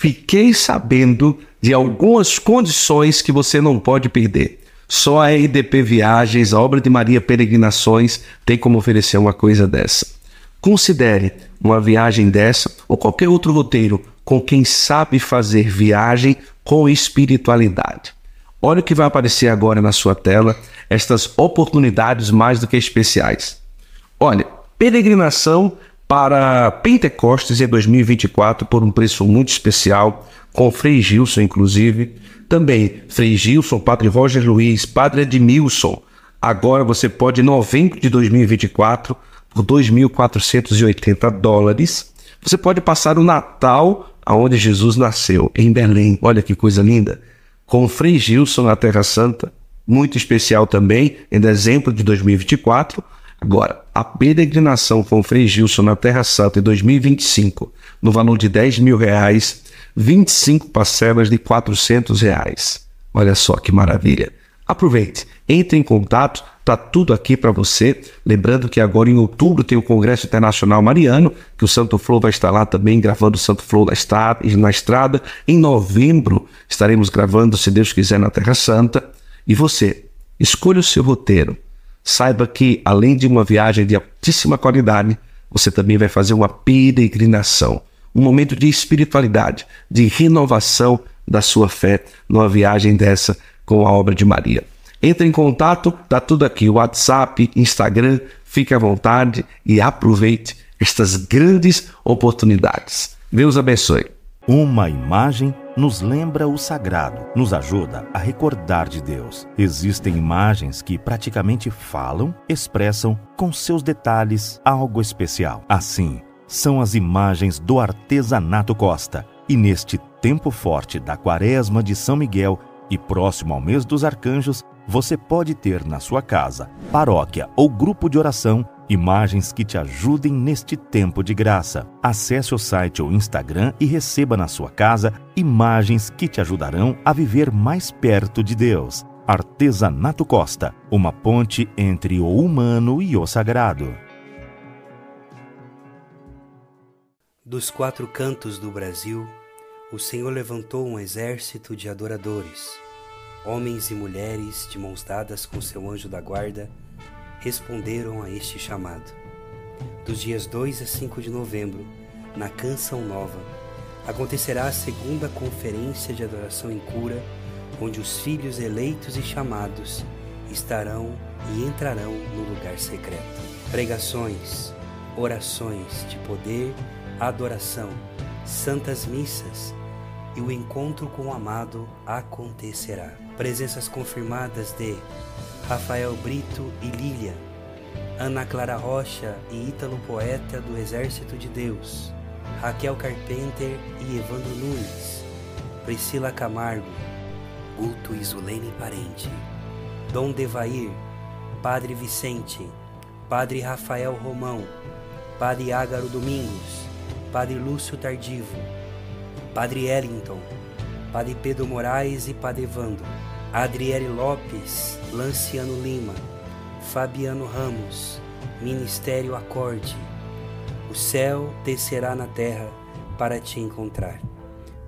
fiquei sabendo de algumas condições que você não pode perder. Só a RDP Viagens, a obra de Maria Peregrinações, tem como oferecer uma coisa dessa. Considere uma viagem dessa ou qualquer outro roteiro com quem sabe fazer viagem com espiritualidade. Olha o que vai aparecer agora na sua tela, estas oportunidades mais do que especiais. Olha, peregrinação para Pentecostes em 2024 por um preço muito especial, com Frei Gilson, inclusive. Também Frei Gilson, Padre Roger Luiz, Padre Edmilson. Agora você pode, em novembro de 2024, por 2.480 dólares, você pode passar o Natal aonde Jesus nasceu, em Belém. Olha que coisa linda. Com Frei Gilson na Terra Santa, muito especial também, em dezembro de 2024. Agora, a peregrinação com Frei Gilson na Terra Santa em 2025, no valor de 10 mil reais, 25 parcelas de 400 reais. Olha só que maravilha. Aproveite, entre em contato, tá tudo aqui para você. Lembrando que agora em outubro tem o Congresso Internacional Mariano, que o Santo Flow vai estar lá também gravando o Santo Flow na estrada. Em novembro estaremos gravando, se Deus quiser, na Terra Santa. E você, escolha o seu roteiro. Saiba que, além de uma viagem de altíssima qualidade, você também vai fazer uma peregrinação, um momento de espiritualidade, de renovação da sua fé numa viagem dessa com a obra de Maria. Entre em contato, tá tudo aqui, WhatsApp, Instagram, fique à vontade e aproveite estas grandes oportunidades. Deus abençoe. Uma imagem nos lembra o sagrado, nos ajuda a recordar de Deus. Existem imagens que praticamente falam, expressam com seus detalhes algo especial. Assim, são as imagens do artesanato Costa. E neste tempo forte da Quaresma de São Miguel e próximo ao mês dos arcanjos, você pode ter na sua casa, paróquia ou grupo de oração imagens que te ajudem neste tempo de graça. Acesse o site ou Instagram e receba na sua casa imagens que te ajudarão a viver mais perto de Deus. Artesanato Costa, uma ponte entre o humano e o sagrado. Dos quatro cantos do Brasil, o Senhor levantou um exército de adoradores, homens e mulheres de mãos dadas com seu anjo da guarda, responderam a este chamado. Dos dias 2 a 5 de novembro, na Canção Nova, acontecerá a segunda conferência de adoração em cura, onde os filhos eleitos e chamados estarão e entrarão no lugar secreto. Pregações, orações de poder, adoração, santas missas, e o encontro com o amado acontecerá. Presenças confirmadas de Rafael Brito e Lília, Ana Clara Rocha e Ítalo Poeta do Exército de Deus, Raquel Carpenter e Evandro Nunes, Priscila Camargo, Guto e Zulene Parente, Dom Devair, Padre Vicente, Padre Rafael Romão, Padre Ágaro Domingos, Padre Lúcio Tardivo, Padre Ellington, Padre Pedro Moraes e Padre Evandro, Adriele Lopes, Lanciano Lima, Fabiano Ramos, Ministério Acorde. O céu descerá na terra para te encontrar.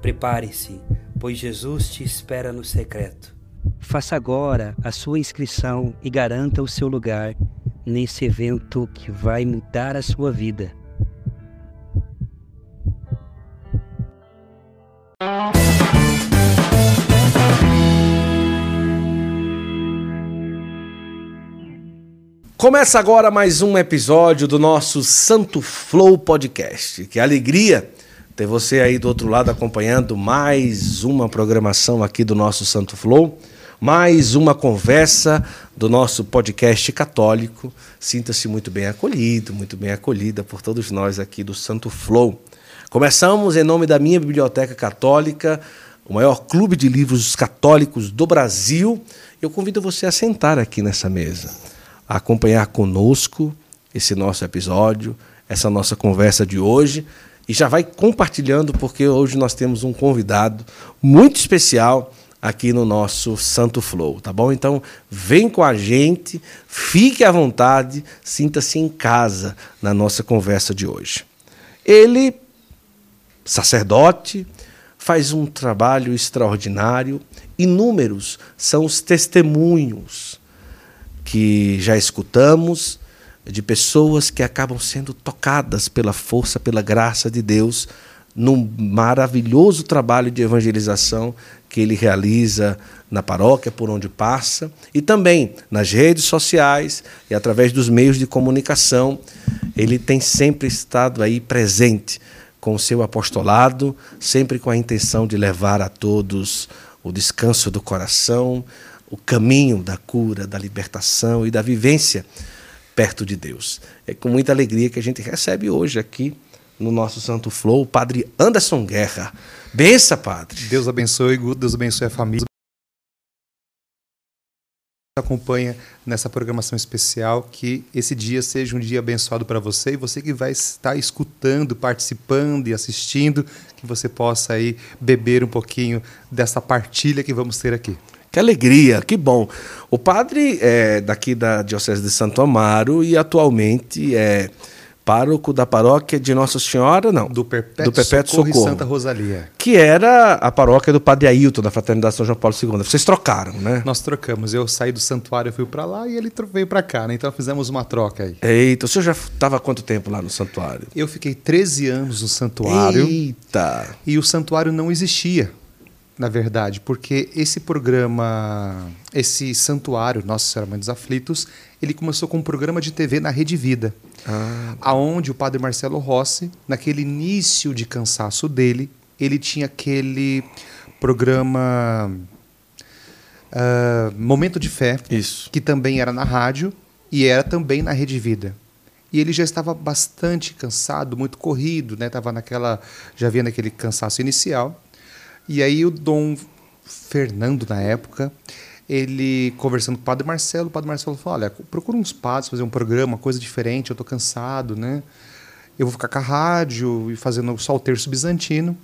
Prepare-se, pois Jesus te espera no secreto. Faça agora a sua inscrição e garanta o seu lugar nesse evento que vai mudar a sua vida. Começa agora mais um episódio do nosso Santo Flow Podcast. Que alegria ter você aí do outro lado acompanhando mais uma programação aqui do nosso Santo Flow, mais uma conversa do nosso podcast católico. Sinta-se muito bem acolhido, muito bem acolhida por todos nós aqui do Santo Flow. Começamos em nome da minha Biblioteca Católica, o maior clube de livros católicos do Brasil. Eu convido você a sentar aqui nessa mesa acompanhar conosco esse nosso episódio, essa nossa conversa de hoje. E já vai compartilhando, porque hoje nós temos um convidado muito especial aqui no nosso Santo Flow, tá bom? Então, vem com a gente, fique à vontade, sinta-se em casa na nossa conversa de hoje. Ele, sacerdote, faz um trabalho extraordinário. Inúmeros são os testemunhos que já escutamos de pessoas que acabam sendo tocadas pela força, pela graça de Deus, num maravilhoso trabalho de evangelização que ele realiza na paróquia por onde passa e também nas redes sociais e através dos meios de comunicação. Ele tem sempre estado aí presente com o seu apostolado, sempre com a intenção de levar a todos o descanso do coração, o caminho da cura, da libertação e da vivência perto de Deus. É com muita alegria que a gente recebe hoje aqui no nosso Santo Flow o Padre Anderson Guerra. Bença, Padre. Deus abençoe, Guto, Deus abençoe a família. Acompanha nessa programação especial, que esse dia seja um dia abençoado para você e você que vai estar escutando, participando e assistindo, que você possa aí beber um pouquinho dessa partilha que vamos ter aqui. Que alegria, que bom. O padre é daqui da Diocese de Santo Amaro e atualmente é pároco da paróquia de Nossa Senhora, não. Do Perpétuo, do Perpétuo Socorro, Socorro, Santa Rosalia. Que era a paróquia do Padre Ailton, da Fraternidade São João Paulo II. Vocês trocaram, né? Nós trocamos. Eu saí do santuário, fui para lá e ele veio para cá, né? Então fizemos uma troca aí. Eita, o senhor já estava quanto tempo lá no santuário? Eu fiquei 13 anos no santuário. Eita! E o santuário não existia na verdade, porque esse programa, esse santuário, Nossa Senhora Mãe dos Aflitos, ele começou com um programa de TV na Rede Vida, ah. aonde o padre Marcelo Rossi, naquele início de cansaço dele, ele tinha aquele programa uh, Momento de Fé, Isso. que também era na rádio e era também na Rede Vida. E ele já estava bastante cansado, muito corrido, né? Tava naquela, já havia naquele cansaço inicial. E aí o Dom Fernando, na época, ele conversando com o Padre Marcelo, o Padre Marcelo falou, olha, procura uns padres, fazer um programa, coisa diferente, eu estou cansado, né? Eu vou ficar com a rádio e fazendo só o terço bizantino.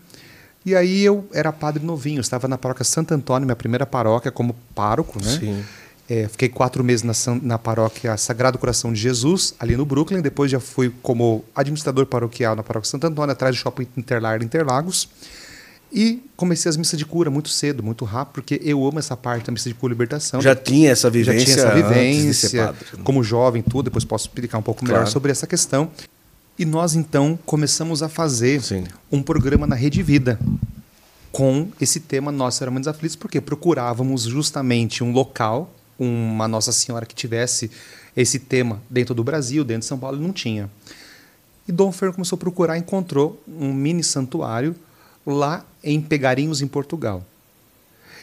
E aí eu era padre novinho, estava na paróquia Santo Antônio, minha primeira paróquia como pároco, né? Sim. É, fiquei quatro meses na, na paróquia Sagrado Coração de Jesus, ali no Brooklyn. Depois já fui como administrador paroquial na paróquia Santo Antônio, atrás do shopping Interlar Interlagos. E comecei as missas de cura muito cedo, muito rápido, porque eu amo essa parte da missa de cura e libertação. Já tinha essa vivência? Já tinha essa vivência, padre, né? como jovem, tudo. Depois posso explicar um pouco melhor claro. sobre essa questão. E nós, então, começamos a fazer Sim. um programa na Rede Vida com esse tema Nossa Senhora Mãe dos Aflitos, porque procurávamos justamente um local, uma Nossa Senhora que tivesse esse tema dentro do Brasil, dentro de São Paulo, e não tinha. E Dom Fernando começou a procurar, encontrou um mini santuário lá em Pegarinhos, em Portugal.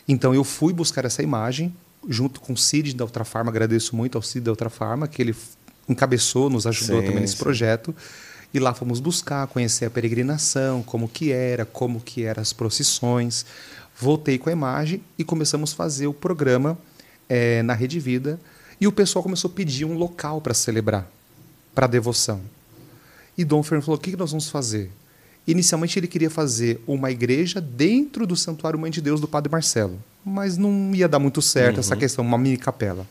Então eu fui buscar essa imagem junto com o Cid da Ultrafarma, agradeço muito ao Cid da Ultrafarma, que ele encabeçou, nos ajudou sim, também nesse sim. projeto. E lá fomos buscar, conhecer a peregrinação, como que era, como que eram as procissões. Voltei com a imagem e começamos a fazer o programa é, na Rede Vida. E o pessoal começou a pedir um local para celebrar, para devoção. E Dom Fernando falou: o que, que nós vamos fazer? Inicialmente ele queria fazer uma igreja dentro do Santuário Mãe de Deus do Padre Marcelo, mas não ia dar muito certo uhum. essa questão, uma mini capela.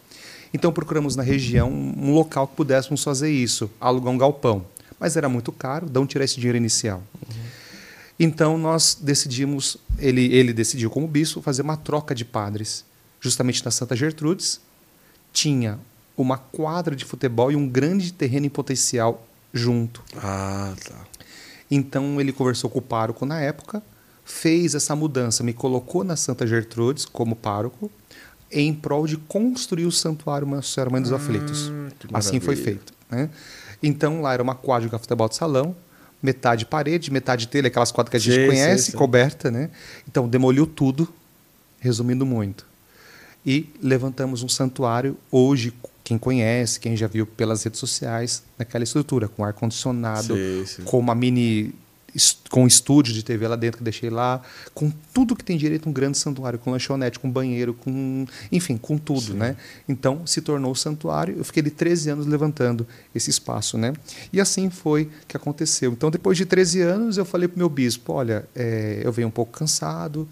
Então procuramos na região um local que pudéssemos fazer isso, alugar um galpão. Mas era muito caro, onde tirar esse dinheiro inicial? Uhum. Então nós decidimos, ele, ele decidiu como bispo, fazer uma troca de padres. Justamente na Santa Gertrudes, tinha uma quadra de futebol e um grande terreno em potencial junto. Ah, tá. Então ele conversou com o pároco na época, fez essa mudança, me colocou na Santa Gertrudes como pároco, em prol de construir o santuário Nossa Senhora Mãe dos hum, Aflitos. Assim foi feito. Né? Então lá era uma quadra de futebol de salão, metade parede, metade telha, aquelas quadras que a gente sim, conhece, sim, sim. coberta, né? Então demoliu tudo, resumindo muito. E levantamos um santuário hoje quem conhece, quem já viu pelas redes sociais, naquela estrutura, com ar-condicionado, com uma mini. com um estúdio de TV lá dentro que deixei lá, com tudo que tem direito um grande santuário, com lanchonete, com banheiro, com. enfim, com tudo, sim. né? Então se tornou o santuário. Eu fiquei de 13 anos levantando esse espaço, né? E assim foi que aconteceu. Então, depois de 13 anos, eu falei para o meu bispo: olha, é, eu venho um pouco cansado.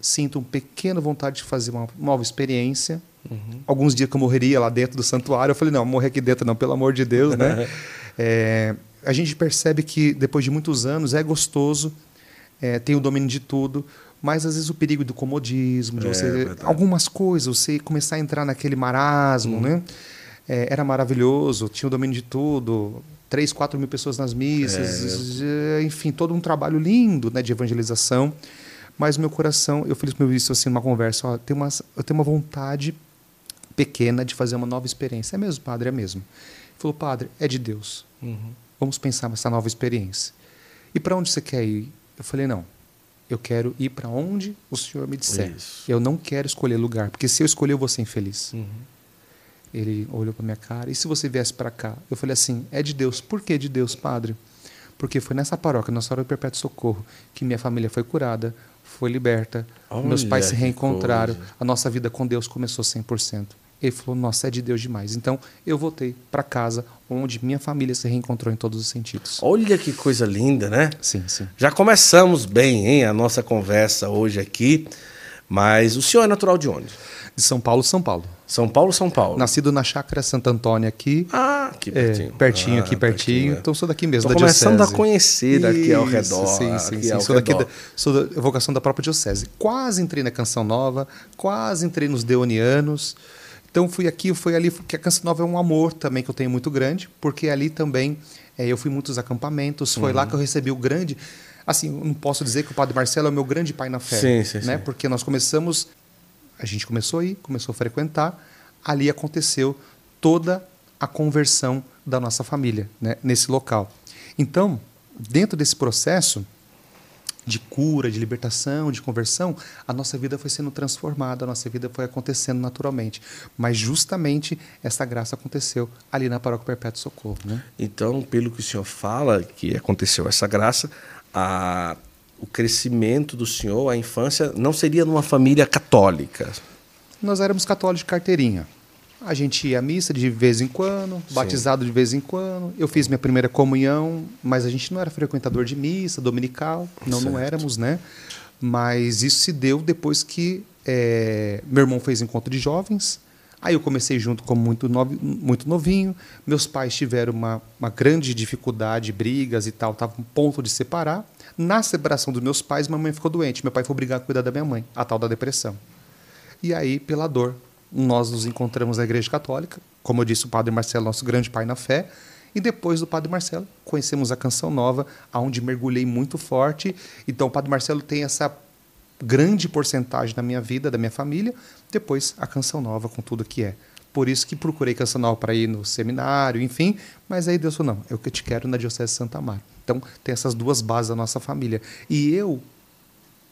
Sinto uma pequena vontade de fazer uma nova experiência, Uhum. Alguns dias que eu morreria lá dentro do santuário, eu falei, não, morrer aqui dentro não, pelo amor de Deus, né? é, a gente percebe que depois de muitos anos é gostoso é, tem o domínio de tudo, mas às vezes o perigo do comodismo, de é, você. algumas coisas, você começar a entrar naquele marasmo, hum. né? É, era maravilhoso, tinha o domínio de tudo, três, quatro mil pessoas nas missas, é. enfim, todo um trabalho lindo né, de evangelização. Mas meu coração, eu fiz meu isso assim numa conversa, ó, tem uma, eu tenho uma vontade pequena de fazer uma nova experiência. É mesmo, padre? É mesmo. Ele falou, padre, é de Deus. Uhum. Vamos pensar nessa nova experiência. E para onde você quer ir? Eu falei, não. Eu quero ir para onde o senhor me disser. Isso. Eu não quero escolher lugar, porque se eu escolher, eu vou ser infeliz. Uhum. Ele olhou para minha cara. E se você viesse para cá? Eu falei assim: é de Deus. Por que de Deus, padre? Porque foi nessa paróquia, Nossa Senhora do Perpétuo Socorro, que minha família foi curada, foi liberta, Olha meus pais se reencontraram, coisa. a nossa vida com Deus começou 100%. Ele falou: Nossa, é de Deus demais. Então eu voltei para casa, onde minha família se reencontrou em todos os sentidos. Olha que coisa linda, né? Sim, sim. Já começamos bem, hein, a nossa conversa hoje aqui. Mas o senhor é natural de onde? De São Paulo, São Paulo. São Paulo, São Paulo. Nascido na Chácara Santo Antônio aqui. Ah, aqui pertinho. É, pertinho, ah, aqui pertinho. pertinho. Então sou daqui mesmo, Tô da começando diocese. a conhecer aqui ao redor. Sim, sim, sim. Sou, daqui da, sou da vocação da própria diocese. Quase entrei na Canção Nova, quase entrei nos Deonianos. Então fui aqui, fui ali, porque a Canção Nova é um amor também que eu tenho muito grande, porque ali também é, eu fui muitos acampamentos, foi uhum. lá que eu recebi o grande assim, não posso dizer que o Padre Marcelo é o meu grande pai na fé, sim, sim, né? Sim. Porque nós começamos a gente começou a ir, começou a frequentar, ali aconteceu toda a conversão da nossa família, né, nesse local. Então, dentro desse processo de cura, de libertação, de conversão, a nossa vida foi sendo transformada, a nossa vida foi acontecendo naturalmente. Mas justamente essa graça aconteceu ali na Paróquia Perpétuo Socorro. Né? Então, pelo que o senhor fala, que aconteceu essa graça, a o crescimento do senhor, a infância, não seria numa família católica? Nós éramos católicos de carteirinha. A gente ia à missa de vez em quando, Sim. batizado de vez em quando. Eu fiz minha primeira comunhão, mas a gente não era frequentador de missa dominical. Não, certo. não éramos, né? Mas isso se deu depois que é, meu irmão fez encontro de jovens. Aí eu comecei junto como muito, novo, muito novinho. Meus pais tiveram uma, uma grande dificuldade, brigas e tal, estavam a ponto de separar. Na separação dos meus pais, minha mãe ficou doente. Meu pai foi obrigado a cuidar da minha mãe, a tal da depressão. E aí, pela dor, nós nos encontramos na Igreja Católica. Como eu disse, o Padre Marcelo, nosso grande pai na fé. E depois do Padre Marcelo, conhecemos a Canção Nova, aonde mergulhei muito forte. Então, o Padre Marcelo tem essa grande porcentagem na minha vida, da minha família. Depois, a Canção Nova, com tudo que é. Por isso que procurei Canção Nova para ir no seminário, enfim. Mas aí Deus falou, não, eu que te quero na Diocese de Santa Amaro. Então, tem essas duas bases da nossa família. E eu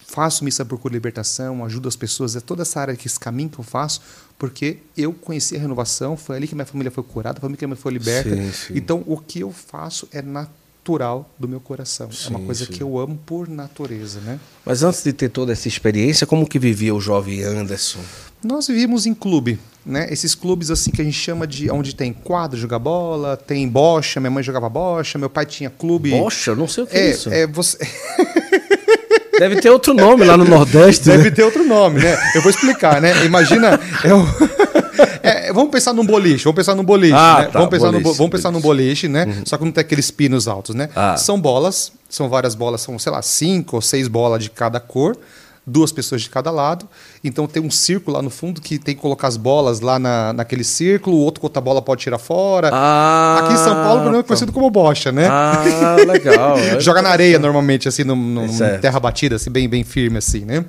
faço missa por cura e libertação, ajudo as pessoas, é toda essa área, esse caminho que eu faço, porque eu conheci a renovação, foi ali que minha família foi curada, foi ali que minha família foi liberta. Sim, sim. Então, o que eu faço é natural do meu coração. Sim, é uma coisa que eu amo por natureza, né? Mas antes de ter toda essa experiência, como que vivia o jovem Anderson? Nós vivíamos em clube, né? Esses clubes assim que a gente chama de onde tem quadro jogar bola, tem bocha, minha mãe jogava bocha, meu pai tinha clube. Bocha, não sei o que é, é isso. É você Deve ter outro nome lá no Nordeste. Deve né? ter outro nome, né? Eu vou explicar, né? Imagina, eu... é, vamos pensar num boliche, vamos pensar num boliche, ah, né? tá, vamos pensar boliche, no, vamos pensar num boliche, né? Uhum. Só que não tem aqueles pinos altos, né? Ah. São bolas, são várias bolas, são, sei lá, cinco ou seis bolas de cada cor duas pessoas de cada lado. Então tem um círculo lá no fundo que tem que colocar as bolas lá na, naquele círculo, o outro com outra bola pode tirar fora. Ah, Aqui em São Paulo não é conhecido como bocha, né? Ah, legal. Joga na areia normalmente, assim, num, terra batida, assim, bem, bem firme, assim, né?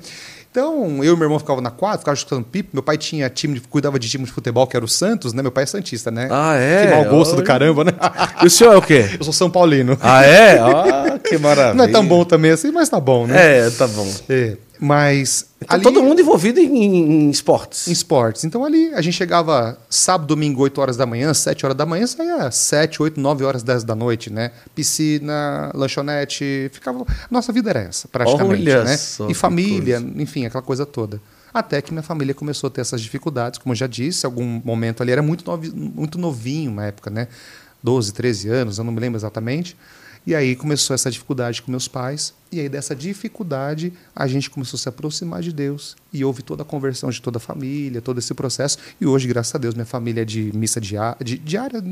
Então, eu e meu irmão ficava na quadra, ficava chutando pipo. Meu pai tinha time, cuidava de time de futebol, que era o Santos, né? Meu pai é Santista, né? Ah, é? Que mau gosto do caramba, né? E o senhor é o quê? Eu sou São Paulino. Ah, é? Ah, que maravilha. Não é tão bom também assim, mas tá bom, né? É, tá bom. É. Mas. Então, ali, todo mundo envolvido em, em, esportes. Em esportes. Então ali a gente chegava sábado, domingo, 8 horas da manhã, 7 horas da manhã, saía 7, 8, 9 horas, 10 da noite, né? Piscina, lanchonete, ficava. Nossa vida era essa, praticamente. Olha né? Só e família, enfim, aquela coisa toda. Até que minha família começou a ter essas dificuldades, como eu já disse, algum momento ali era muito, novi, muito novinho na época, né? 12, 13 anos, eu não me lembro exatamente. E aí começou essa dificuldade com meus pais. E aí dessa dificuldade a gente começou a se aproximar de Deus. E houve toda a conversão de toda a família, todo esse processo. E hoje, graças a Deus, minha família é de missa diária, de, diária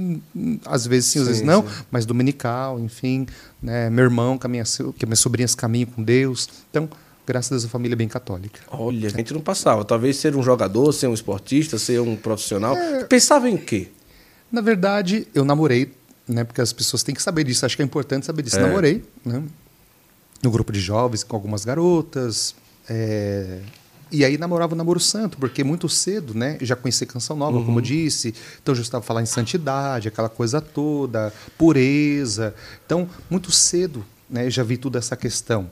às vezes sim, às vezes não, sim. mas dominical, enfim. Né? Meu irmão, que, minha, que minhas sobrinhas caminham com Deus. Então, graças a Deus, a família é bem católica. Olha, a gente não passava. Talvez ser um jogador, ser um esportista, ser um profissional. É... Pensava em quê? Na verdade, eu namorei, né? Porque as pessoas têm que saber disso. Acho que é importante saber disso. É. Namorei, né? No grupo de jovens com algumas garotas. É... E aí namorava o namoro santo, porque muito cedo, né? Já conheci canção nova, uhum. como eu disse. Então já estava falando em santidade, aquela coisa toda, pureza. Então, muito cedo, né? Já vi toda essa questão.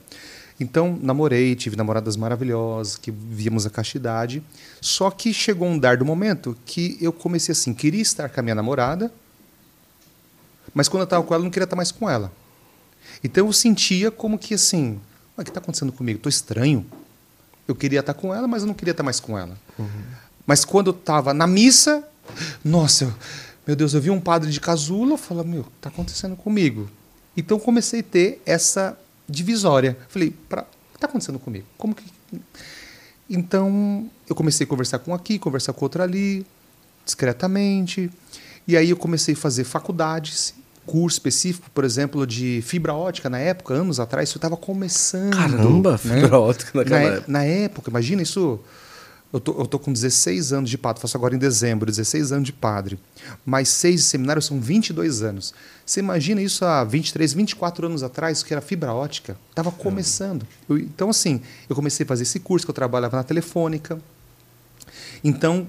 Então, namorei, tive namoradas maravilhosas, que víamos a castidade. Só que chegou um dado momento que eu comecei assim, queria estar com a minha namorada, mas quando eu estava com ela, eu não queria estar mais com ela. Então eu sentia como que assim, o que está acontecendo comigo? Estou estranho. Eu queria estar com ela, mas eu não queria estar mais com ela. Uhum. Mas quando eu estava na missa, nossa, meu Deus, eu vi um padre de casula, eu falei, meu, está acontecendo comigo? Então comecei a ter essa divisória. Falei, pra, o que está acontecendo comigo? Como que. Então, eu comecei a conversar com um aqui, conversar com outro ali, discretamente. E aí eu comecei a fazer faculdades, curso específico, por exemplo, de fibra ótica na época, anos atrás, isso estava começando. Caramba, né? fibra ótica naquela na, época. Na época, imagina isso eu tô, eu tô com 16 anos de padre, faço agora em dezembro, 16 anos de padre. Mais seis de seminário são 22 anos. Você imagina isso há 23, 24 anos atrás, que era fibra ótica? Estava começando. Eu, então, assim, eu comecei a fazer esse curso, que eu trabalhava na telefônica. Então,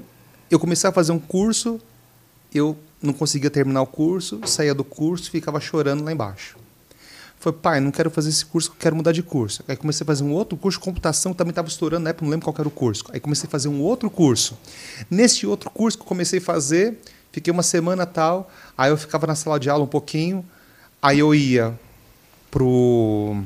eu comecei a fazer um curso, eu não conseguia terminar o curso, saía do curso e ficava chorando lá embaixo. Foi, pai, não quero fazer esse curso, quero mudar de curso. Aí comecei a fazer um outro curso de computação, também estava estourando na época, não lembro qual era o curso. Aí comecei a fazer um outro curso. Nesse outro curso que eu comecei a fazer, fiquei uma semana tal, aí eu ficava na sala de aula um pouquinho, aí eu ia pro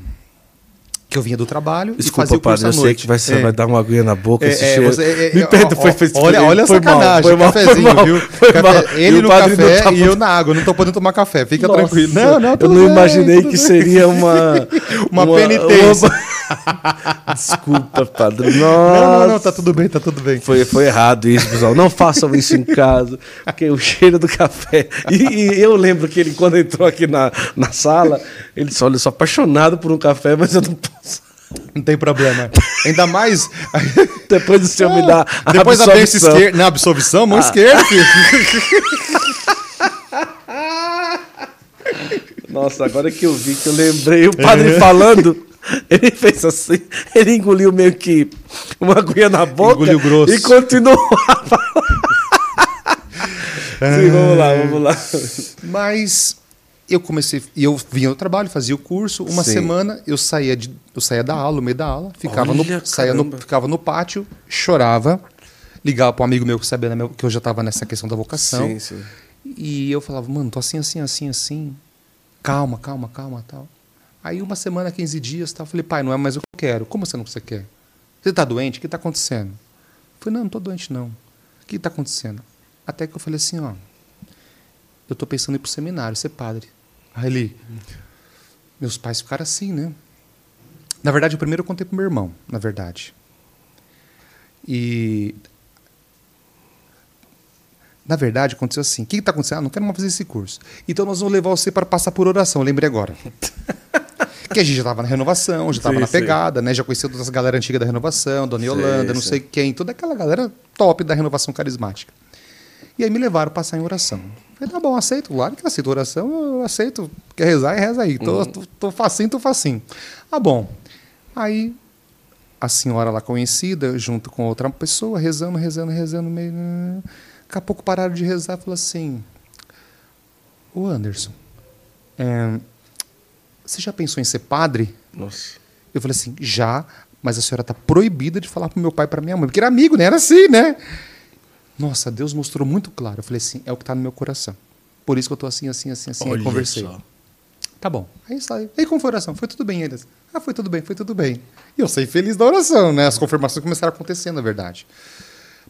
que eu vinha do trabalho Desculpa, e fazia o curso padre, à eu sei que vai, é. vai dar uma aguinha na boca é, esse é, cheiro. Você, é, Me perdoa, foi, foi, olha, olha a sacanagem, foi mal, cafezinho, foi mal, viu? Foi café, mal. Ele no café tá e eu na água, não estou podendo tomar café, fica Nossa, tranquilo. Não, não, eu não bem, imaginei que bem. seria uma... uma, uma penitência. Uma... Desculpa, padre. Nossa. Não, não, não, tá tudo bem, tá tudo bem. Foi, foi errado isso, pessoal. Não façam isso em casa, porque o cheiro do café. E, e, eu lembro que ele, quando entrou aqui na, na sala, ele disse: Olha, eu sou apaixonado por um café, mas eu não posso. Não tem problema. Ainda mais. Depois do senhor me dá. A Depois da terça esquerda. Na absolvição, mão ah. esquerda. Nossa, agora que eu vi, que eu lembrei o padre é. falando. Ele fez assim, ele engoliu meio que uma aguinha na boca engoliu grosso. e continuou a falar. Sim, vamos lá, vamos lá. Mas eu comecei, e eu vinha do trabalho, fazia o curso, uma Sim. semana eu saía, de, eu saía da aula, no meio da aula, ficava, Olha, no, saía no, ficava no pátio, chorava, ligava para um amigo meu que sabia né, que eu já estava nessa questão da vocação. Sim, sim. E eu falava, mano, tô assim, assim, assim, assim. Calma, calma, calma, tal. Aí uma semana, 15 dias, tal, eu falei, pai, não é mais o que eu quero. Como você não você quer? Você está doente? O que está acontecendo? Eu falei, não, não estou doente, não. O que está acontecendo? Até que eu falei assim, ó, eu estou pensando em ir para o seminário, ser padre. Aí ele, meus pais ficaram assim, né? Na verdade, o primeiro eu contei para meu irmão, na verdade. E na verdade, aconteceu assim. O que está acontecendo? Ah, não quero mais fazer esse curso. Então nós vamos levar você para passar por oração. Eu lembrei agora. Porque a gente já estava na renovação, já estava na pegada, né? Já conhecia toda essa galera antiga da renovação, Dona Yolanda, não sei quem, toda aquela galera top da renovação carismática. E aí me levaram passar em oração. Falei, tá bom, aceito. Claro que aceito oração, eu aceito. Quer rezar, é reza aí. Tô, uhum. tô, tô facinho, tô facinho. Ah, bom. Aí a senhora lá conhecida, junto com outra pessoa, rezando, rezando, rezando, meio. Né? Daqui a pouco pararam de rezar e falaram assim: Ô Anderson, é, você já pensou em ser padre? Nossa. Eu falei assim: já, mas a senhora está proibida de falar para meu pai e para minha mãe, porque era amigo, né? Era assim, né? Nossa, Deus mostrou muito claro. Eu falei assim: é o que está no meu coração. Por isso que eu estou assim, assim, assim, assim. Olha conversei. Só. Tá bom. Aí sai. Aí como foi a oração? Foi tudo bem, eles. Ah, foi tudo bem, foi tudo bem. E eu saí feliz da oração, né? As confirmações começaram a acontecer, na verdade.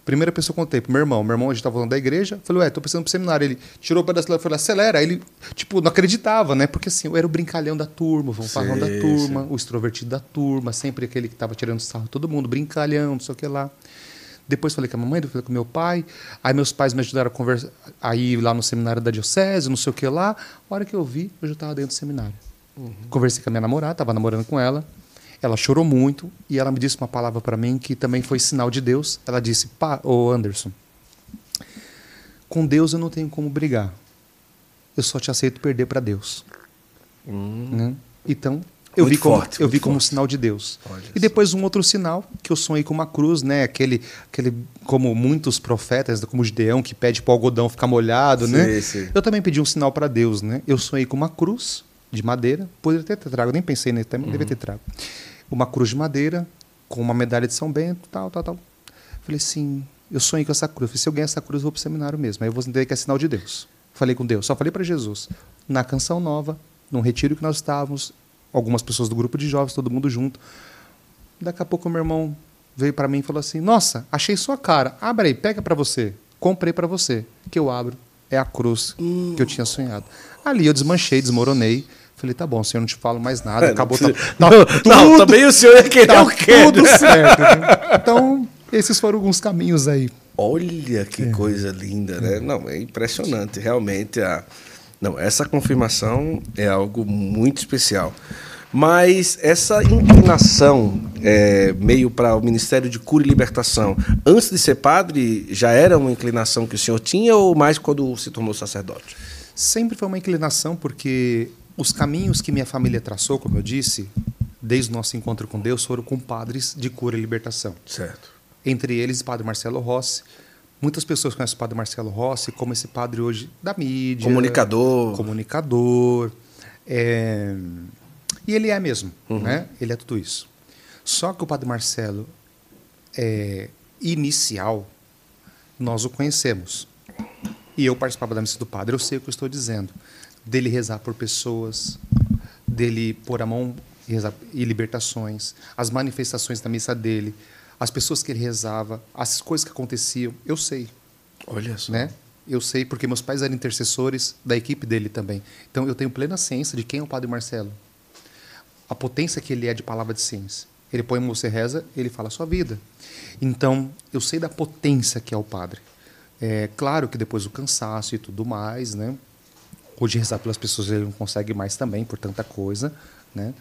Primeira pessoa que eu contei pro meu irmão. Meu irmão, a gente tava falando da igreja. Falei, ué, tô precisando pro seminário. Ele tirou o pedaço e falou, acelera. Aí ele, tipo, não acreditava, né? Porque assim, eu era o brincalhão da turma, o fanfarrão da turma, sim. o extrovertido da turma, sempre aquele que tava tirando sarro todo mundo, brincalhão, não sei o que lá. Depois falei com a mamãe, depois falei com meu pai. Aí meus pais me ajudaram a, conversa, a ir lá no seminário da diocese, não sei o que lá. A hora que eu vi, eu já estava dentro do seminário. Uhum. Conversei com a minha namorada, estava namorando com ela. Ela chorou muito e ela me disse uma palavra para mim que também foi sinal de Deus. Ela disse: "Pá, ô Anderson, com Deus eu não tenho como brigar. Eu só te aceito perder para Deus." Hum. Né? Então, eu muito vi como forte, eu vi como um sinal de Deus. Olha e depois um outro sinal que eu sonhei com uma cruz, né? Aquele, aquele como muitos profetas, como o Gideão que pede para o algodão ficar molhado, sim, né? Sim. Eu também pedi um sinal para Deus, né? Eu sonhei com uma cruz de madeira, poderia ter trago, nem pensei nele, também uhum. devia ter trago uma cruz de madeira com uma medalha de São Bento, tal, tal, tal. Falei assim, eu sonhei com essa cruz. Falei, se eu ganhar essa cruz, eu vou para o seminário mesmo. Aí eu vou entender que é sinal de Deus. Falei com Deus, só falei para Jesus. Na canção nova, num retiro que nós estávamos, algumas pessoas do grupo de jovens, todo mundo junto. Daqui a pouco meu irmão veio para mim e falou assim: Nossa, achei sua cara. Abre aí, pega para você. Comprei para você. Que eu abro é a cruz hum. que eu tinha sonhado. Ali eu desmanchei, desmoronei. Falei, tá bom, senhor, não te falo mais nada. É, acabou. Tá, tá não, tudo, não, também o senhor ia querer tá o quê? Tudo certo. Então, esses foram alguns caminhos aí. Olha que é. coisa linda, né? Não, é impressionante, realmente. A... Não, essa confirmação é algo muito especial. Mas essa inclinação é, meio para o Ministério de Cura e Libertação, antes de ser padre, já era uma inclinação que o senhor tinha ou mais quando se tornou sacerdote? Sempre foi uma inclinação, porque os caminhos que minha família traçou, como eu disse, desde o nosso encontro com Deus, foram com padres de cura e libertação. Certo. Entre eles, padre Marcelo Rossi. Muitas pessoas conhecem o padre Marcelo Rossi como esse padre hoje da mídia. Comunicador. Comunicador. É... E ele é mesmo, uhum. né? Ele é tudo isso. Só que o padre Marcelo, é, inicial, nós o conhecemos. E eu participava da missa do padre, eu sei o que eu estou dizendo dele rezar por pessoas, dele pôr a mão e, rezar, e libertações, as manifestações da missa dele, as pessoas que ele rezava, as coisas que aconteciam, eu sei. Olha só. Né? Eu sei porque meus pais eram intercessores da equipe dele também. Então eu tenho plena ciência de quem é o Padre Marcelo. A potência que ele é de palavra de ciência. Ele põe você reza, ele fala a sua vida. Então eu sei da potência que é o Padre. É claro que depois o cansaço e tudo mais, né? Hoje rezar pelas pessoas ele não consegue mais também por tanta coisa, né?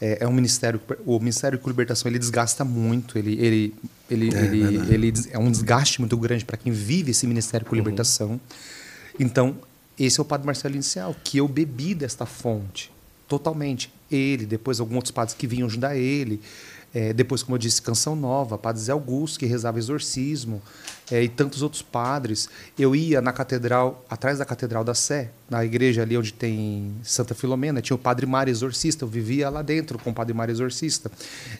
É, é um ministério, o Ministério de Libertação ele desgasta muito, ele ele ele é, ele, ele é um desgaste muito grande para quem vive esse Ministério com uhum. Libertação. Então esse é o Padre Marcelo inicial, que eu bebi desta fonte totalmente. Ele, depois alguns outros padres que vinham ajudar ele. É, depois, como eu disse, Canção Nova, Padre Zé Augusto, que rezava exorcismo, é, e tantos outros padres. Eu ia na catedral, atrás da Catedral da Sé, na igreja ali onde tem Santa Filomena, tinha o Padre Mário Exorcista, eu vivia lá dentro com o Padre Mário Exorcista.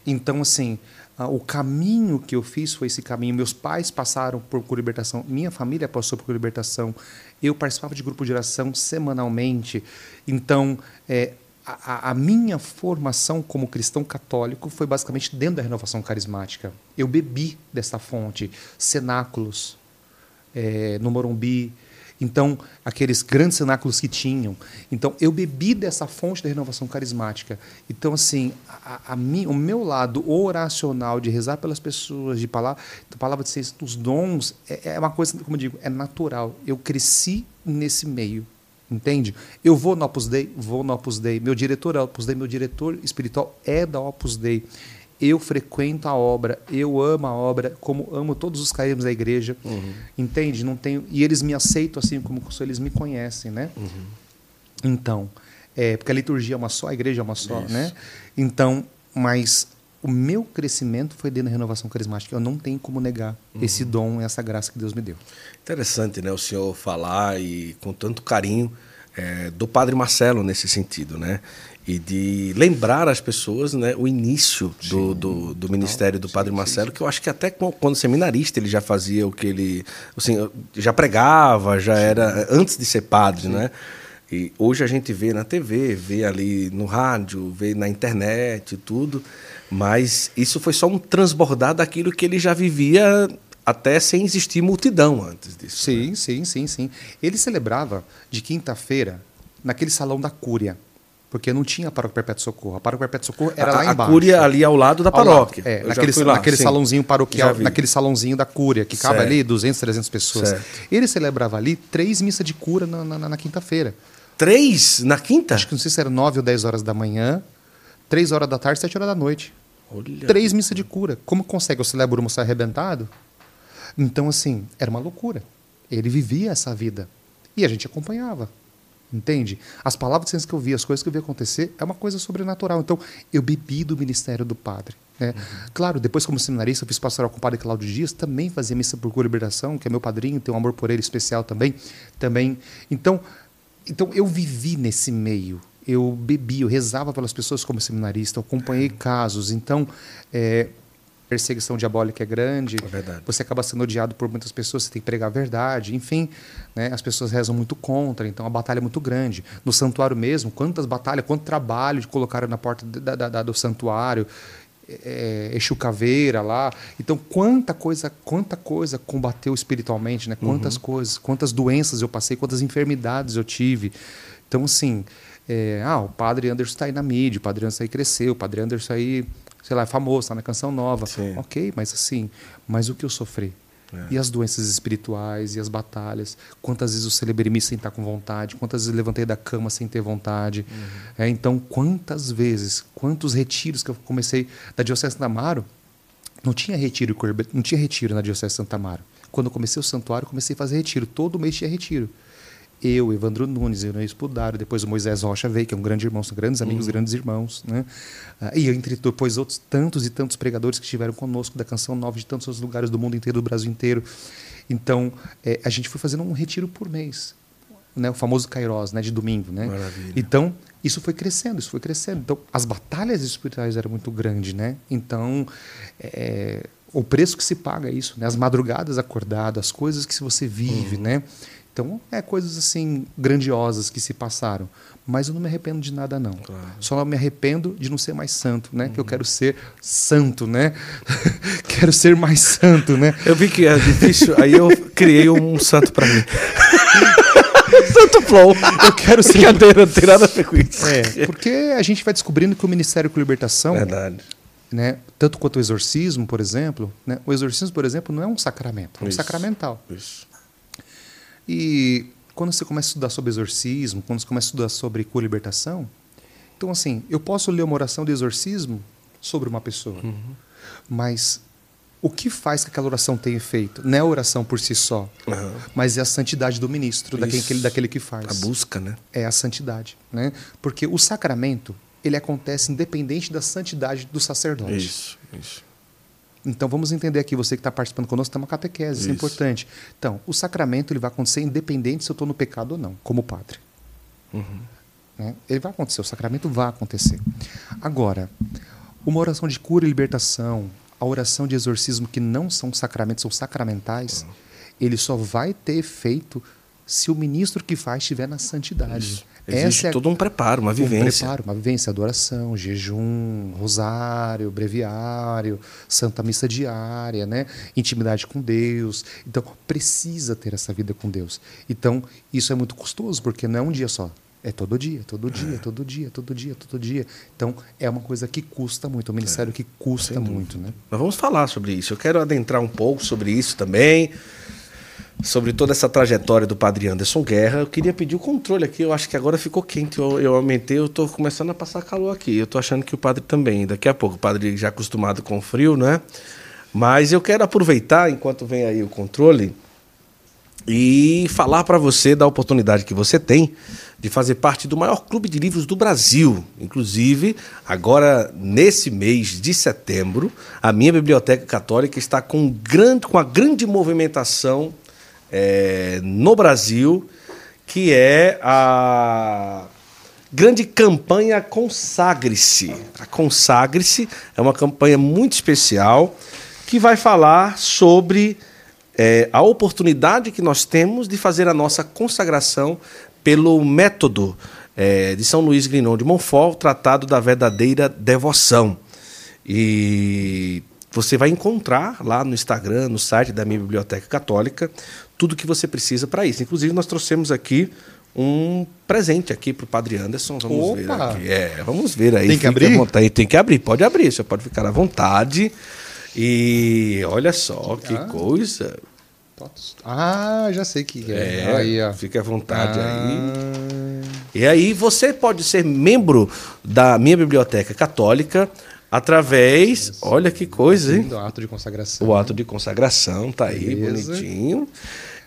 Então, assim, o caminho que eu fiz foi esse caminho. Meus pais passaram por, por libertação, minha família passou por libertação, eu participava de grupo de oração semanalmente. Então, é, a, a, minha formação como cristão católico foi basicamente dentro da renovação carismática. Eu bebi dessa fonte, cenáculos é, no Morumbi, então aqueles grandes cenáculos que tinham. Então eu bebi dessa fonte da renovação carismática. Então assim, a, a mim, o meu lado oracional de rezar pelas pessoas, de palavra, de palavra de ciência, dos dons, é, é uma coisa, como eu digo, é natural. Eu cresci nesse meio. Entende? Eu vou no Opus Dei, vou no Opus Dei. Meu diretor é Opus Dei, meu diretor espiritual é da Opus Dei. Eu frequento a obra, eu amo a obra, como amo todos os caídos da igreja. Uhum. Entende? Não tenho e eles me aceitam assim como eles me conhecem, né? Uhum. Então, é, porque a liturgia é uma só, a igreja é uma só, Isso. né? Então, mas o meu crescimento foi dentro da renovação carismática. Eu não tenho como negar uhum. esse dom, essa graça que Deus me deu. Interessante, né? O senhor falar e com tanto carinho é, do Padre Marcelo nesse sentido, né? E de lembrar as pessoas né, o início do, do, do ministério do Padre sim, Marcelo, sim. que eu acho que até quando seminarista ele já fazia o que ele. Assim, já pregava, já era. antes de ser padre, né? E hoje a gente vê na TV, vê ali no rádio, vê na internet e tudo. Mas isso foi só um transbordar daquilo que ele já vivia até sem existir multidão antes disso. Sim, né? sim, sim, sim. Ele celebrava de quinta-feira naquele salão da Cúria porque não tinha paróquia Perpétuo Socorro. A paróquia Perpétuo Socorro era a, lá embaixo. A cúria ali ao lado da paróquia. Lado, é, naquele, lá, naquele salãozinho paroquial, naquele salãozinho da cúria, que cabe ali 200, 300 pessoas. Certo. Ele celebrava ali três missas de cura na, na, na quinta-feira. Três na quinta? Acho que não sei se era nove ou dez horas da manhã, três horas da tarde, sete horas da noite. Olha. Três missas de cura. Como consegue? O moço arrebentado? Então, assim, era uma loucura. Ele vivia essa vida. E a gente acompanhava. Entende? As palavras que eu vi, as coisas que eu vi acontecer, é uma coisa sobrenatural. Então, eu bebi do ministério do Padre. Né? Uhum. Claro, depois, como seminarista, eu fiz pastoral com o Padre Cláudio Dias, também fazia missa por cura e liberação, que é meu padrinho, tenho um amor por ele especial também. também. Então, então, eu vivi nesse meio. Eu bebi, eu rezava pelas pessoas como seminarista, eu acompanhei uhum. casos. Então, é, perseguição diabólica é grande, é você acaba sendo odiado por muitas pessoas, você tem que pregar a verdade, enfim, né, as pessoas rezam muito contra, então a batalha é muito grande. No santuário mesmo, quantas batalhas, quanto trabalho de colocar na porta da, da, da, do santuário, é, Exu Caveira lá. Então, quanta coisa, quanta coisa combateu espiritualmente, né? Quantas uhum. coisas, quantas doenças eu passei, quantas enfermidades eu tive. Então, assim, é, ah, o padre Anderson está aí na mídia, o padre Anderson aí cresceu, o padre Anderson aí sei lá, é famoso, está na canção nova. Sim. Ok, mas assim, mas o que eu sofri? É. E as doenças espirituais, e as batalhas. Quantas vezes eu celebrei missa sem estar com vontade, quantas vezes eu levantei da cama sem ter vontade. Uhum. É, então, quantas vezes, quantos retiros que eu comecei da Diocese de Santa Amaro, não tinha retiro, não tinha retiro na Diocese de Santa Amaro. Quando eu comecei o santuário, comecei a fazer retiro. Todo mês tinha retiro eu, Evandro Nunes, Inês Espudário, depois o Moisés Rocha veio, que é um grande irmão, são grandes amigos, uhum. grandes irmãos. Né? Uh, e entre depois outros tantos e tantos pregadores que estiveram conosco da Canção Nova, de tantos outros lugares do mundo inteiro, do Brasil inteiro. Então, é, a gente foi fazendo um retiro por mês. Né, o famoso Kairos, né, de domingo, né? Maravilha. Então, isso foi crescendo, isso foi crescendo. Então, as batalhas espirituais eram muito grandes, né? Então, é, o preço que se paga é isso, né? As madrugadas acordadas, as coisas que você vive, uhum. né? Então, é coisas assim grandiosas que se passaram. Mas eu não me arrependo de nada, não. Claro. Só me arrependo de não ser mais santo, né? Uhum. Que eu quero ser santo, né? quero ser mais santo, né? Eu vi que é difícil, aí eu criei um santo para mim. santo flow. Eu quero ser. Brincadeira, não tem nada a ver com isso. É, porque a gente vai descobrindo que o Ministério com Libertação. Verdade. Né, tanto quanto o exorcismo, por exemplo, né, o exorcismo, por exemplo, não é um sacramento, é um isso, sacramental. Isso. E quando você começa a estudar sobre exorcismo, quando você começa a estudar sobre co-libertação, então assim, eu posso ler uma oração de exorcismo sobre uma pessoa, uhum. mas o que faz que aquela oração tenha efeito? Não é a oração por si só, uhum. mas é a santidade do ministro, daquele, daquele que faz. A busca, né? É a santidade, né? Porque o sacramento ele acontece independente da santidade do sacerdote. Isso, isso. Então vamos entender aqui, você que está participando conosco, tem uma catequese, isso. isso é importante. Então, o sacramento ele vai acontecer independente se eu estou no pecado ou não, como padre. Uhum. Né? Ele vai acontecer, o sacramento vai acontecer. Agora, uma oração de cura e libertação, a oração de exorcismo que não são sacramentos, são sacramentais, uhum. ele só vai ter efeito se o ministro que faz estiver na santidade. Isso. Existe é todo um preparo, uma vivência. Um preparo, uma vivência, adoração, jejum, rosário, breviário, santa missa diária, né? intimidade com Deus. Então, precisa ter essa vida com Deus. Então, isso é muito custoso, porque não é um dia só. É todo dia, todo dia, é. todo dia, todo dia, todo dia. Então, é uma coisa que custa muito, é um ministério é. que custa muito. Né? Nós vamos falar sobre isso. Eu quero adentrar um pouco sobre isso também sobre toda essa trajetória do padre Anderson Guerra. Eu queria pedir o controle aqui. Eu acho que agora ficou quente. Eu, eu aumentei, eu estou começando a passar calor aqui. Eu estou achando que o padre também. Daqui a pouco, o padre já acostumado com o frio, né? Mas eu quero aproveitar, enquanto vem aí o controle, e falar para você da oportunidade que você tem de fazer parte do maior clube de livros do Brasil. Inclusive, agora nesse mês de setembro, a minha biblioteca católica está com, grande, com a grande movimentação é, no Brasil, que é a grande campanha Consagre-se. A Consagre-se é uma campanha muito especial que vai falar sobre é, a oportunidade que nós temos de fazer a nossa consagração pelo método é, de São Luís Grignon de Montfort, Tratado da Verdadeira Devoção. E você vai encontrar lá no Instagram, no site da minha Biblioteca Católica, tudo que você precisa para isso. Inclusive, nós trouxemos aqui um presente aqui para o Padre Anderson. Vamos Opa. ver aqui. É, vamos ver aí. Tem que abrir? Tem que abrir, pode abrir, você pode ficar à vontade. E olha só que ah. coisa. Ah, já sei que é. é aí, ó. Fique à vontade ah. aí. E aí você pode ser membro da minha biblioteca católica através. Isso. Olha que coisa, hein? O ato de consagração. O ato de consagração tá aí, Beleza. bonitinho.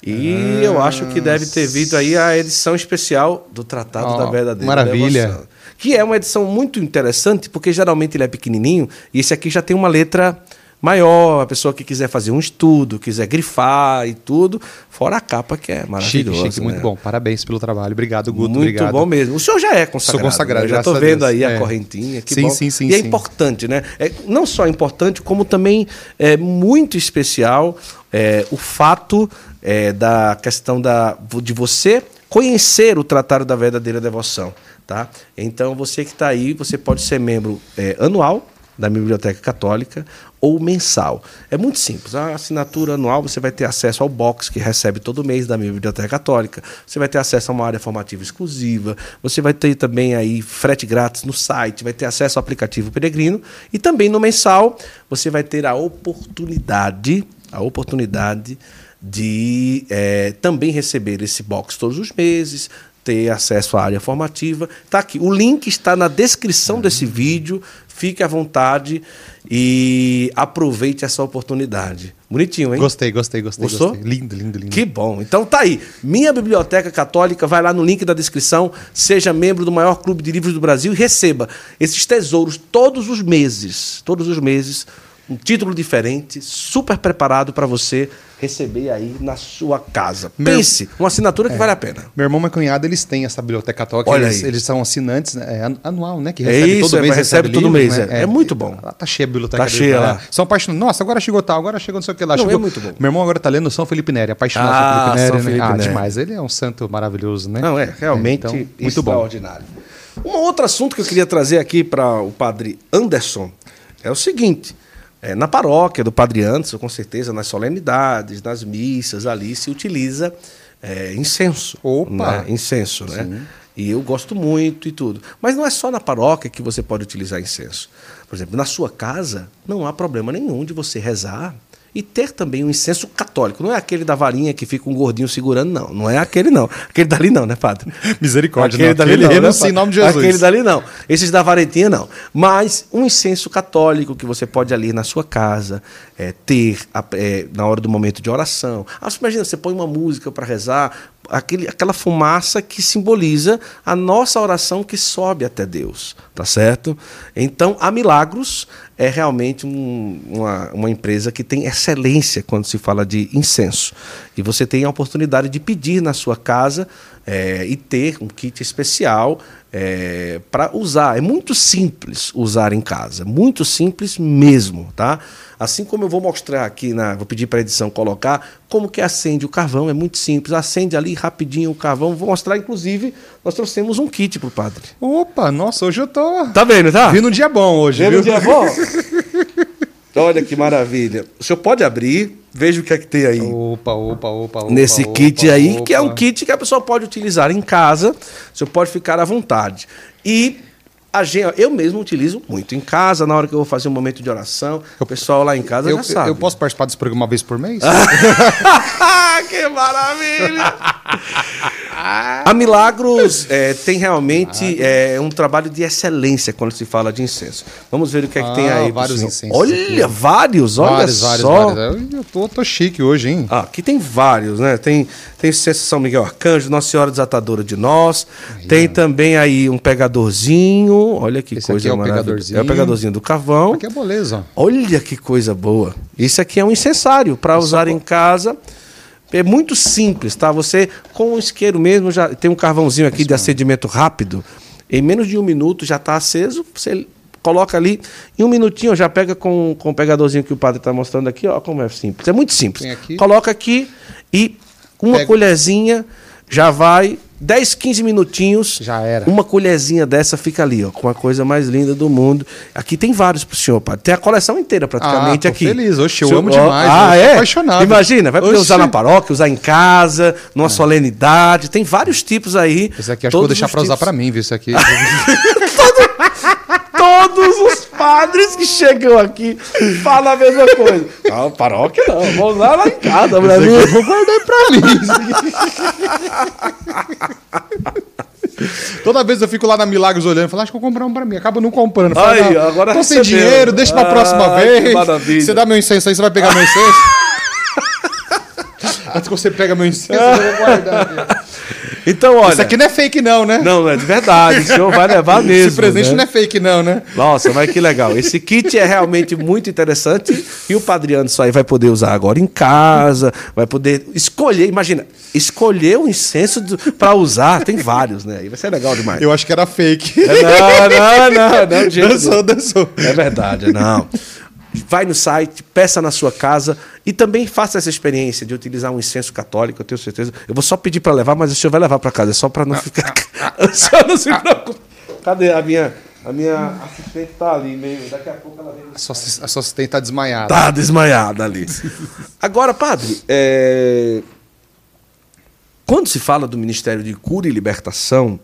E ah, eu acho que deve ter vindo aí a edição especial do Tratado oh, da Verdadeira Maravilha. Devoção, que é uma edição muito interessante, porque geralmente ele é pequenininho, e esse aqui já tem uma letra maior, a pessoa que quiser fazer um estudo, quiser grifar e tudo, fora a capa que é maravilhosa. Chique, chique, né? muito bom. Parabéns pelo trabalho. Obrigado, Guto. Muito obrigado. bom mesmo. O senhor já é consagrado. Sou consagrado, né? Já estou vendo aí é. a correntinha. Que sim, bom. sim, sim. E é sim. importante, né? É, não só importante, como também é muito especial é, o fato é, da questão da, de você conhecer o Tratado da Verdadeira Devoção. Tá? Então, você que está aí, você pode ser membro é, anual da Biblioteca Católica ou mensal. É muito simples. A assinatura anual você vai ter acesso ao box que recebe todo mês da minha Biblioteca Católica. Você vai ter acesso a uma área formativa exclusiva. Você vai ter também aí frete grátis no site. Vai ter acesso ao aplicativo Peregrino e também no mensal você vai ter a oportunidade, a oportunidade de é, também receber esse box todos os meses, ter acesso à área formativa. Tá aqui. O link está na descrição desse vídeo. Fique à vontade e aproveite essa oportunidade. Bonitinho, hein? Gostei, gostei, gostei. Gostou? Gostei. Lindo, lindo, lindo. Que bom. Então tá aí. Minha Biblioteca Católica, vai lá no link da descrição, seja membro do maior clube de livros do Brasil e receba esses tesouros todos os meses. Todos os meses um título diferente, super preparado para você receber aí na sua casa. Meu... Pense, uma assinatura que é. vale a pena. Meu irmão e minha cunhada, eles têm essa biblioteca católica, Olha eles, aí. eles são assinantes né, é anual, né? Que recebe é isso, todo mês. Recebe, todo mês, né? é. é. muito bom. Ela tá cheia a biblioteca Tá cheia lá. Né? São apaixonados. Nossa, agora chegou tal, agora chegou não sei o que lá. Não, chegou... é muito bom. Meu irmão agora tá lendo São Felipe Neri, apaixonado ah, Felipe Neri. São né? Felipe ah, Neri. demais. Ele é um santo maravilhoso, né? Não, é realmente então, muito extraordinário. Bom. Um outro assunto que eu queria trazer aqui para o padre Anderson é o seguinte. É, na paróquia do Padre Anderson, com certeza, nas solenidades, nas missas, ali se utiliza é, incenso. Opa! Né? Incenso, né? Sim. E eu gosto muito e tudo. Mas não é só na paróquia que você pode utilizar incenso. Por exemplo, na sua casa, não há problema nenhum de você rezar e ter também um incenso católico. Não é aquele da varinha que fica um gordinho segurando, não. Não é aquele, não. Aquele dali não, né, padre? Misericórdia, aquele não. Dali aquele não, né, em nome de Jesus. Aquele dali não. Esses da varetinha, não. Mas um incenso católico que você pode ali na sua casa é, ter é, na hora do momento de oração. Ah, você imagina, você põe uma música para rezar, aquele, aquela fumaça que simboliza a nossa oração que sobe até Deus, tá certo? Então, a Milagros é realmente um, uma, uma empresa que tem excelência quando se fala de incenso. E você tem a oportunidade de pedir na sua casa é, e ter um kit especial é, para usar. É muito simples usar em casa, muito simples mesmo, tá? Assim como eu vou mostrar aqui, na, vou pedir para a edição colocar como que acende o carvão, é muito simples. Acende ali rapidinho o carvão. Vou mostrar, inclusive, nós trouxemos um kit pro padre. Opa, nossa, hoje eu tô. Tá vendo, tá? Vindo um dia bom hoje. Vindo um dia bom? Olha que maravilha. O senhor pode abrir, veja o que é que tem aí. Opa, opa, opa, opa. Nesse opa, kit opa, aí, que é um kit que a pessoa pode utilizar em casa, o senhor pode ficar à vontade. E a gente, eu mesmo utilizo muito em casa, na hora que eu vou fazer um momento de oração. O pessoal lá em casa eu, já sabe. Eu posso participar desse programa uma vez por mês? que maravilha! A Milagros é, tem realmente é, um trabalho de excelência quando se fala de incenso. Vamos ver o que é que Ah, tem aí. vários incensos Olha, aqui. vários, olha vários, só. vários, vários. Eu tô, tô chique hoje, hein? Ah, aqui tem vários, né? Tem, tem São Miguel Arcanjo, Nossa Senhora Desatadora de Nós. tem também aí um pegadorzinho. Olha que Esse coisa é o maravilhosa. pegadorzinho. É o pegadorzinho do carvão. Aqui é moleza. Olha que coisa boa. Isso aqui é um incensário para usar em casa. É muito simples, tá? Você, com o isqueiro mesmo, já tem um carvãozinho aqui de acendimento rápido. Em menos de um minuto já está aceso. Você coloca ali, em um minutinho já pega com, com o pegadorzinho que o padre está mostrando aqui. Ó, como é simples. É muito simples. Coloca aqui e uma Pega. colherzinha já vai 10, 15 minutinhos. Já era. Uma colherzinha dessa fica ali, ó, com a coisa mais linda do mundo. Aqui tem vários pro senhor, padre. Tem a coleção inteira praticamente ah, tô aqui. feliz, oxe, eu senhor, amo demais. Ah, é? apaixonado. Imagina, vai poder Oxi. usar na paróquia, usar em casa, numa é. solenidade. Tem vários tipos aí. Esse aqui acho que vou deixar para usar para mim, viu? Isso aqui. Todos os padres que chegam aqui falam a mesma coisa. Não, paróquia não, vou usar lá em casa pra mim. Eu vou guardar pra mim. Toda vez eu fico lá na Milagres olhando, falo, acho que vou comprar um pra mim. Acabo não comprando. Falo, aí, agora tô sem dinheiro, deixa pra ah, próxima vez. Você dá meu incenso aí, você vai pegar meu incenso? Antes que você pega meu incenso, eu vou guardar. Então, olha. Isso aqui não é fake, não, né? Não, é de verdade. O senhor vai levar mesmo. Esse presente né? não é fake, não, né? Nossa, mas que legal. Esse kit é realmente muito interessante e o Padre Anderson aí vai poder usar agora em casa, vai poder escolher. Imagina, escolher o incenso para usar. Tem vários, né? Aí vai ser legal demais. Eu acho que era fake. É, não, não, não. não dançou, dançou. É verdade, não vai no site, peça na sua casa e também faça essa experiência de utilizar um incenso católico, eu tenho certeza. Eu vou só pedir para levar, mas o senhor vai levar para casa, é só para não ficar. o senhor não se preocupe. Cadê a minha. A minha assistente está ali meio. Daqui a pouco ela vem. A sua, a sua assistente está desmaiada. Está desmaiada ali. Agora, padre, é... quando se fala do Ministério de Cura e Libertação,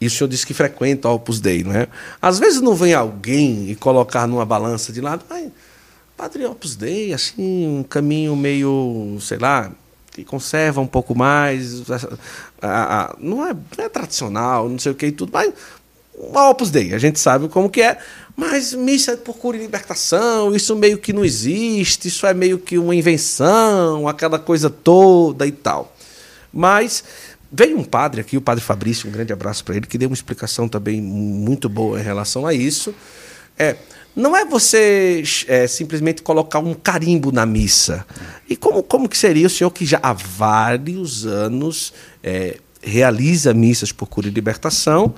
e o senhor disse que frequenta o Opus Dei, não é? Às vezes não vem alguém e colocar numa balança de lado, mas Padre Opus Dei, assim, um caminho meio, sei lá, que conserva um pouco mais, a, a, não, é, não, é, tradicional, não sei o que e tudo, mas uma Opus Dei, a gente sabe como que é, mas missa por cura e libertação, isso meio que não existe, isso é meio que uma invenção, aquela coisa toda e tal. Mas Veio um padre aqui, o padre Fabrício, um grande abraço para ele, que deu uma explicação também muito boa em relação a isso. É, não é você é, simplesmente colocar um carimbo na missa. E como, como que seria o senhor que já há vários anos é, realiza missas por cura e libertação?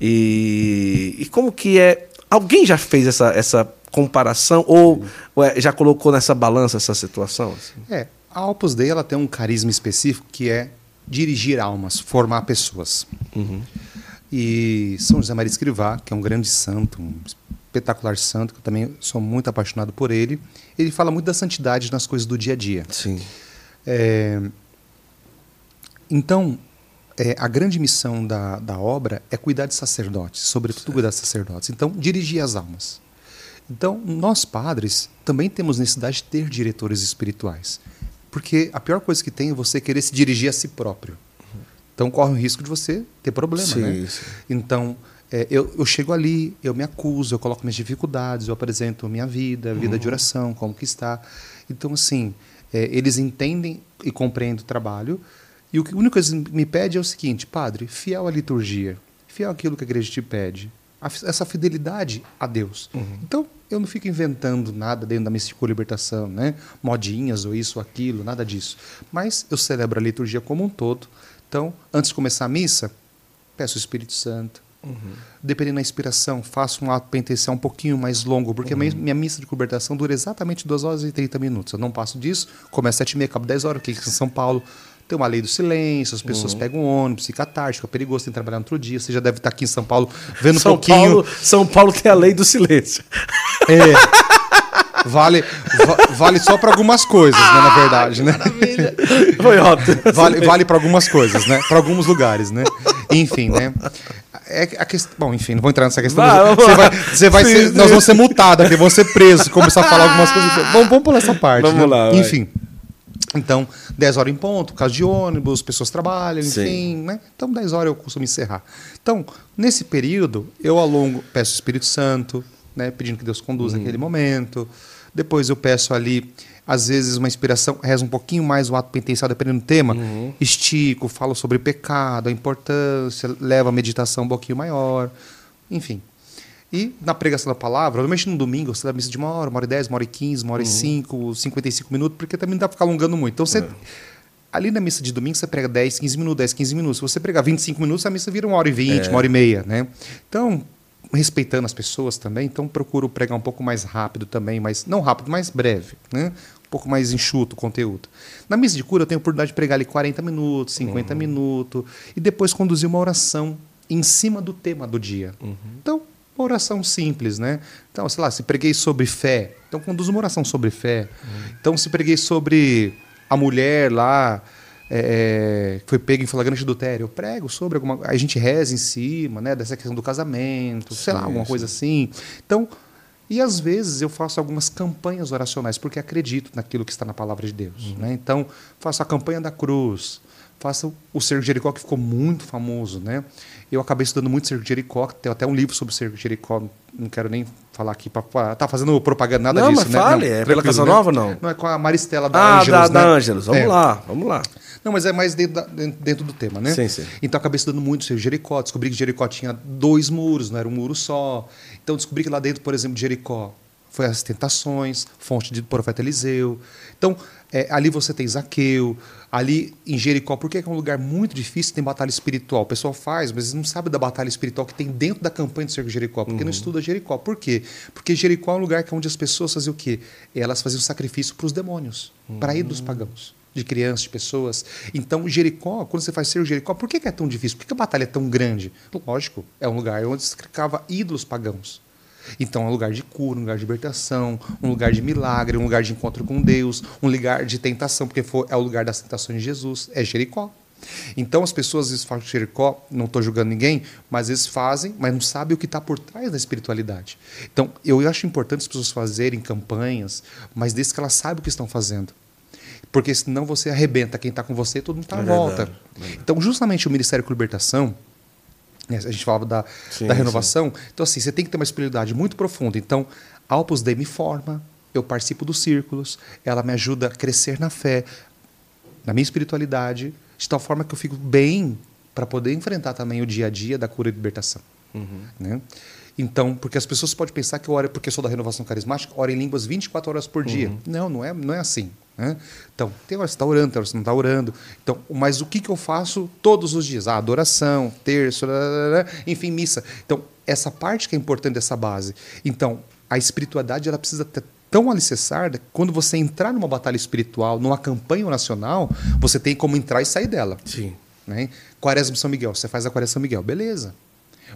E, e como que é. Alguém já fez essa, essa comparação ou, ou é, já colocou nessa balança essa situação? Assim? É, a Opus Dei ela tem um carisma específico que é dirigir almas, formar pessoas. Uhum. E São José Maria Escrivá, que é um grande santo, um espetacular santo, que eu também sou muito apaixonado por ele, ele fala muito da santidade nas coisas do dia a dia. Sim. É, então, é, a grande missão da, da obra é cuidar de sacerdotes, sobretudo certo. cuidar de sacerdotes. Então, dirigir as almas. Então, nós padres também temos necessidade de ter diretores espirituais. Porque a pior coisa que tem é você querer se dirigir a si próprio. Então corre o risco de você ter problema, sim, né? Sim. Então, é, eu, eu, chego ali, eu me acuso, eu coloco minhas dificuldades, eu apresento minha vida, vida uhum. de oração, como que está. Então, assim, é, eles entendem e compreendem o trabalho. E o que a única coisa que me pede é o seguinte, padre, fiel à liturgia, fiel àquilo que a igreja te pede, essa fidelidade a Deus. Uhum. Então, eu não fico inventando nada dentro da mística libertação, né? Modinhas ou isso ou aquilo, nada disso. Mas eu celebro a liturgia como um todo. Então, antes de começar a missa, peço o Espírito Santo. Uhum. Dependendo da inspiração, faço um ato penitencial um pouquinho mais longo, porque uhum. minha missa de libertação dura exatamente 2 horas e 30 minutos. Eu não passo disso, começa às 7 e meia, acabo 10 horas, aqui em São Paulo tem uma lei do silêncio, as pessoas uhum. pegam um ônibus, fica tarde, fica perigoso, tem que trabalhar no outro dia. Você já deve estar aqui em São Paulo vendo São um pouquinho. Paulo, São Paulo tem a lei do silêncio. É. Vale, vale só para algumas coisas, né, na verdade, né? Maravilha. Foi ótimo. Vale, vale para algumas coisas, né? Para alguns lugares, né? Enfim, né? É a questão, bom, enfim, não vou entrar nessa questão. Vai, você vai, você vai sim, ser, sim. nós vamos ser multados aqui, vamos ser presos, começar a falar algumas coisas. Vamos, vamos pular essa parte. Vamos né? lá. Enfim. Vai. Então, 10 horas em ponto, caso de ônibus, pessoas trabalham, enfim. Né? Então, 10 horas eu costumo encerrar. Então, nesse período, eu ao longo peço o Espírito Santo, né, pedindo que Deus conduza uhum. aquele momento. Depois eu peço ali, às vezes, uma inspiração, rezo um pouquinho mais o ato penitencial, dependendo do tema. Uhum. Estico, falo sobre pecado, a importância, levo a meditação um pouquinho maior. Enfim, e na pregação da palavra, normalmente no domingo, você dá missa de uma hora, uma hora e dez, uma hora e quinze, uma hora uhum. e cinco, cinquenta e cinco minutos, porque também não dá para ficar alongando muito. Então você. É. Ali na missa de domingo você prega 10, 15 minutos, 10, 15 minutos. Se você pregar 25 minutos, a missa vira uma hora e vinte, é. uma hora e meia, né? Então, respeitando as pessoas também, então procuro pregar um pouco mais rápido também, mas não rápido, mais breve, né? Um pouco mais enxuto o conteúdo. Na missa de cura eu tenho a oportunidade de pregar ali 40 minutos, 50 uhum. minutos e depois conduzir uma oração em cima do tema do dia. Uhum. Então, uma oração simples, né? Então, sei lá, se preguei sobre fé, então conduzo uma oração sobre fé. Uhum. Então, se preguei sobre a mulher lá, é, foi pego em flagrante adultério, eu prego sobre alguma a gente reza em cima, né, dessa questão do casamento, sei lá, alguma coisa assim. Então, e às vezes eu faço algumas campanhas oracionais porque acredito naquilo que está na palavra de Deus, uhum. né? Então, faço a campanha da cruz, faço o Cerco de Jericó que ficou muito famoso, né? Eu acabei estudando muito Cerco de Jericó, tem até um livro sobre o Cerco de Jericó, não quero nem falar aqui para tá fazendo propaganda nada não, disso, mas né? Fale, não, é pela Casa Nova né? não? Não é com a Maristela da ah, Ângelos, da, né? da Ângelos. Vamos é. lá, vamos lá. Não, mas é mais dentro, da, dentro do tema, né? Sim, sim. Então acabei estudando muito sobre Jericó, descobri que Jericó tinha dois muros, não era um muro só. Então descobri que lá dentro, por exemplo, de Jericó foi as tentações, fonte do profeta Eliseu. Então, é, ali você tem Zaqueu, ali em Jericó, porque é um lugar muito difícil, tem batalha espiritual. O pessoal faz, mas não sabe da batalha espiritual que tem dentro da campanha do Cerco de Jericó, porque uhum. não estuda Jericó. Por quê? Porque Jericó é um lugar onde as pessoas faziam o quê? Elas faziam sacrifício para os demônios, uhum. para ir dos pagãos de crianças, de pessoas. Então, Jericó, quando você faz ser Jericó, por que é tão difícil? Por que a batalha é tão grande? Lógico, é um lugar onde se sacrificava ídolos pagãos. Então é um lugar de cura, um lugar de libertação, um lugar de milagre, um lugar de encontro com Deus, um lugar de tentação, porque é o lugar das tentações de Jesus, é Jericó. Então as pessoas às vezes falam Jericó, não estou julgando ninguém, mas eles fazem, mas não sabem o que está por trás da espiritualidade. Então eu acho importante as pessoas fazerem campanhas, mas desde que elas saibam o que estão fazendo. Porque senão você arrebenta quem está com você, todo mundo está é à volta. Verdade. Então, justamente o Ministério com Libertação, a gente falava da, sim, da renovação. Sim. Então, assim, você tem que ter uma espiritualidade muito profunda. Então, a Opus Dei me forma, eu participo dos círculos, ela me ajuda a crescer na fé, na minha espiritualidade, de tal forma que eu fico bem para poder enfrentar também o dia a dia da cura e libertação. Uhum. Né? Então, porque as pessoas podem pensar que eu oro, porque eu sou da renovação carismática, oro em línguas 24 horas por dia. Uhum. Não, não é, não é assim. Né? Então, tem hora que você está orando, tem hora que você não está orando. Então, mas o que, que eu faço todos os dias? Ah, adoração, terço, enfim, missa. Então, essa parte que é importante dessa base. Então, a espiritualidade ela precisa ter tão alicerçada quando você entrar numa batalha espiritual, numa campanha nacional, você tem como entrar e sair dela. Sim. Né? Quaresma São Miguel, você faz a Quaresma São Miguel, beleza.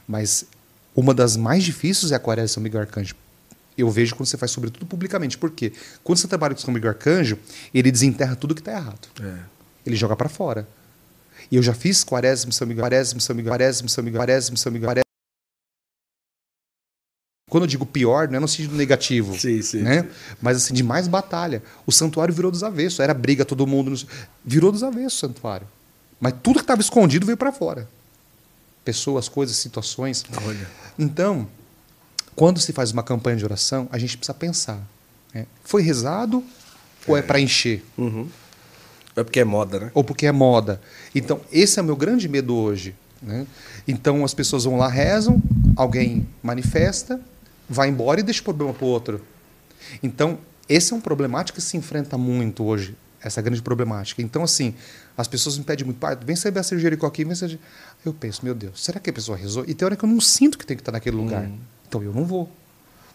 Mas uma das mais difíceis é a Quaresma São Miguel Arcanjo, eu vejo quando você faz sobretudo publicamente. Por quê? Quando você trabalha com o Miguel Arcanjo, ele desenterra tudo que está errado. É. Ele joga para fora. E eu já fiz quaresma, São Miguel, quaresma, São Miguel, quaresma, São Miguel, quaresma, São Miguel, quaresma. Quando eu digo pior, não é no sentido negativo. Sim, sim, né? Sim. Mas assim, de mais batalha. O santuário virou dos avessos. Era briga, todo mundo. Virou dos avessos o santuário. Mas tudo que estava escondido veio para fora. Pessoas, coisas, situações. Olha. Então, quando se faz uma campanha de oração, a gente precisa pensar: né? foi rezado ou é, é para encher? Uhum. É porque é moda, né? Ou porque é moda. Então, esse é o meu grande medo hoje. Né? Então, as pessoas vão lá, rezam, alguém manifesta, vai embora e deixa o problema para o outro. Então, esse é um problemático que se enfrenta muito hoje, essa grande problemática. Então, assim, as pessoas me pedem muito, pai, vem saber a cirurgia aqui, vem. Eu penso, meu Deus, será que a pessoa rezou? E tem hora que eu não sinto que tem que estar naquele lugar. Hum. Então eu não vou.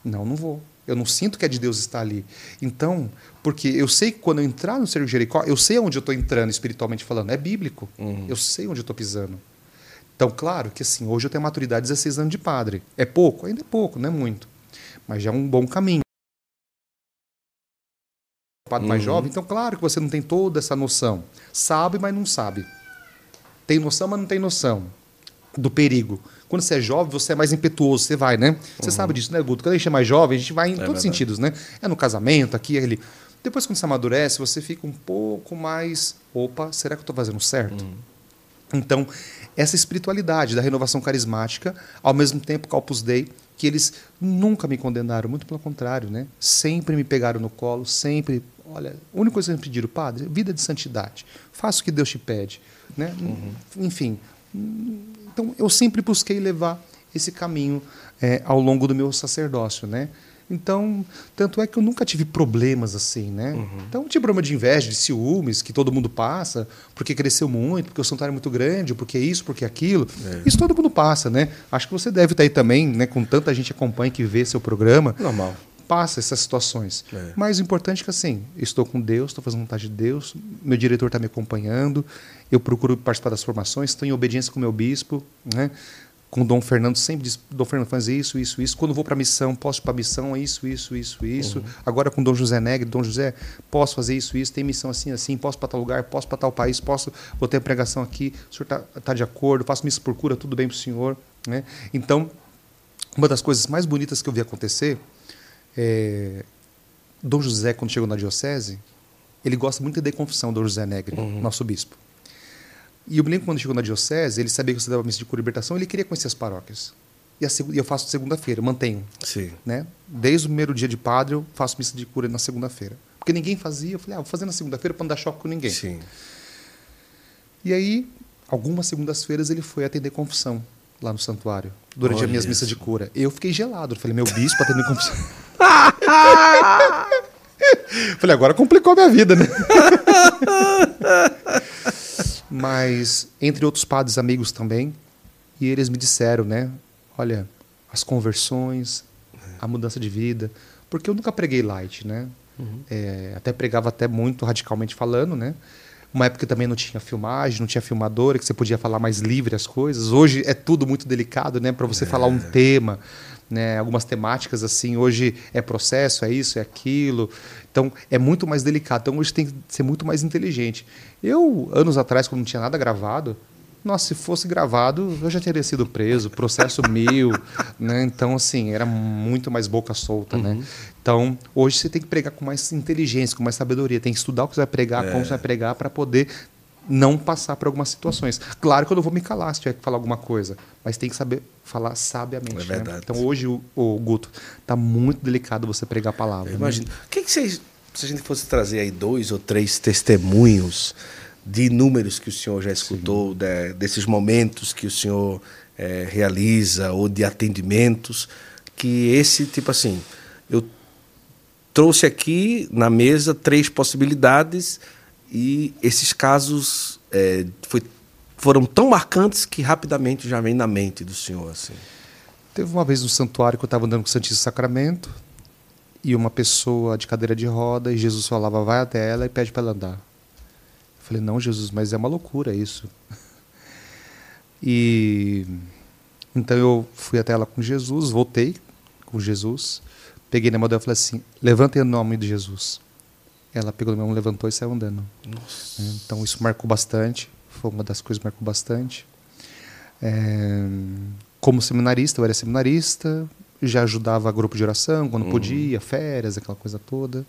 Não, não vou. Eu não sinto que é de Deus estar ali. Então, porque eu sei que quando eu entrar no Cerco de Jericó, eu sei onde eu estou entrando espiritualmente falando. É bíblico. Uhum. Eu sei onde eu estou pisando. Então, claro que assim, hoje eu tenho maturidade de 16 anos de padre. É pouco? Ainda é pouco, não é muito. Mas já é um bom caminho. Padre uhum. mais jovem, então claro que você não tem toda essa noção. Sabe, mas não sabe. Tem noção, mas não tem noção do perigo. Quando você é jovem, você é mais impetuoso, você vai, né? Você uhum. sabe disso, né, Guto? Quando a gente é mais jovem, a gente vai em é todos os sentidos, né? É no casamento, aqui, ali. Depois, quando você amadurece, você fica um pouco mais. Opa, será que eu estou fazendo certo? Uhum. Então, essa espiritualidade da renovação carismática, ao mesmo tempo que Opus Dei, que eles nunca me condenaram, muito pelo contrário, né? Sempre me pegaram no colo, sempre. Olha, a única coisa que me pediram, padre, vida de santidade. Faça o que Deus te pede. Né? Uhum. Enfim, então, eu sempre busquei levar esse caminho é, ao longo do meu sacerdócio, né? Então, tanto é que eu nunca tive problemas assim, né? Uhum. Então, tive problema de inveja, de ciúmes, que todo mundo passa, porque cresceu muito, porque o santuário é muito grande, porque isso, porque aquilo. É. Isso todo mundo passa, né? Acho que você deve estar aí também, né? Com tanta gente que acompanha, que vê seu programa. Normal. Passa essas situações. É. Mas o importante é que, assim, estou com Deus, estou fazendo vontade de Deus, meu diretor está me acompanhando, eu procuro participar das formações, estou em obediência com o meu bispo, né? com Dom Fernando, sempre diz, Dom Fernando faz isso, isso, isso. Quando vou para a missão, posso ir para a missão, é isso, isso, isso, isso. Uhum. Agora com Dom José Negre, Dom José, posso fazer isso, isso, tem missão assim, assim, posso para tal lugar, posso para tal país, posso, vou ter pregação aqui, o senhor está tá de acordo, faço missa por cura, tudo bem para o senhor. Né? Então, uma das coisas mais bonitas que eu vi acontecer é, Dom José, quando chegou na diocese, ele gosta muito de confissão, Dom José Negre, uhum. nosso bispo. E eu me lembro quando chegou na diocese, ele sabia que eu dava missa de cura e libertação, ele queria conhecer as paróquias. E, a, e eu faço segunda-feira, mantenho. Sim. Né? Desde o primeiro dia de padre, eu faço missa de cura na segunda-feira. Porque ninguém fazia, eu falei, ah, vou fazer na segunda-feira para não dar choque com ninguém. Sim. E aí, algumas segundas-feiras, ele foi atender confissão lá no santuário, durante Olha as minhas isso. missas de cura. Eu fiquei gelado. Eu falei, meu bispo atendendo confissão. falei, agora complicou a minha vida, né? mas entre outros padres amigos também, e eles me disseram, né, olha, as conversões, a mudança de vida, porque eu nunca preguei light, né? Uhum. É, até pregava até muito radicalmente falando, né? Uma época também não tinha filmagem, não tinha filmadora, que você podia falar mais livre as coisas. Hoje é tudo muito delicado, né? Para você é. falar um tema, né? Algumas temáticas assim. Hoje é processo, é isso, é aquilo. Então é muito mais delicado. Então hoje tem que ser muito mais inteligente. Eu anos atrás, quando não tinha nada gravado, nossa, se fosse gravado, eu já teria sido preso, processo mil, né? Então, assim, era muito mais boca solta, né? uhum. né? Então, hoje você tem que pregar com mais inteligência, com mais sabedoria. Tem que estudar o que você vai pregar, é. como você vai pregar, para poder não passar por algumas situações. Claro que eu não vou me calar se tiver que falar alguma coisa, mas tem que saber falar sabiamente. É né? verdade. Né? Então, hoje, o, o Guto, está muito delicado você pregar a palavra. Eu né? imagino. O que, que vocês, se a gente fosse trazer aí dois ou três testemunhos de números que o senhor já escutou, de, desses momentos que o senhor é, realiza, ou de atendimentos, que esse tipo assim, eu trouxe aqui na mesa três possibilidades e esses casos é, foi, foram tão marcantes que rapidamente já vem na mente do senhor. Assim. Teve uma vez no santuário que eu estava andando com o Santíssimo Sacramento e uma pessoa de cadeira de roda e Jesus falava, vai até ela e pede para ela andar. Eu falei, não, Jesus, mas é uma loucura isso. E então eu fui até ela com Jesus, voltei com Jesus, peguei na mão dela e falei assim: levanta em nome de Jesus. Ela pegou na minha mão, levantou e saiu andando. Nossa. É, então isso marcou bastante, foi uma das coisas que marcou bastante. É, como seminarista, eu era seminarista, já ajudava grupo de oração quando uhum. podia, férias, aquela coisa toda.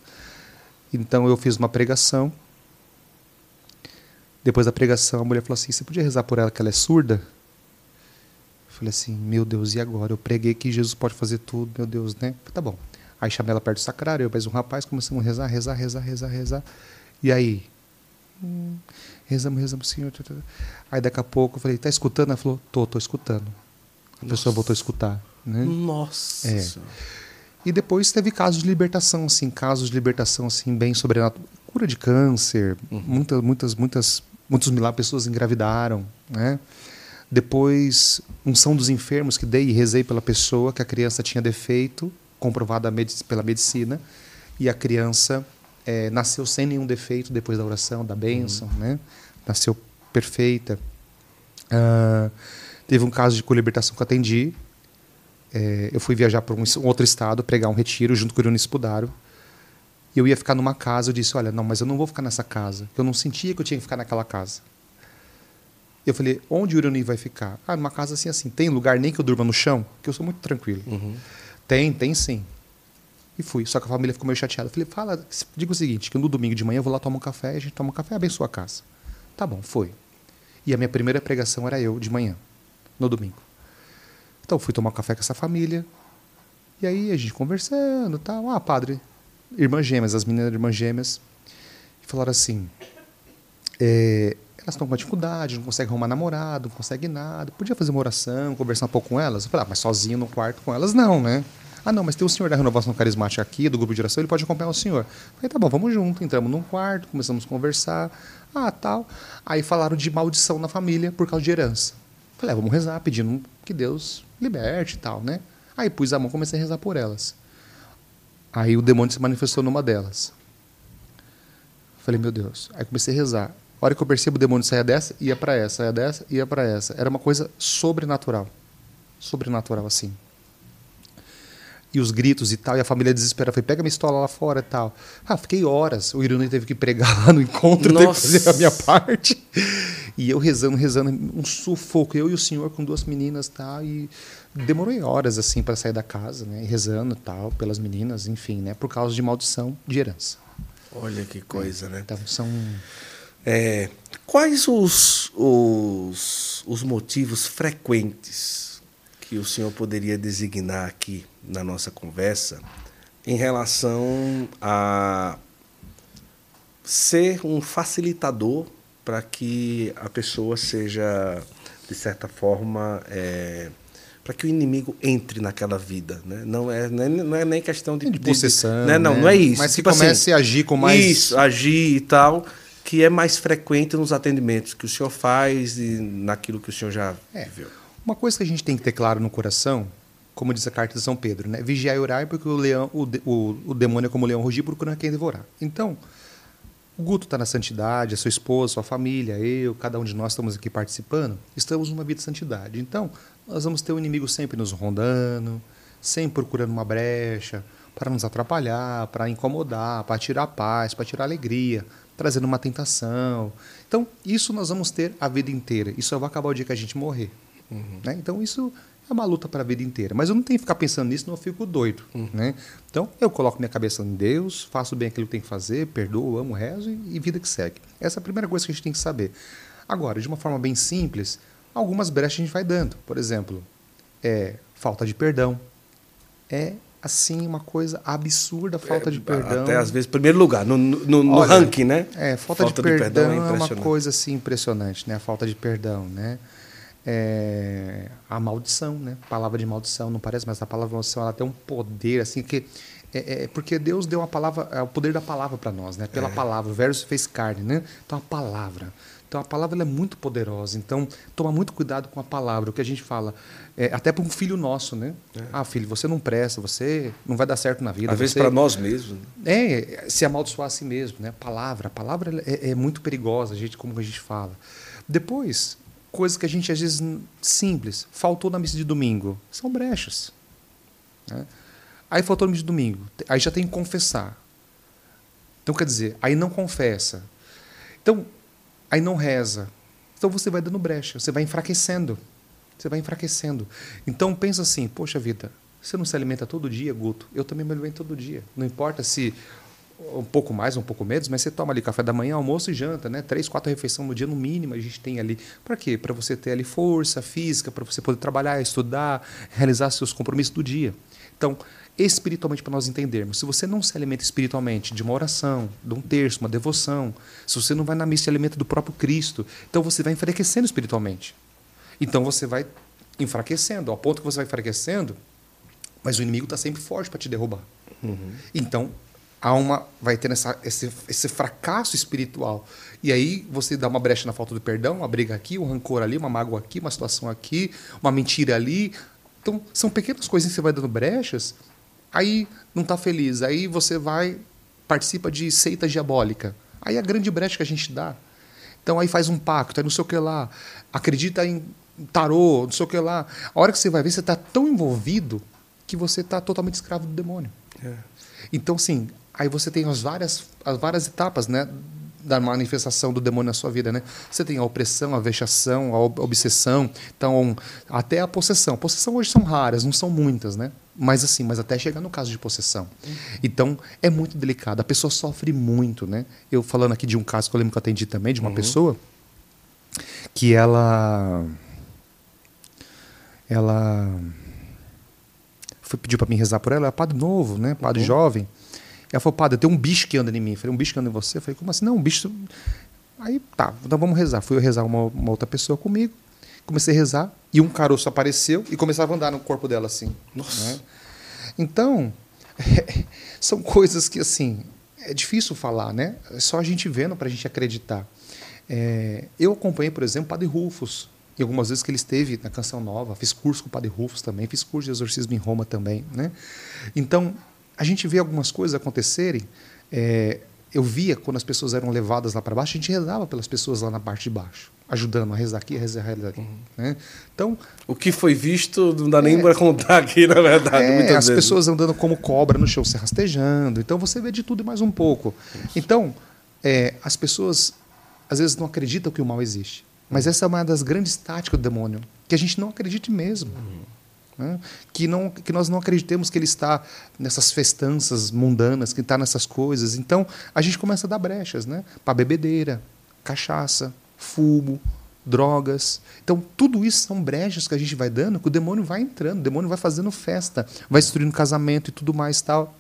Então eu fiz uma pregação depois da pregação, a mulher falou assim: Você podia rezar por ela que ela é surda? Eu falei assim: Meu Deus, e agora? Eu preguei que Jesus pode fazer tudo, meu Deus, né? Falei, tá bom. Aí chamei ela perto do sacrário, eu mais um rapaz, começamos a rezar, rezar, rezar, rezar, rezar. E aí? Hum, rezamos, rezamos, Senhor. Aí daqui a pouco eu falei: Tá escutando? Ela falou: Tô, tô escutando. A Nossa. pessoa voltou a escutar. Né? Nossa. É. E depois teve casos de libertação, assim, casos de libertação assim bem sobrenatural, cura de câncer, uhum. muitas, muitas, muitas Muitos milagres, pessoas engravidaram, né? Depois, unção dos enfermos que dei e rezei pela pessoa que a criança tinha defeito, comprovado pela medicina, e a criança é, nasceu sem nenhum defeito depois da oração, da bênção, uhum. né? Nasceu perfeita. Uh, teve um caso de colibertação que eu atendi. É, eu fui viajar para um, um, outro estado, pregar um retiro junto com o Irônio Espudário. E eu ia ficar numa casa, eu disse, olha, não, mas eu não vou ficar nessa casa. Eu não sentia que eu tinha que ficar naquela casa. Eu falei, onde o Urani vai ficar? Ah, numa casa assim, assim. Tem lugar nem que eu durma no chão? Que eu sou muito tranquilo. Uhum. Tem, tem sim. E fui. Só que a família ficou meio chateada. Falei, fala, diga o seguinte, que no domingo de manhã eu vou lá tomar um café, a gente toma um café, abençoa a casa. Tá bom, foi. E a minha primeira pregação era eu, de manhã, no domingo. Então fui tomar um café com essa família. E aí a gente conversando tal. Ah, padre, irmãs gêmeas, as meninas irmãs gêmeas, e falaram assim: é, elas estão com dificuldade, não conseguem arrumar namorado, não conseguem nada. Podia fazer uma oração, conversar um pouco com elas? Eu falei, ah, mas sozinho no quarto com elas, não, né? Ah, não, mas tem um senhor da renovação carismática aqui, do grupo de oração, ele pode acompanhar o senhor. falei, tá bom, vamos junto. Entramos num quarto, começamos a conversar. Ah, tal. Aí falaram de maldição na família por causa de herança. Falei, ah, vamos rezar, pedindo que Deus liberte e tal, né? Aí pus a mão comecei a rezar por elas. Aí o demônio se manifestou numa delas. Falei, meu Deus. Aí comecei a rezar. A hora que eu percebo o demônio saia dessa, ia para essa, saia dessa, ia para essa. Era uma coisa sobrenatural. Sobrenatural assim. E os gritos e tal, e a família desesperada. Falei, pega minha estola lá fora e tal. Ah, fiquei horas. O Irune teve que pregar lá no encontro, teve que fazer a minha parte. E eu rezando, rezando, um sufoco. Eu e o senhor com duas meninas tal, e demorou horas assim para sair da casa, né? E rezando tal, pelas meninas, enfim, né? Por causa de maldição de herança. Olha que coisa, é, né? Então são. É, quais os, os, os motivos frequentes que o senhor poderia designar aqui na nossa conversa em relação a ser um facilitador para que a pessoa seja, de certa forma, é, para que o inimigo entre naquela vida, né? Não é, não é, não é nem questão de, de possessão, de, né? não, né? não é isso. Mas tipo que comece assim, a agir com mais isso, agir e tal, que é mais frequente nos atendimentos que o senhor faz e naquilo que o senhor já é. viu. Uma coisa que a gente tem que ter claro no coração, como diz a carta de São Pedro, né? Vigiar e orar porque o leão, o, o, o demônio é como o leão rugir procurando quem devorar. Então, o Guto está na santidade, a sua esposa, sua família, eu, cada um de nós estamos aqui participando, estamos numa vida de santidade. Então, nós vamos ter o um inimigo sempre nos rondando, sempre procurando uma brecha para nos atrapalhar, para incomodar, para tirar paz, para tirar alegria, trazendo uma tentação. Então, isso nós vamos ter a vida inteira. Isso só vai acabar o dia que a gente morrer. Uhum. Né? Então, isso é uma luta para a vida inteira. Mas eu não tenho que ficar pensando nisso, não fico doido. Uhum. Né? Então, eu coloco minha cabeça em Deus, faço bem aquilo que tenho que fazer, perdoo, amo, rezo e, e vida que segue. Essa é a primeira coisa que a gente tem que saber. Agora, de uma forma bem simples, algumas brechas a gente vai dando. Por exemplo, é, falta de perdão. É assim uma coisa absurda falta é, de perdão. Até às vezes, primeiro lugar, no, no, no Olha, ranking, né? É, falta, falta de, perdão de, perdão é, é uma coisa assim impressionante, né? A falta de perdão, né? É, a maldição, né? Palavra de maldição, não parece, mas a palavra maldição ela tem um poder assim que é, é, porque Deus deu a palavra, é o poder da palavra para nós, né? Pela é. palavra, o verso fez carne, né? Então a palavra. Então a palavra é muito poderosa. Então toma muito cuidado com a palavra, o que a gente fala. É, até para um filho nosso, né? É. Ah, filho, você não presta, você não vai dar certo na vida. Às vezes para nós mesmos. Né? É, se amaldiçoar a si mesmo, né? A palavra, a palavra é, é, muito perigosa, a gente, como a gente fala. Depois, coisas que a gente às vezes simples, faltou na missa de domingo, são brechas. Né? Aí faltou na missa de domingo, aí já tem que confessar. Então quer dizer, aí não confessa. Então aí não reza. Então você vai dando brecha, você vai enfraquecendo. Você vai enfraquecendo. Então pensa assim, poxa vida, você não se alimenta todo dia, Guto? Eu também me alimento todo dia. Não importa se um pouco mais, um pouco menos, mas você toma ali café da manhã, almoço e janta, né? Três, quatro refeições no dia no mínimo a gente tem ali. Para quê? Para você ter ali força física, para você poder trabalhar, estudar, realizar seus compromissos do dia. Então, espiritualmente para nós entendermos. Se você não se alimenta espiritualmente de uma oração, de um terço, uma devoção, se você não vai na missa e alimenta do próprio Cristo, então você vai enfraquecendo espiritualmente. Então você vai enfraquecendo, ao ponto que você vai enfraquecendo, mas o inimigo está sempre forte para te derrubar. Uhum. Então há uma, vai ter essa, esse, esse fracasso espiritual. E aí você dá uma brecha na falta do perdão, uma briga aqui, um rancor ali, uma mágoa aqui, uma situação aqui, uma mentira ali. Então são pequenas coisas que você vai dando brechas Aí não está feliz, aí você vai, participa de seita diabólica. Aí é a grande brecha que a gente dá. Então aí faz um pacto, aí não sei o que lá, acredita em tarô, não sei o que lá. A hora que você vai ver, você está tão envolvido que você está totalmente escravo do demônio. É. Então, assim, aí você tem as várias, as várias etapas né, da manifestação do demônio na sua vida. Né? Você tem a opressão, a vexação, a obsessão, então até a possessão. Possessão hoje são raras, não são muitas, né? Mas assim, mas até chegar no caso de possessão. Então, é muito delicado. A pessoa sofre muito, né? Eu falando aqui de um caso que eu lembro que eu atendi também, de uma uhum. pessoa que ela ela foi pediu para mim rezar por ela, ela é padre novo, né? Padre uhum. jovem. Ela falou, padre, tem um bicho que anda em mim. Eu falei, um bicho que anda em você? Eu falei, como assim? Não, um bicho. Aí tá, então vamos rezar. Fui eu rezar uma, uma outra pessoa comigo. Comecei a rezar e um caroço apareceu e começava a andar no corpo dela assim. Nossa. Né? Então, é, são coisas que, assim, é difícil falar, né? É só a gente vendo para a gente acreditar. É, eu acompanhei, por exemplo, o Padre Rufus, e algumas vezes que ele esteve na Canção Nova, fiz curso com o Padre Rufus também, fiz curso de exorcismo em Roma também, né? Então, a gente vê algumas coisas acontecerem. É, eu via quando as pessoas eram levadas lá para baixo, a gente rezava pelas pessoas lá na parte de baixo, ajudando a rezar aqui, a rezar ali. Uhum. Né? Então, o que foi visto não dá nem é, para contar aqui, na verdade. É, as vezes. pessoas andando como cobra no chão, se rastejando. Então você vê de tudo e mais um pouco. Isso. Então, é, as pessoas às vezes não acreditam que o mal existe. Mas essa é uma das grandes táticas do demônio, que a gente não acredite mesmo. Uhum. Né? Que, não, que nós não acreditemos que ele está nessas festanças mundanas, que está nessas coisas. Então, a gente começa a dar brechas né? para bebedeira, cachaça, fumo, drogas. Então, tudo isso são brechas que a gente vai dando, que o demônio vai entrando, o demônio vai fazendo festa, vai destruindo casamento e tudo mais tal.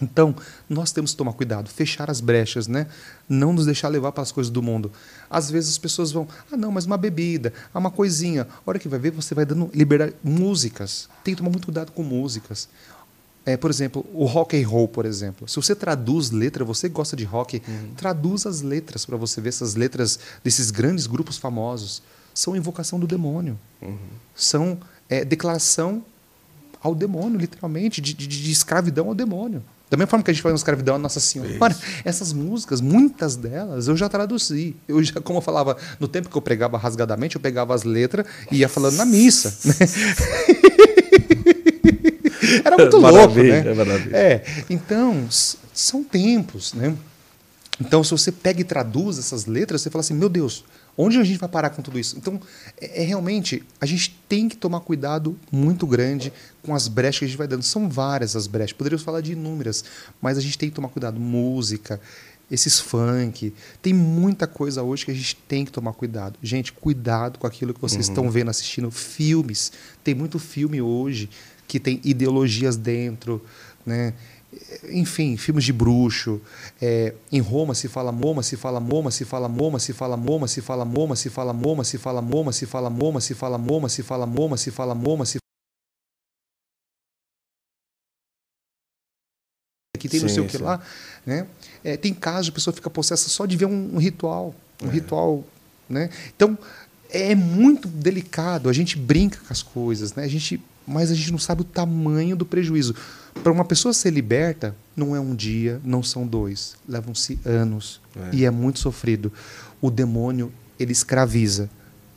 Então, nós temos que tomar cuidado, fechar as brechas, né? Não nos deixar levar pelas coisas do mundo. Às vezes as pessoas vão, ah, não, mas uma bebida, ah, uma coisinha. A hora que vai ver, você vai dando liberdade. Músicas. Tem que tomar muito cuidado com músicas. É, por exemplo, o rock and roll, por exemplo. Se você traduz letra, você gosta de rock, uhum. traduz as letras para você ver essas letras desses grandes grupos famosos. São invocação do demônio. Uhum. São é, declaração ao demônio, literalmente, de, de, de escravidão ao demônio. Da mesma forma que a gente faz uma escravidão a Nossa Senhora. Essas músicas, muitas delas, eu já traduzi. Eu já, como eu falava, no tempo que eu pregava rasgadamente, eu pegava as letras e ia falando na missa. Né? Era muito louco, né? É, é, então, são tempos, né? Então, se você pega e traduz essas letras, você fala assim, meu Deus, Onde a gente vai parar com tudo isso? Então, é, é, realmente, a gente tem que tomar cuidado muito grande com as brechas que a gente vai dando. São várias as brechas, poderíamos falar de inúmeras, mas a gente tem que tomar cuidado. Música, esses funk, tem muita coisa hoje que a gente tem que tomar cuidado. Gente, cuidado com aquilo que vocês uhum. estão vendo, assistindo filmes. Tem muito filme hoje que tem ideologias dentro, né? enfim, filmes de bruxo. É, em Roma se fala moma, se fala moma, se fala moma, se fala moma, se fala moma, se fala moma, se fala moma, se fala moma, se fala moma, se fala moma, se fala moma, se que tem não sei o que lá, né? É, tem casos a pessoa fica possessa só de ver um, um ritual, um é. ritual, né? Então é muito delicado. A gente brinca com as coisas, né? A gente, mas a gente não sabe o tamanho do prejuízo. Para uma pessoa ser liberta, não é um dia, não são dois, levam-se anos é. e é muito sofrido. O demônio ele escraviza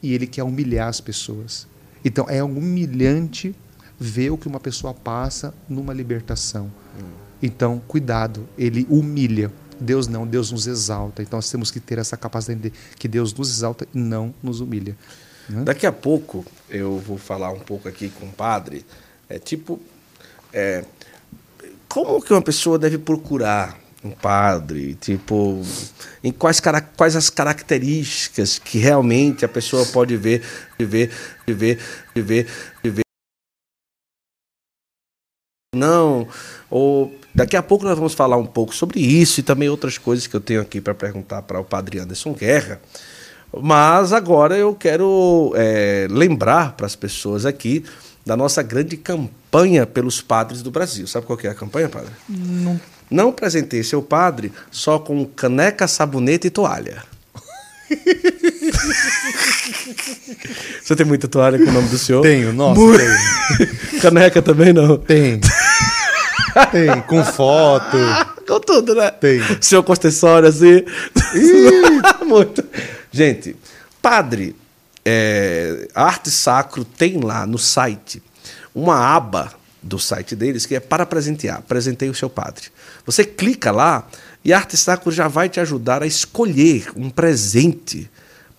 e ele quer humilhar as pessoas. Então é humilhante ver o que uma pessoa passa numa libertação. Hum. Então cuidado, ele humilha. Deus não, Deus nos exalta. Então nós temos que ter essa capacidade de que Deus nos exalta e não nos humilha. Né? Daqui a pouco eu vou falar um pouco aqui com o padre. É tipo, é, como que uma pessoa deve procurar um padre? Tipo, em quais, quais as características que realmente a pessoa pode ver, ver, ver, ver, ver? Não, ou daqui a pouco nós vamos falar um pouco sobre isso e também outras coisas que eu tenho aqui para perguntar para o padre Anderson Guerra. Mas agora eu quero é, lembrar para as pessoas aqui da nossa grande campanha pelos padres do Brasil. Sabe qual é a campanha, padre? Não. Não presentei seu padre só com caneca, sabonete e toalha. Você tem muita toalha com o nome do senhor? Tenho, nossa, tenho. Caneca também não? Tem. Tem, com foto. com tudo, né? Tem. Seu acessório assim. Muito. Gente, padre, é, Arte Sacro tem lá no site uma aba do site deles que é para presentear. Presentei o seu padre. Você clica lá e a Arte Sacro já vai te ajudar a escolher um presente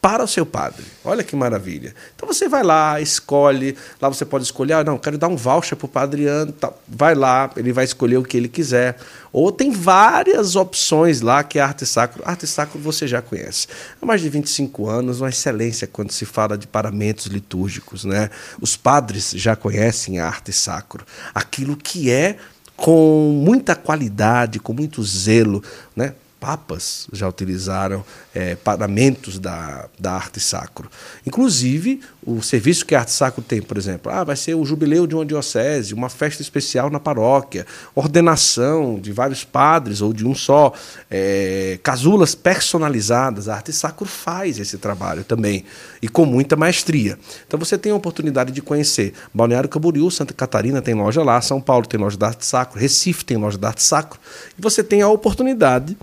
para o seu padre. Olha que maravilha. Então você vai lá, escolhe, lá você pode escolher, ah, não, quero dar um voucher para o padre Adriano, tá. vai lá, ele vai escolher o que ele quiser. Ou tem várias opções lá que a Arte Sacro, Arte Sacro você já conhece. Há mais de 25 anos, uma excelência quando se fala de paramentos litúrgicos, né? Os padres já conhecem a Arte Sacro, aquilo que é com muita qualidade, com muito zelo, né? Papas já utilizaram é, paramentos da, da arte sacro. Inclusive, o serviço que a arte sacro tem, por exemplo, ah, vai ser o jubileu de uma diocese, uma festa especial na paróquia, ordenação de vários padres ou de um só, é, casulas personalizadas. A arte sacro faz esse trabalho também e com muita maestria. Então você tem a oportunidade de conhecer Balneário Camboriú, Santa Catarina tem loja lá, São Paulo tem loja da arte sacro, Recife tem loja da arte sacro, e você tem a oportunidade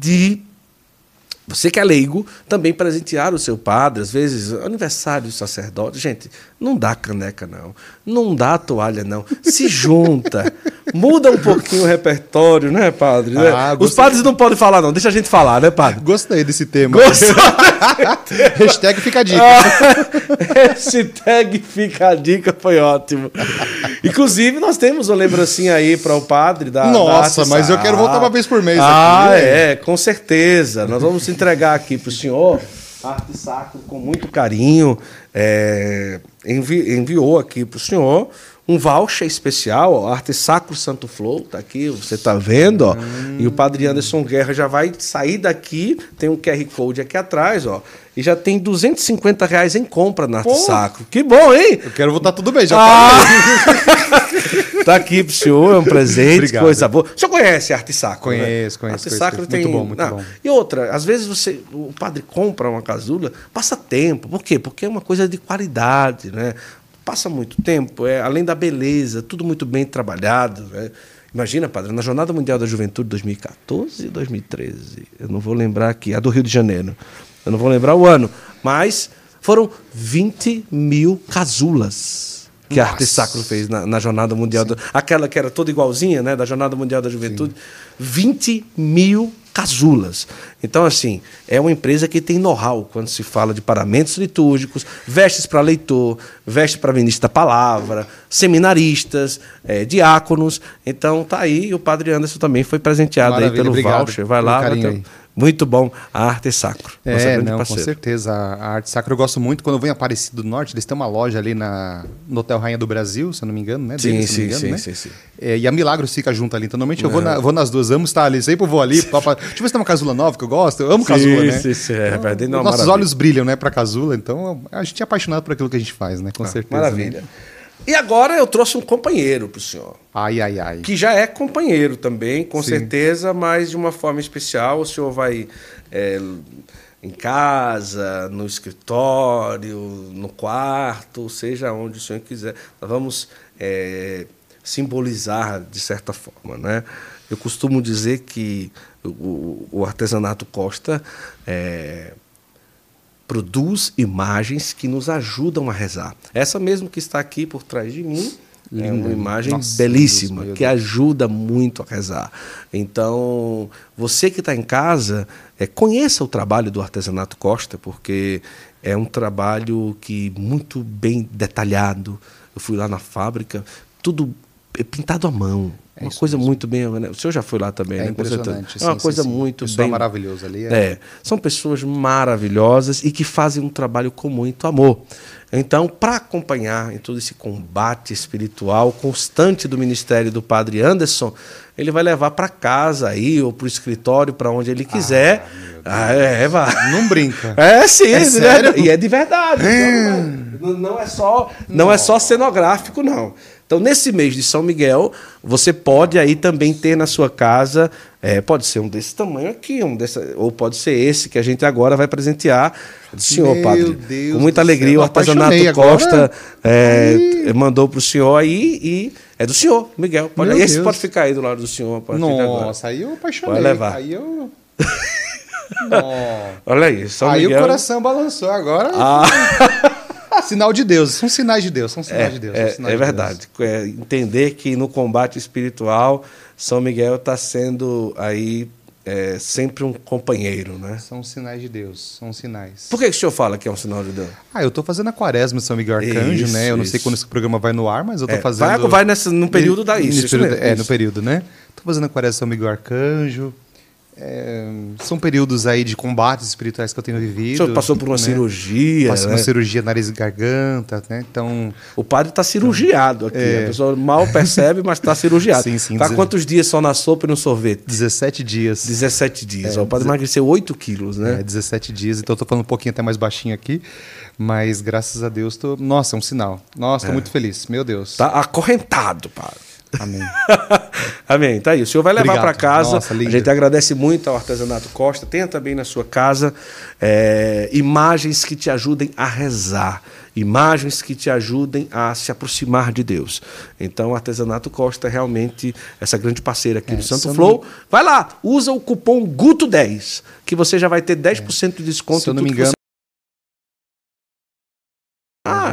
de você que é leigo, também presentear o seu padre, às vezes, aniversário do sacerdote. Gente, não dá caneca, não. Não dá toalha, não. Se junta. Muda um pouquinho o repertório, né, padre? Né? Ah, Os padres não podem falar, não. Deixa a gente falar, né, padre? Gostei desse tema. Gostou? Hashtag fica a dica. hashtag fica a dica foi ótimo. Inclusive, nós temos uma lembrancinha aí para o padre da. Nossa, da mas eu quero voltar uma vez por mês. Ah, aqui, é, com certeza. Nós vamos entregar aqui para o senhor. Arte Sacro, com muito carinho, é, envi enviou aqui para o senhor um voucher especial, ó, Arte Sacro Santo Flow, tá aqui, você tá vendo, ó. Hum. E o Padre Anderson Guerra já vai sair daqui, tem um QR Code aqui atrás, ó. E já tem 250 reais em compra na Arte Pô. Sacro. Que bom, hein? Eu quero voltar tudo bem, já ah. tá Tá aqui pro senhor, é um presente, Obrigado. coisa boa. O senhor conhece Arte Sacro? Conheço, né? conheço. Arte conheço, Sacro conheço. tem. Muito bom, muito Não. bom. E outra, às vezes você, o padre compra uma casula, passa tempo. Por quê? Porque é uma coisa de qualidade, né? Passa muito tempo, é, além da beleza, tudo muito bem trabalhado. Né? Imagina, padre, na Jornada Mundial da Juventude 2014 e 2013, eu não vou lembrar aqui, a do Rio de Janeiro, eu não vou lembrar o ano, mas foram 20 mil casulas que Nossa. a Arte Sacro fez na, na Jornada Mundial, do, aquela que era toda igualzinha, né, da Jornada Mundial da Juventude, Sim. 20 mil casulas. Então, assim, é uma empresa que tem know-how quando se fala de paramentos litúrgicos, vestes para leitor, vestes para ministro da palavra, seminaristas, é, diáconos. Então, tá aí. E o padre Anderson também foi presenteado Maravilha, aí pelo obrigado, voucher. Vai lá, vai ter, muito bom a arte sacro. É, não, com certeza. A arte sacro eu gosto muito. Quando eu venho Aparecido do Norte, eles têm uma loja ali na, no Hotel Rainha do Brasil, se eu não me engano, né? Sim, Deles, sim, engano, sim, né? sim, sim, é, e a Milagros fica junto ali. Então, normalmente eu vou, na, vou nas duas, amo estar ali. Sempre vou ali. Pra, deixa eu ver se tem uma casula nova que eu gosto. Eu amo sim, casula, né? Sim, sim, é, então, nossos maravilha. olhos brilham, né, pra casula. Então, a gente é apaixonado por aquilo que a gente faz, né? Com ah, certeza. Maravilha. Né? E agora eu trouxe um companheiro para o senhor. Ai, ai, ai. Que já é companheiro também, com Sim. certeza, mas de uma forma especial. O senhor vai é, em casa, no escritório, no quarto, seja onde o senhor quiser. Nós vamos é, simbolizar de certa forma, né? Eu costumo dizer que o, o artesanato Costa é, produz imagens que nos ajudam a rezar. Essa mesmo que está aqui por trás de mim é uma imagem Nossa, belíssima Deus, que ajuda muito a rezar. Então, você que está em casa, é, conheça o trabalho do artesanato Costa, porque é um trabalho que muito bem detalhado. Eu fui lá na fábrica, tudo pintado à mão. É uma coisa mesmo. muito bem. O senhor já foi lá também, é né? Impressionante. É uma sim, coisa sim, muito Pessoal bem. maravilhoso ali. É. é. São pessoas maravilhosas e que fazem um trabalho com muito amor. Então, para acompanhar em todo esse combate espiritual constante do ministério do Padre Anderson, ele vai levar para casa aí ou para o escritório, para onde ele quiser. Ah, ah é, vai. Não brinca. É sim, é sério? e é de verdade. Então, não, é só, não é só cenográfico, não. Então, nesse mês de São Miguel, você pode aí também ter na sua casa, é, pode ser um desse tamanho aqui, um desse, ou pode ser esse que a gente agora vai presentear. Senhor Meu Padre, Deus com muita alegria, o artesanato Costa é, mandou para o senhor aí e é do senhor, Miguel. Pode, esse Deus. pode ficar aí do lado do senhor. Nossa, aí eu apaixonei. Pode levar. Aí eu... Olha aí, São aí Miguel... o coração balançou agora. Ah. Sinal de Deus, são sinais de Deus, são sinais é, de Deus. É, é verdade. É, entender que no combate espiritual, São Miguel está sendo aí é, sempre um companheiro, né? São sinais de Deus, são sinais. Por que, que o senhor fala que é um sinal de Deus? Ah, eu estou fazendo a quaresma de São Miguel Arcanjo, isso, né? Eu não isso. sei quando esse programa vai no ar, mas eu estou é, fazendo... Vai, vai nesse, no período da isso, período, É, no período, né? Estou fazendo a quaresma de São Miguel Arcanjo, É, são períodos aí de combates espirituais que eu tenho vivido. O senhor passou por uma né? cirurgia. Passou né? uma cirurgia nariz e garganta, né? Então. O padre está cirurgiado aqui. É... A pessoa mal percebe, mas está cirurgiado. Sim, sim. Está quantos dias só na sopa e no sorvete? 17 dias. 17 dias. É, o padre emagreceu 8 quilos, né? É, 17 dias. Então eu tô falando um pouquinho até mais baixinho aqui. Mas graças a Deus, tô... nossa, é um sinal. Nossa, tô é. muito feliz. Meu Deus. Tá acorrentado, padre. Amém. Amém. Tá aí. O senhor vai levar para casa. Nossa, a gente agradece muito ao Artesanato Costa. Tenha também na sua casa é, imagens que te ajudem a rezar, imagens que te ajudem a se aproximar de Deus. Então, o Artesanato Costa é realmente essa grande parceira aqui é, do Santo Flow. Não... Vai lá, usa o cupom GUTO10, que você já vai ter 10% é. de desconto. Se eu não me engano,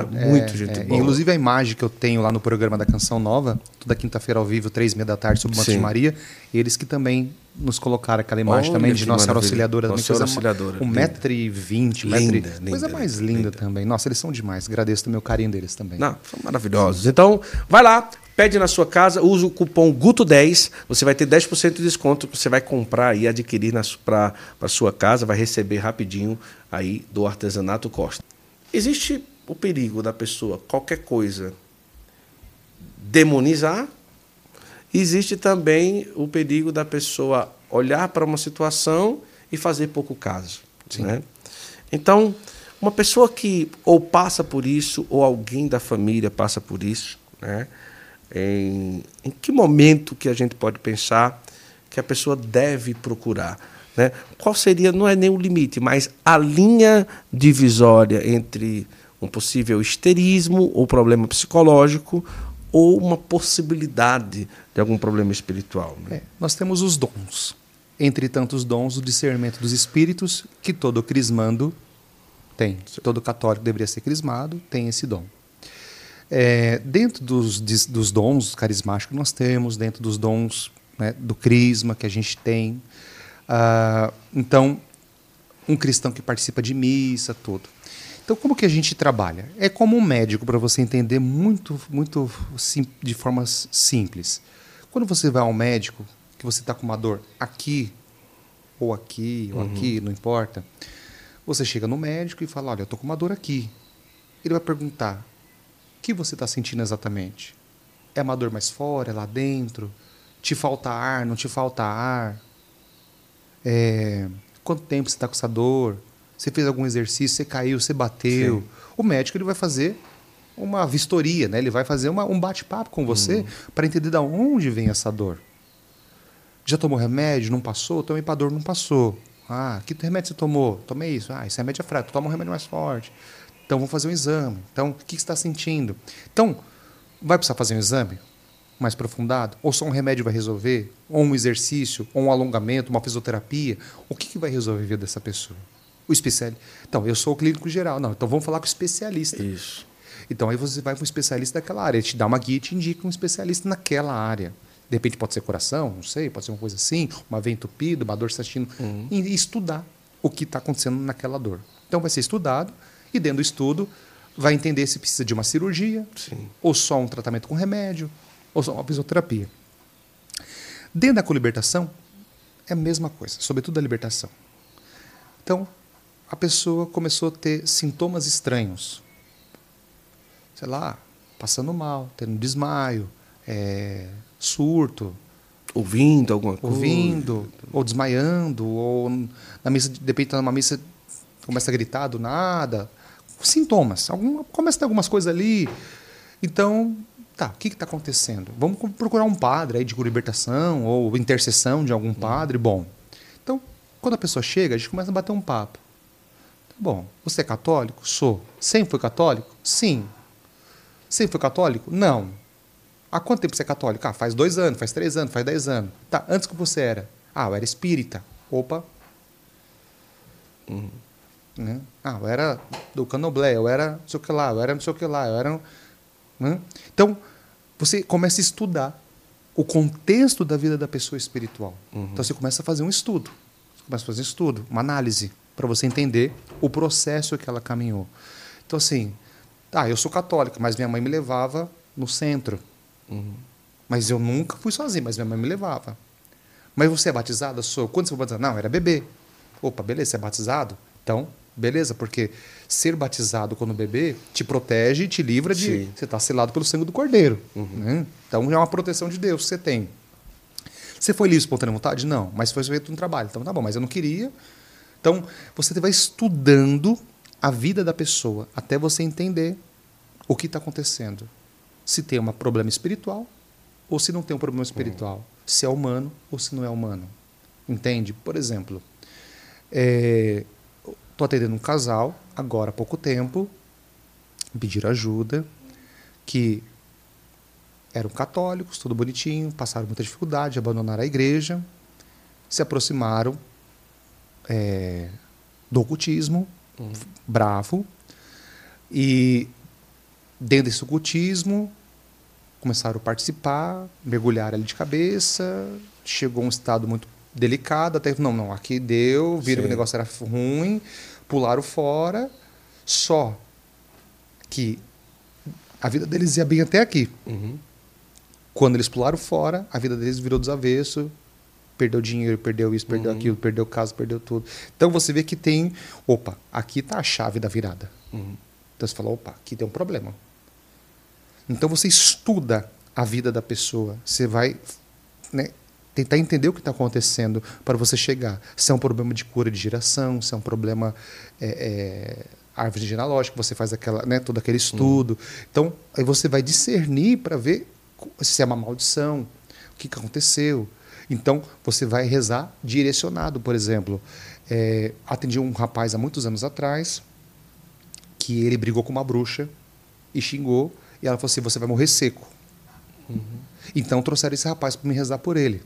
ah, muito é, gente é. boa. Inclusive a imagem que eu tenho lá no programa da Canção Nova, toda quinta-feira ao vivo, três e meia da tarde, sobre o Monte de Maria, eles que também nos colocaram aquela imagem Olha também de Nossa Senhora Auxiliadora. Nossa Senhora Auxiliadora. Um metro e vinte, linda, linda, coisa mais linda, linda, também. Nossa, eles são demais. Agradeço também o carinho deles também. Não, são maravilhosos. Então, vai lá, pede na sua casa, usa o cupom GUTO10, você vai ter 10% de desconto, você vai comprar e adquirir para a sua casa, vai receber rapidinho aí do Artesanato Costa. Existe o perigo da pessoa, qualquer coisa, demonizar, existe também o perigo da pessoa olhar para uma situação e fazer pouco caso. Né? Então, uma pessoa que ou passa por isso, ou alguém da família passa por isso, né? em, em que momento que a gente pode pensar que a pessoa deve procurar? Né? Qual seria, não é nem o limite, mas a linha divisória entre um possível histerismo ou problema psicológico ou uma possibilidade de algum problema espiritual. Né? É, nós temos os dons. Entre tantos dons, o discernimento dos espíritos, que todo crismando tem. Todo católico deveria ser crismado, tem esse dom. É, dentro dos, dos dons carismáticos que nós temos, dentro dos dons né, do crisma que a gente tem. Uh, então, um cristão que participa de missa, tudo. Então, como que a gente trabalha? É como um médico, para você entender muito, muito de forma simples. Quando você vai ao médico, que você está com uma dor aqui, ou aqui, ou uhum. aqui, não importa, você chega no médico e fala: Olha, eu estou com uma dor aqui. Ele vai perguntar: O que você está sentindo exatamente? É uma dor mais fora, é lá dentro? Te falta ar, não te falta ar? É... Quanto tempo você está com essa dor? Você fez algum exercício, você caiu, você bateu. Sim. O médico ele vai fazer uma vistoria, né? Ele vai fazer uma, um bate-papo com você uhum. para entender de onde vem essa dor. Já tomou remédio? Não passou? Tomei para dor, não passou. Ah, que remédio você tomou? Tomei isso. Ah, esse remédio é fraco. Toma um remédio mais forte. Então, vamos fazer um exame. Então, o que você está sentindo? Então, vai precisar fazer um exame mais aprofundado? Ou só um remédio vai resolver? Ou um exercício? Ou um alongamento? Uma fisioterapia? O que, que vai resolver a vida dessa pessoa? O especialista. Então, eu sou o clínico geral. Não, então vamos falar com o especialista. Isso. Então aí você vai para um especialista daquela área. Ele te dá uma guia e te indica um especialista naquela área. De repente pode ser coração, não sei, pode ser uma coisa assim, uma veia entupida, uma dor sentindo. Uhum. E, estudar o que está acontecendo naquela dor. Então vai ser estudado e dentro do estudo vai entender se precisa de uma cirurgia, Sim. ou só um tratamento com remédio, ou só uma fisioterapia. Dentro da colibertação, é a mesma coisa, sobretudo a libertação. Então, a pessoa começou a ter sintomas estranhos. Sei lá, passando mal, tendo desmaio, é, surto. Ouvindo alguma coisa. Ouvindo, ou desmaiando, ou na missa, de repente tá numa missa, começa a gritar do nada. Sintomas. Algum, começa a ter algumas coisas ali. Então, tá, o que está acontecendo? Vamos procurar um padre aí de libertação ou intercessão de algum padre. Bom, então, quando a pessoa chega, a gente começa a bater um papo. Bom, você é católico? Sou. Sempre foi católico? Sim. Sempre foi católico? Não. Há quanto tempo você é católico? Ah, faz dois anos, faz três anos, faz dez anos. Tá, antes que você era? Ah, eu era espírita. Opa. Uhum. Né? Ah, eu era do canoblé, eu era não sei o que lá, eu era não sei o que lá, eu era. Né? Então, você começa a estudar o contexto da vida da pessoa espiritual. Uhum. Então, você começa a fazer um estudo. Você começa a fazer um estudo, uma análise para você entender o processo que ela caminhou. Então, assim, tá, eu sou católica, mas minha mãe me levava no centro. Uhum. Mas eu nunca fui sozinho, mas minha mãe me levava. Mas você é batizado? Sou. Quando você foi batizado? Não, era bebê. Opa, beleza, você é batizado? Então, beleza, porque ser batizado quando bebê te protege e te livra de. Sim. Você está selado pelo sangue do cordeiro. Uhum. Né? Então é uma proteção de Deus que você tem. Você foi livre espontânea vontade? Não, mas foi feito um trabalho. Então tá bom, mas eu não queria. Então você vai estudando a vida da pessoa até você entender o que está acontecendo. Se tem um problema espiritual ou se não tem um problema espiritual. Uhum. Se é humano ou se não é humano. Entende? Por exemplo, estou é, atendendo um casal, agora há pouco tempo, pediram ajuda, que eram católicos, tudo bonitinho, passaram muita dificuldade, abandonaram a igreja, se aproximaram é, do ocultismo, uhum. bravo, e dentro desse ocultismo começaram a participar, mergulhar ali de cabeça, chegou a um estado muito delicado, até não, não, aqui deu, viram que o negócio era ruim, pularam fora, só que a vida deles ia bem até aqui. Uhum. Quando eles pularam fora, a vida deles virou desavesso, perdeu dinheiro, perdeu isso, perdeu uhum. aquilo, perdeu casa, perdeu tudo. Então você vê que tem, opa, aqui está a chave da virada. Uhum. Então você fala, opa, aqui tem um problema. Então você estuda a vida da pessoa, você vai né, tentar entender o que está acontecendo para você chegar. Se é um problema de cura de geração, se é um problema é, é, árvore genealógica, você faz aquela, né, todo aquele estudo. Uhum. Então aí você vai discernir para ver se é uma maldição, o que, que aconteceu. Então, você vai rezar direcionado, por exemplo. É, atendi um rapaz há muitos anos atrás que ele brigou com uma bruxa e xingou, e ela falou assim: Você vai morrer seco. Uhum. Então, trouxeram esse rapaz para me rezar por ele.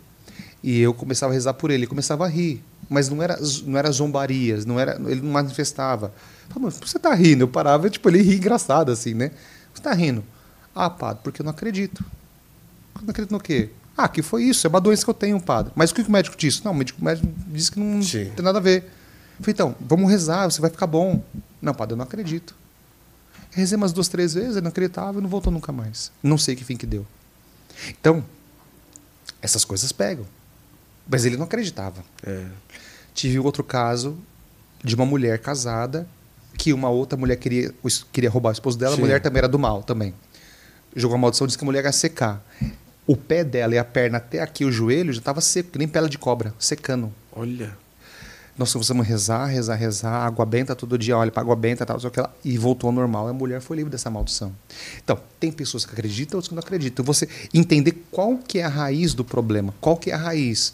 E eu começava a rezar por ele, e começava a rir. Mas não era, não era zombarias, não era, ele não manifestava. Falei, você está rindo? Eu parava, tipo, ele ria engraçado assim, né? Você está rindo? Ah, padre, porque eu não acredito. Não acredito no quê? Ah, que foi isso, é uma doença que eu tenho, padre. Mas o que o médico disse? Não, o médico, o médico disse que não Sim. tem nada a ver. Eu falei, então, vamos rezar, você vai ficar bom. Não, padre, eu não acredito. rezei umas duas, três vezes, ele não acreditava e não voltou nunca mais. Não sei que fim que deu. Então, essas coisas pegam. Mas ele não acreditava. É. Tive outro caso de uma mulher casada que uma outra mulher queria, queria roubar o esposo dela, Sim. a mulher também era do mal também. Jogou a maldição, disse que a mulher ia secar o pé dela e a perna até aqui, o joelho, já estava seco, que nem pele de cobra, secando. Olha. Nós começamos a rezar, rezar, rezar, água benta todo dia, olha para água benta, tal, tal, tal, e voltou ao normal. A mulher foi livre dessa maldição. Então, tem pessoas que acreditam, outras que não acreditam. Você entender qual que é a raiz do problema, qual que é a raiz.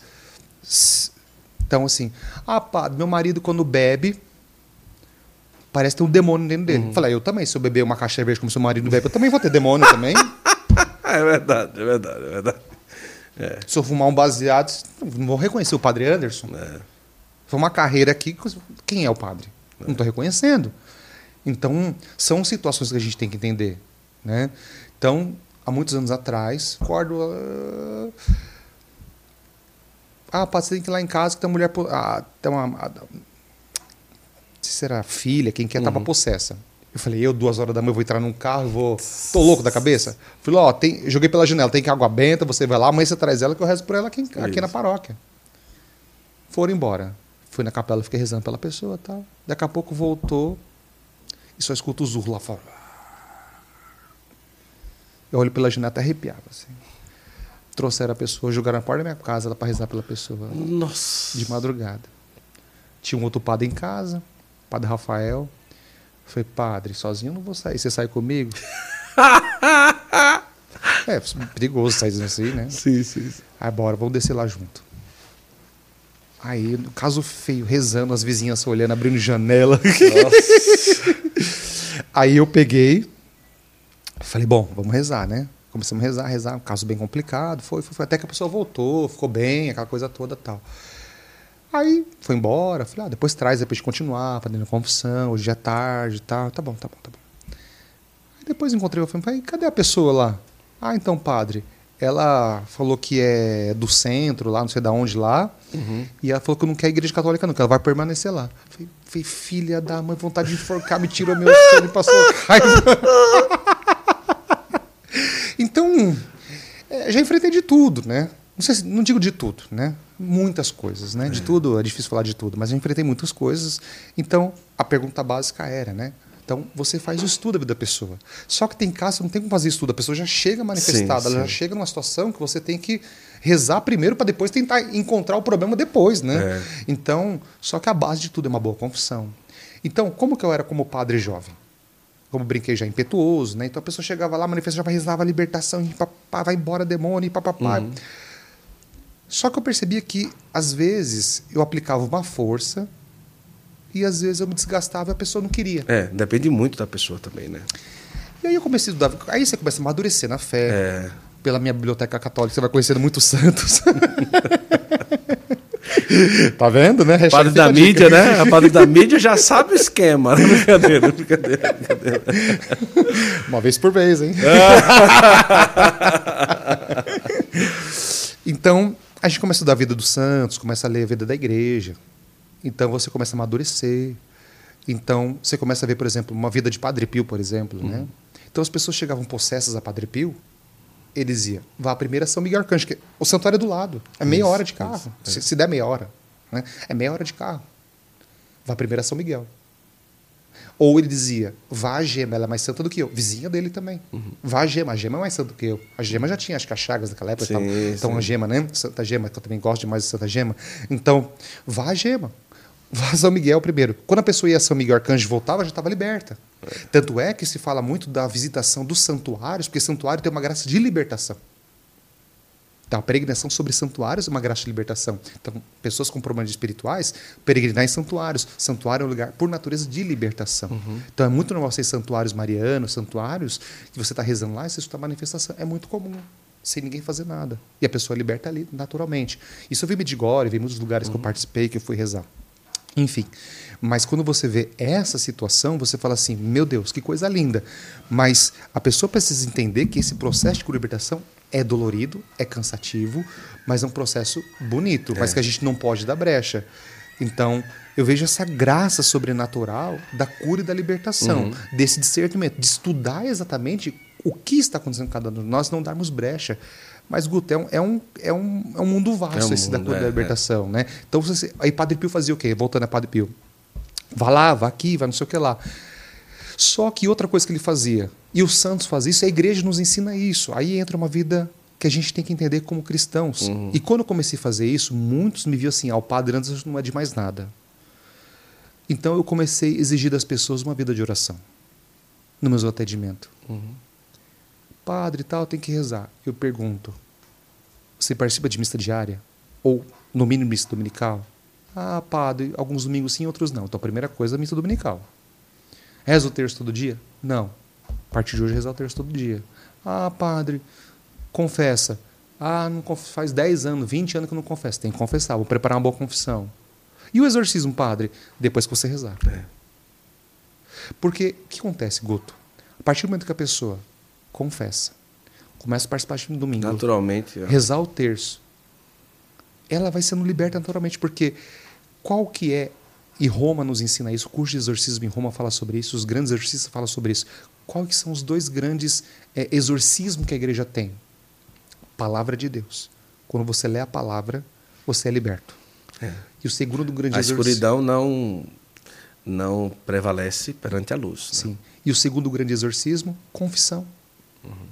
Então, assim, ah, pá, meu marido quando bebe, parece ter um demônio dentro dele. Uhum. Falei, eu também, se eu beber uma caixa de verde como seu marido bebe, eu também vou ter demônio também. é verdade, é verdade, é verdade. É. Se eu fumar um baseado, não vou reconhecer o padre Anderson. É. Foi uma carreira aqui, quem é o padre? É. Não estou reconhecendo. Então, são situações que a gente tem que entender. Né? Então, há muitos anos atrás, acordo. Uh... Ah, padre, você tem que ir lá em casa que tem uma mulher. Ah, tem uma. Ah, se será filha, quem quer, estava uhum. possessa. Eu falei, eu, duas horas da manhã, vou entrar num carro, vou. Tô louco da cabeça? Falei, ó, tem... joguei pela janela, tem que água benta, você vai lá, amanhã você traz ela que eu rezo por ela aqui, aqui na paróquia. Foram embora. Fui na capela, fiquei rezando pela pessoa e tal. Daqui a pouco voltou e só escuto os urros lá fora. Eu olho pela janela até arrepiava, assim. Trouxeram a pessoa, jogaram na porta da minha casa para rezar pela pessoa. Nossa! De madrugada. Tinha um outro padre em casa, padre Rafael. Falei, padre, sozinho eu não vou sair. Você sai comigo? é, perigoso sair assim, né? Sim, sim. sim. Aí, bora, vamos descer lá junto. Aí, no caso feio, rezando, as vizinhas olhando, abrindo janela. Aí eu peguei, falei, bom, vamos rezar, né? Começamos a rezar, rezar, um caso bem complicado, foi, foi, foi, até que a pessoa voltou, ficou bem, aquela coisa toda tal. Aí foi embora, falei, ah, depois traz, depois de continuar, fazendo confissão, hoje é tarde e tal. Tá bom, tá bom, tá bom. Aí depois encontrei o filme, falei, cadê a pessoa lá? Ah, então, padre, ela falou que é do centro, lá, não sei de onde lá, uhum. e ela falou que não quer igreja católica, não, que ela vai permanecer lá. Falei, falei filha da mãe, vontade de enforcar, me tirou meu sangue e passou raiva. então, é, já enfrentei de tudo, né? Não, sei, não digo de tudo, né? Muitas coisas, né? De tudo, é difícil falar de tudo, mas eu enfrentei muitas coisas. Então, a pergunta básica era, né? Então, você faz o estudo da vida da pessoa. Só que tem casos não tem como fazer estudo. A pessoa já chega manifestada, sim, ela sim. já chega numa situação que você tem que rezar primeiro para depois tentar encontrar o problema depois, né? É. Então, só que a base de tudo é uma boa confissão. Então, como que eu era como padre jovem? Como brinquei já impetuoso, né? Então a pessoa chegava lá, manifestava, rezava a libertação, e papá, vai embora demônio, e papapá. Uhum. Só que eu percebia que, às vezes, eu aplicava uma força e às vezes eu me desgastava e a pessoa não queria. É, depende muito da pessoa também, né? E aí eu comecei a estudar. Aí você começa a amadurecer na fé. É. Pela minha biblioteca católica, você vai conhecendo muitos santos. tá vendo, né? Hashtag padre da mídia, né? A padre da mídia já sabe o esquema. brincadeira, brincadeira, brincadeira. Uma vez por vez, hein? então, a gente começa a estudar a vida dos santos, começa a ler a vida da igreja. Então você começa a amadurecer. Então você começa a ver, por exemplo, uma vida de Padre Pio, por exemplo. Né? Uhum. Né? Então as pessoas chegavam possessas a Padre Pio, ele dizia: vá primeiro a São Miguel Arcanjo, que o santuário é do lado. É meia isso, hora de carro. Isso, se, se, der meia hora. Né? É meia hora de carro. Vá primeiro a São Miguel. Ou ele dizia: vá a Gema, ela é mais santa do que eu. Vizinha dele também. Uhum. Vá a Gema, a Gema é mais santa do que eu. A Gema já tinha, as chagas daquela época. Sim, então sim. a Gema, né? Santa Gema, que eu também gosto demais de Santa Gema. Então, vá a Gema. Vá a São Miguel primeiro. Quando a pessoa ia a São Miguel Arcanjo voltava, já estava liberta. É. Tanto é que se fala muito da visitação dos santuários, porque santuário tem uma graça de libertação. Então, a peregrinação sobre santuários é uma graça de libertação. Então, pessoas com problemas espirituais, peregrinar em santuários. Santuário é um lugar, por natureza, de libertação. Uhum. Então, é muito normal ser santuários marianos, santuários, que você está rezando lá e você está manifestação. É muito comum, sem ninguém fazer nada. E a pessoa liberta ali, naturalmente. Isso eu vi em Medigore, vi em muitos lugares uhum. que eu uhum. participei, que eu fui rezar. Enfim. Mas quando você vê essa situação, você fala assim: meu Deus, que coisa linda. Mas a pessoa precisa entender que esse processo de libertação é dolorido, é cansativo, mas é um processo bonito, é. mas que a gente não pode dar brecha. Então, eu vejo essa graça sobrenatural da cura e da libertação, uhum. desse discernimento, de estudar exatamente o que está acontecendo com cada um de nós, não darmos brecha. Mas, Guto, é um, é um, é um, é um mundo vasto é um esse mundo, da cura é, da libertação. É. Né? Então, você, aí Padre Pio fazia o quê? Voltando a Padre Pio. Vá lá, vá aqui, vá não sei o que lá. Só que outra coisa que ele fazia, e os santos fazem isso, a igreja nos ensina isso. Aí entra uma vida que a gente tem que entender como cristãos. Uhum. E quando eu comecei a fazer isso, muitos me viam assim: ah, o padre antes não é de mais nada. Então eu comecei a exigir das pessoas uma vida de oração no meu atendimento. Uhum. Padre tal, tem que rezar. Eu pergunto: você participa de missa diária? Ou, no mínimo, missa dominical? Ah, padre, alguns domingos sim, outros não. Então a primeira coisa é a missa dominical. Reza o terço todo dia? Não. A partir de hoje, reza o terço todo dia. Ah, padre, confessa. Ah, não faz 10 anos, 20 anos que eu não confesso. Tem que confessar, vou preparar uma boa confissão. E o exorcismo, padre? Depois que você rezar. É. Porque o que acontece, Guto? A partir do momento que a pessoa confessa, começa a participar de domingo, naturalmente, é. rezar o terço, ela vai sendo liberta naturalmente, porque qual que é e Roma nos ensina isso, o curso de exorcismo em Roma fala sobre isso, os grandes exorcistas falam sobre isso. Quais são os dois grandes é, exorcismos que a igreja tem? Palavra de Deus. Quando você lê a palavra, você é liberto. É. E o segundo grande a exorcismo... A escuridão não, não prevalece perante a luz. Né? Sim. E o segundo grande exorcismo, confissão. Uhum.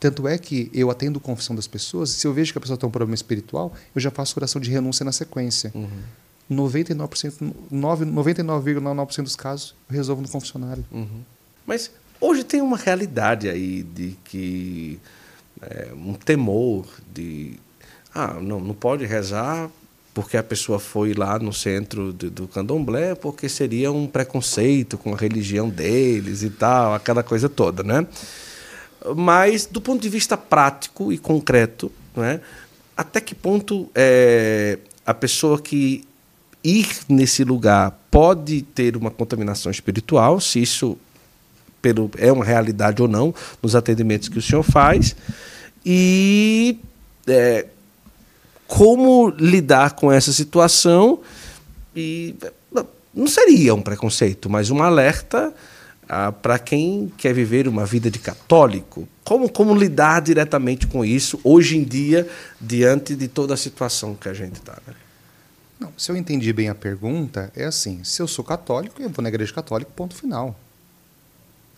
Tanto é que eu atendo confissão das pessoas, se eu vejo que a pessoa tem um problema espiritual, eu já faço oração de renúncia na sequência. Uhum. 99%, 99,9% dos casos eu resolvo no confessionário. Uhum. Mas hoje tem uma realidade aí de que é, um temor de ah, não, não pode rezar porque a pessoa foi lá no centro de, do candomblé, porque seria um preconceito com a religião deles e tal, aquela coisa toda, né? Mas, do ponto de vista prático e concreto, né, até que ponto é, a pessoa que ir nesse lugar pode ter uma contaminação espiritual, se isso pelo, é uma realidade ou não nos atendimentos que o senhor faz, e é, como lidar com essa situação. E não seria um preconceito, mas um alerta ah, para quem quer viver uma vida de católico, como, como lidar diretamente com isso hoje em dia, diante de toda a situação que a gente está? Né? Não, se eu entendi bem a pergunta, é assim: se eu sou católico, eu vou na igreja católica, ponto final.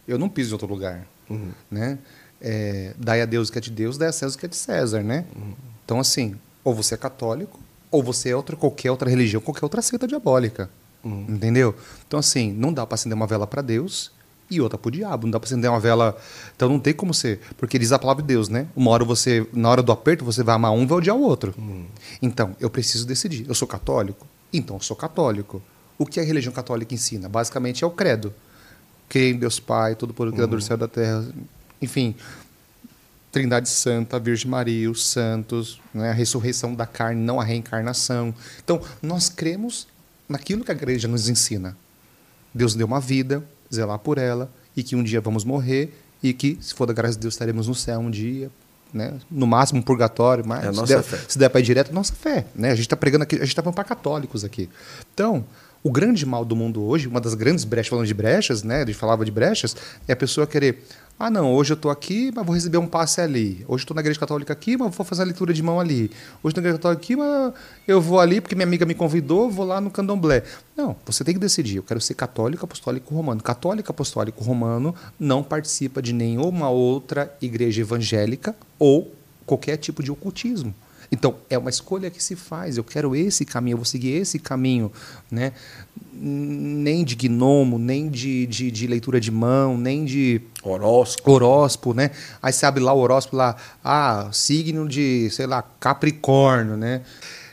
Eu não piso em outro lugar. Uhum. Né? É, dai a Deus o que é de Deus, dai a César o que é de César. Né? Uhum. Então, assim, ou você é católico, ou você é outra, qualquer outra religião, qualquer outra seita diabólica. Uhum. Entendeu? Então, assim, não dá para acender uma vela para Deus e outra para o diabo. Não dá para acender uma vela. Então, não tem como ser. Porque diz a palavra de Deus, né? Uma hora você, na hora do aperto, você vai amar um e vai odiar o outro. Uhum. Então, eu preciso decidir. Eu sou católico? Então, eu sou católico. O que a religião católica ensina? Basicamente é o credo. Creio em Deus Pai, todo poder, Criador do céu e da terra. Enfim, Trindade Santa, Virgem Maria, os santos, né, a ressurreição da carne, não a reencarnação. Então, nós cremos naquilo que a igreja nos ensina. Deus deu uma vida, zelar por ela, e que um dia vamos morrer, e que, se for da graça de Deus, estaremos no céu um dia, né? no máximo um purgatório, mas é se, der, se der para ir direto, nossa fé. Né? A gente está pregando aqui, a gente está falando para católicos aqui. Então, o grande mal do mundo hoje, uma das grandes brechas, falando de brechas, né? A gente falava de brechas, é a pessoa querer ah, não, hoje eu estou aqui, mas vou receber um passe ali. Hoje estou na igreja católica aqui, mas vou fazer a leitura de mão ali. Hoje na igreja católica aqui, mas eu vou ali porque minha amiga me convidou, vou lá no candomblé. Não, você tem que decidir. Eu quero ser católico, apostólico, romano. Católico, apostólico, romano não participa de nenhuma outra igreja evangélica ou qualquer tipo de ocultismo. Então, é uma escolha que se faz. Eu quero esse caminho, eu vou seguir esse caminho. Né? Nem de gnomo, nem de, de, de leitura de mão, nem de. Horóscopo. Horóscopo, né? Aí você abre lá o horóscopo lá, ah, signo de, sei lá, Capricórnio, né?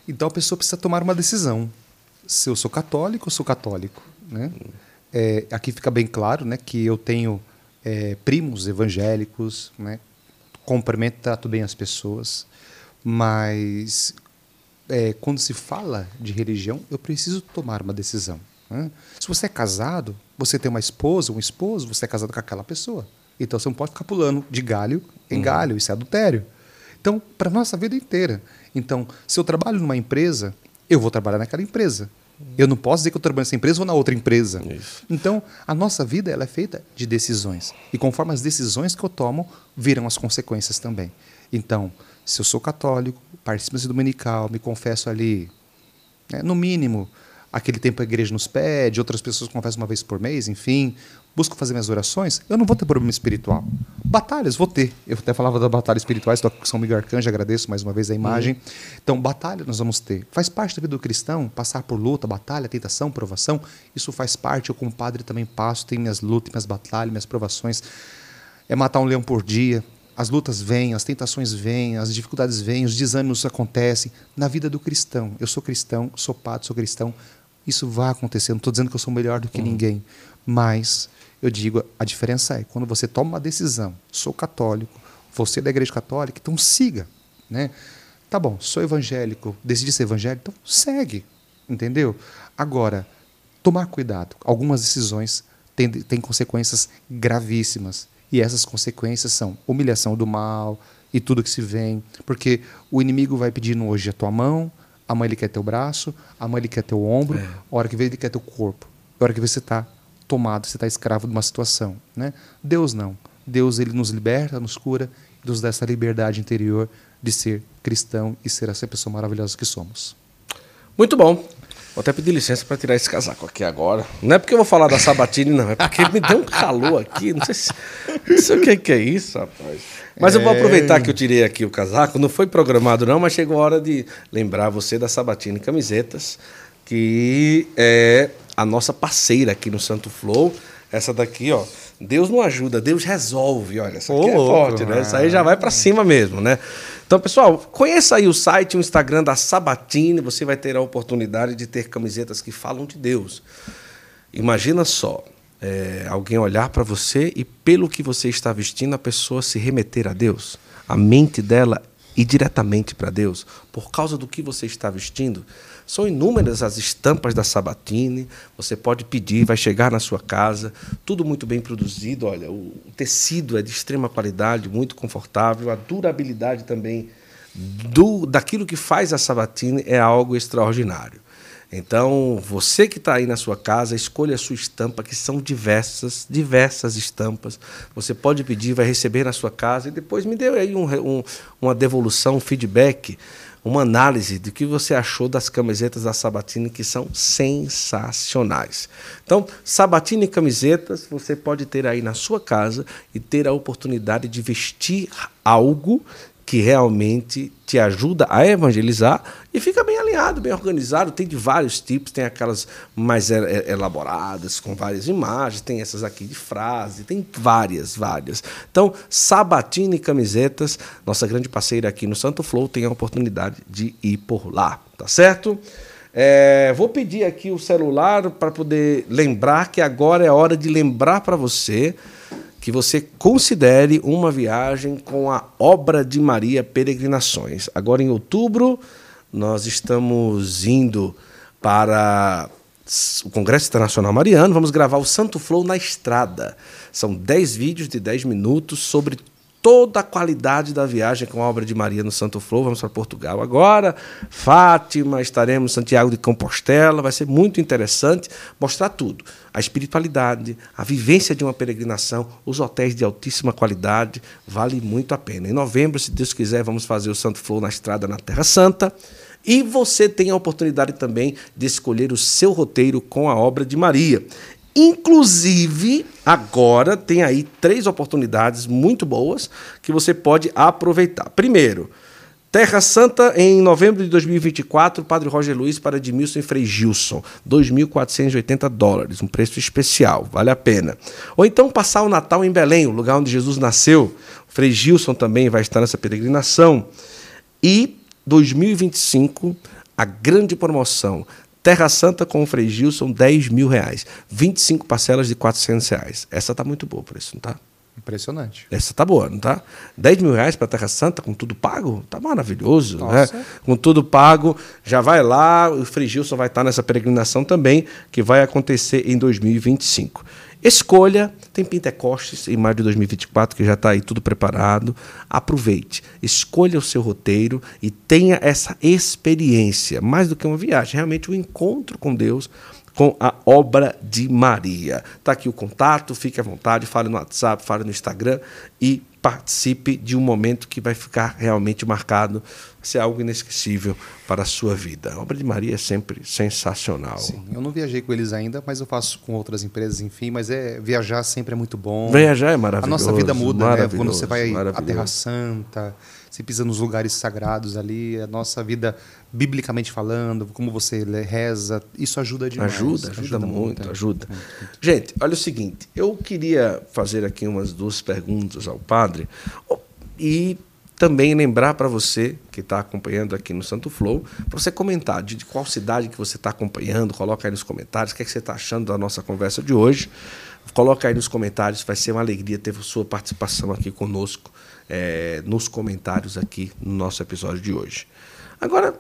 Então a pessoa precisa tomar uma decisão. Se eu sou católico, eu sou católico. Né? É, aqui fica bem claro né, que eu tenho é, primos evangélicos, né? cumprimento, trato bem as pessoas. Mas é, quando se fala de religião, eu preciso tomar uma decisão. Né? Se você é casado, você tem uma esposa, um esposo, você é casado com aquela pessoa. Então você não pode ficar pulando de galho em uhum. galho, isso é adultério. Então, para a nossa vida inteira. Então, se eu trabalho numa empresa, eu vou trabalhar naquela empresa. Eu não posso dizer que eu trabalho nessa empresa ou na outra empresa. Isso. Então, a nossa vida ela é feita de decisões. E conforme as decisões que eu tomo, viram as consequências também. Então, se eu sou católico, participo da dominical, me confesso ali, né, no mínimo, aquele tempo a igreja nos pede, outras pessoas confessam uma vez por mês, enfim, busco fazer minhas orações, eu não vou ter problema espiritual. Batalhas, vou ter. Eu até falava das batalhas espirituais, com São Miguel Arcanjo, agradeço mais uma vez a imagem. Uhum. Então, batalha nós vamos ter. Faz parte da vida do cristão, passar por luta, batalha, tentação, provação, isso faz parte. Eu, como padre, também passo, tenho minhas lutas, minhas batalhas, minhas provações. É matar um leão por dia, as lutas vêm, as tentações vêm, as dificuldades vêm, os desânimos acontecem na vida do cristão. Eu sou cristão, sou padre, sou cristão. Isso vai acontecer. Não estou dizendo que eu sou melhor do que uhum. ninguém, mas eu digo a diferença é quando você toma uma decisão. Sou católico, você é da igreja católica, então siga, né? Tá bom, sou evangélico, decidi ser evangélico, então segue, entendeu? Agora, tomar cuidado. Algumas decisões têm, têm consequências gravíssimas. E essas consequências são humilhação do mal e tudo que se vem. Porque o inimigo vai pedindo hoje a tua mão, amanhã ele quer teu braço, amanhã ele quer teu ombro, é. a hora que vem ele quer teu corpo. A hora que você está tomado, você está escravo de uma situação. Né? Deus não. Deus ele nos liberta, nos cura nos dá essa liberdade interior de ser cristão e ser essa pessoa maravilhosa que somos. Muito bom. Vou até pedir licença para tirar esse casaco aqui agora. Não é porque eu vou falar da Sabatini, não. É porque me deu um calor aqui. Não sei, se, não sei o que, que é isso, rapaz. Mas é... eu vou é. aproveitar que eu tirei aqui o casaco. Não foi programado, não, mas chegou a hora de lembrar você da Sabatini Camisetas, que é a nossa parceira aqui no Santo Flow. Essa daqui, ó. Deus não ajuda, Deus resolve. Olha, essa aqui oh, é forte, né? Isso aí já vai para cima mesmo, né? Então, pessoal, conheça aí o site, o Instagram da Sabatine, você vai ter a oportunidade de ter camisetas que falam de Deus. Imagina só, é, alguém olhar para você e pelo que você está vestindo, a pessoa se remeter a Deus. A mente dela ir diretamente para Deus, por causa do que você está vestindo. São inúmeras as estampas da Sabatine. Você pode pedir, vai chegar na sua casa. Tudo muito bem produzido. Olha, o tecido é de extrema qualidade, muito confortável. A durabilidade também do daquilo que faz a Sabatine é algo extraordinário. Então, você que está aí na sua casa, escolha a sua estampa, que são diversas, diversas estampas. Você pode pedir, vai receber na sua casa e depois me dê aí um, um, uma devolução, um feedback uma análise do que você achou das camisetas da Sabatini, que são sensacionais. Então, Sabatini camisetas você pode ter aí na sua casa e ter a oportunidade de vestir algo que realmente te ajuda a evangelizar e fica bem alinhado, bem organizado. Tem de vários tipos, tem aquelas mais elaboradas, com várias imagens, tem essas aqui de frase, tem várias, várias. Então, Sabatini Camisetas, nossa grande parceira aqui no Santo Flow, tem a oportunidade de ir por lá, tá certo? É, vou pedir aqui o celular para poder lembrar que agora é hora de lembrar para você que você considere uma viagem com a Obra de Maria Peregrinações. Agora, em outubro, nós estamos indo para o Congresso Internacional Mariano, vamos gravar o Santo Flow na estrada. São 10 vídeos de 10 minutos sobre toda a qualidade da viagem com a obra de Maria no Santo Flor. Vamos para Portugal agora, Fátima, estaremos em Santiago de Compostela. Vai ser muito interessante mostrar tudo: a espiritualidade, a vivência de uma peregrinação, os hotéis de altíssima qualidade. Vale muito a pena. Em novembro, se Deus quiser, vamos fazer o Santo Flor na estrada na Terra Santa. E você tem a oportunidade também de escolher o seu roteiro com a obra de Maria. Inclusive, agora tem aí três oportunidades muito boas que você pode aproveitar. Primeiro, Terra Santa em novembro de 2024, Padre Roger Luiz para Edmilson Frei Gilson, 2.480 dólares, um preço especial, vale a pena. Ou então passar o Natal em Belém, o lugar onde Jesus nasceu. Frei Gilson também vai estar nessa peregrinação. E 2025, a grande promoção, Terra Santa com o Frei Gilson, 10 mil reais. 25 parcelas de 400 reais. Essa tá muito boa por isso, não tá? Impressionante. Essa tá boa, não tá? 10 mil reais para Terra Santa com tudo pago? Tá maravilhoso, né? Nossa. né? Com tudo pago, já vai lá, o Frei Gilson vai estar nessa peregrinação também, que vai acontecer em 2025. Escolha, tem Pentecostes em maio de 2024, que já está aí tudo preparado. Aproveite, escolha o seu roteiro e tenha essa experiência, mais do que uma viagem, realmente um encontro com Deus, com a obra de Maria. Está aqui o contato, fique à vontade, fale no WhatsApp, fale no Instagram e participe de um momento que vai ficar realmente marcado, ser algo inesquecível para a sua vida. A obra de Maria é sempre sensacional. Sim, eu não viajei com eles ainda, mas eu faço com outras empresas, enfim, mas é viajar sempre é muito bom. Viajar é maravilhoso. A nossa vida muda, né? Quando você vai à Terra Santa, você pisa nos lugares sagrados ali, a nossa vida, biblicamente falando, como você reza, isso ajuda demais. Ajuda, ajuda, ajuda muito, muito, é. ajuda. Muito, muito. Gente, olha o seguinte, eu queria fazer aqui umas duas perguntas ao padre e também lembrar para você que está acompanhando aqui no Santo Flow, para você comentar de qual cidade que você está acompanhando, coloca aí nos comentários o que, é que você está achando da nossa conversa de hoje. Coloca aí nos comentários, vai ser uma alegria ter sua participação aqui conosco é, nos comentários aqui no nosso episódio de hoje. Agora,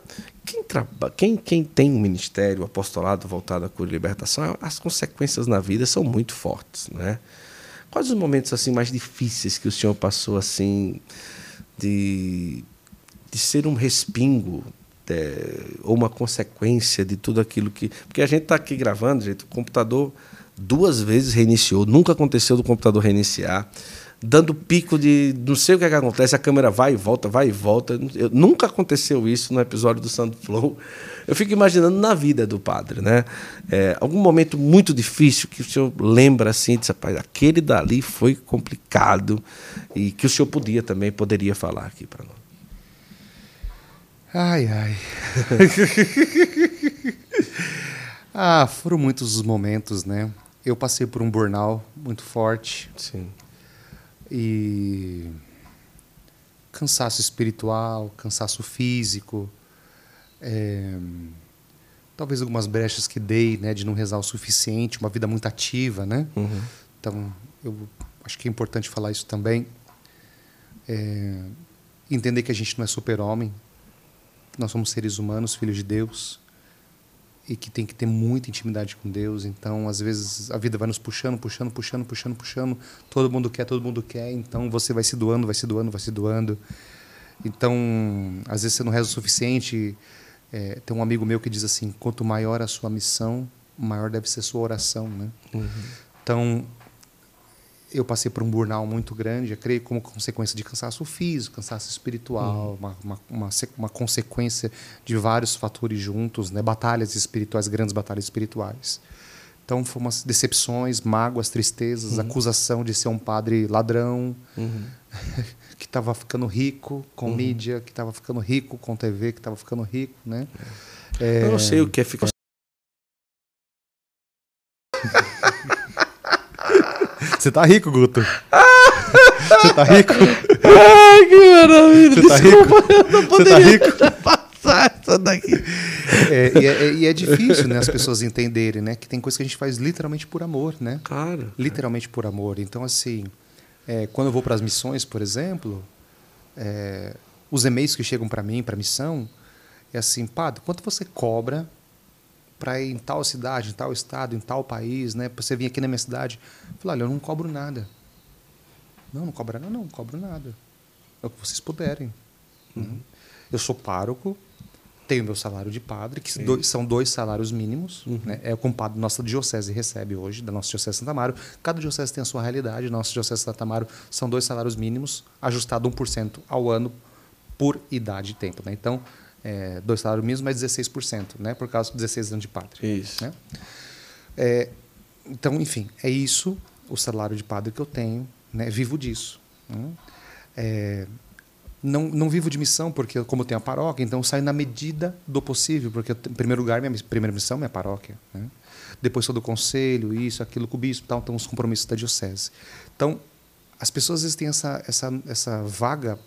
quem, quem, quem tem um ministério, apostolado voltado à cura e libertação, as consequências na vida são muito fortes, né? Quais os momentos assim mais difíceis que o senhor passou assim de, de ser um respingo é, ou uma consequência de tudo aquilo que porque a gente está aqui gravando, gente, o computador duas vezes reiniciou, nunca aconteceu do computador reiniciar dando pico de não sei o que, é que acontece, a câmera vai e volta, vai e volta. Eu, nunca aconteceu isso no episódio do Santo Flow. Eu fico imaginando na vida do padre, né? É, algum momento muito difícil que o senhor lembra assim, disse, rapaz, aquele dali foi complicado e que o senhor podia também, poderia falar aqui para nós. Ai, ai. ah, foram muitos os momentos, né? Eu passei por um burnout muito forte. Sim e cansaço espiritual, cansaço físico, é, talvez algumas brechas que dei, né, de não rezar o suficiente, uma vida muito ativa, né? Uhum. Então, eu acho que é importante falar isso também. É, entender que a gente não é super-homem, nós somos seres humanos, filhos de Deus, e que tem que ter muita intimidade com Deus. Então, às vezes, a vida vai nos puxando, puxando, puxando, puxando, puxando. Todo mundo quer, todo mundo quer. Então, você vai se doando, vai se doando, vai se doando. Então, às vezes você não reza o suficiente É, tem um amigo meu que diz assim: quanto maior a sua missão, maior deve ser sua oração, né? Uhum. Então, eu passei por um burnout muito grande, eu creio como consequência de cansaço físico, cansaço espiritual, uhum. uma, uma, uma, uma, consequência de vários fatores juntos, né? batalhas espirituais, grandes batalhas espirituais. Então, foram umas decepções, mágoas, tristezas, uhum. acusação de ser um padre ladrão, uhum. que estava ficando rico com uhum. mídia, que estava ficando rico com TV, que estava ficando rico, né? É... Eu não sei o que é ficar Você tá rico, Guto? Você tá rico? Ai, que maravilha! Você tá rico? Você tá rico? Passar essa daqui. É, e, é, e, é, difícil, né, as pessoas entenderem, né, que tem coisa que a gente faz literalmente por amor, né? Claro. Literalmente por amor. Então, assim, é, quando eu vou para as missões, por exemplo, é, os e-mails que chegam para mim, para a missão, é assim, padre, quanto você cobra para ir em tal cidade, em tal estado, em tal país, né? Para você vir aqui na minha cidade. Eu falei, olha, eu não cobro nada. Não, não cobra nada, não, não cobro nada. É o que vocês puderem. Uhum. Eu sou pároco, tenho meu salário de padre, que dois, são dois salários mínimos. Uhum. Né? É o que o padre nossa diocese recebe hoje, da nossa diocese de Santa Amaro. Cada diocese tem a sua realidade. Nossa diocese de Santa Amaro são dois salários mínimos, ajustado 1% ao ano por idade e tempo. Né? Então, é, dois salários mínimos, mais 16%, né? por causa dos 16 anos de padre. Isso. Né? É, então, enfim, é isso o salário de padre que eu tenho, né? vivo disso. Né? É, não, não vivo de missão, porque como eu tenho a paróquia, então eu saio na medida do possível, porque, em primeiro lugar, minha primeira missão é minha paróquia. Né? Depois sou do conselho, isso, aquilo, com o bispo, tal, então os compromissos da diocese. Então, as pessoas às vezes têm essa, essa, essa vaga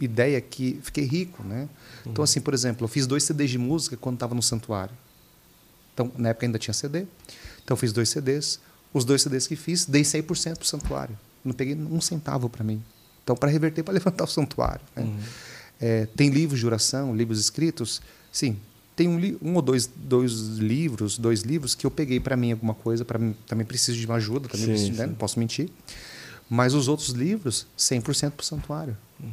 ideia que fiquei rico, né? Uhum. Então, assim, por exemplo, eu fiz dois CDs de música quando estava no santuário. Então, na época ainda tinha CD. Então, fiz dois CDs. Os dois CDs que fiz, dei 100% para o santuário. Não peguei um centavo para mim. Então, para reverter, para levantar o santuário. Né? Uhum. É, tem livros de oração, livros escritos? Sim. Tem um, um ou dois, dois livros, dois livros que eu peguei para mim alguma coisa, para mim também preciso de uma ajuda, também sim, preciso, né? não posso mentir. Mas os outros livros, 100% para o santuário. Uhum.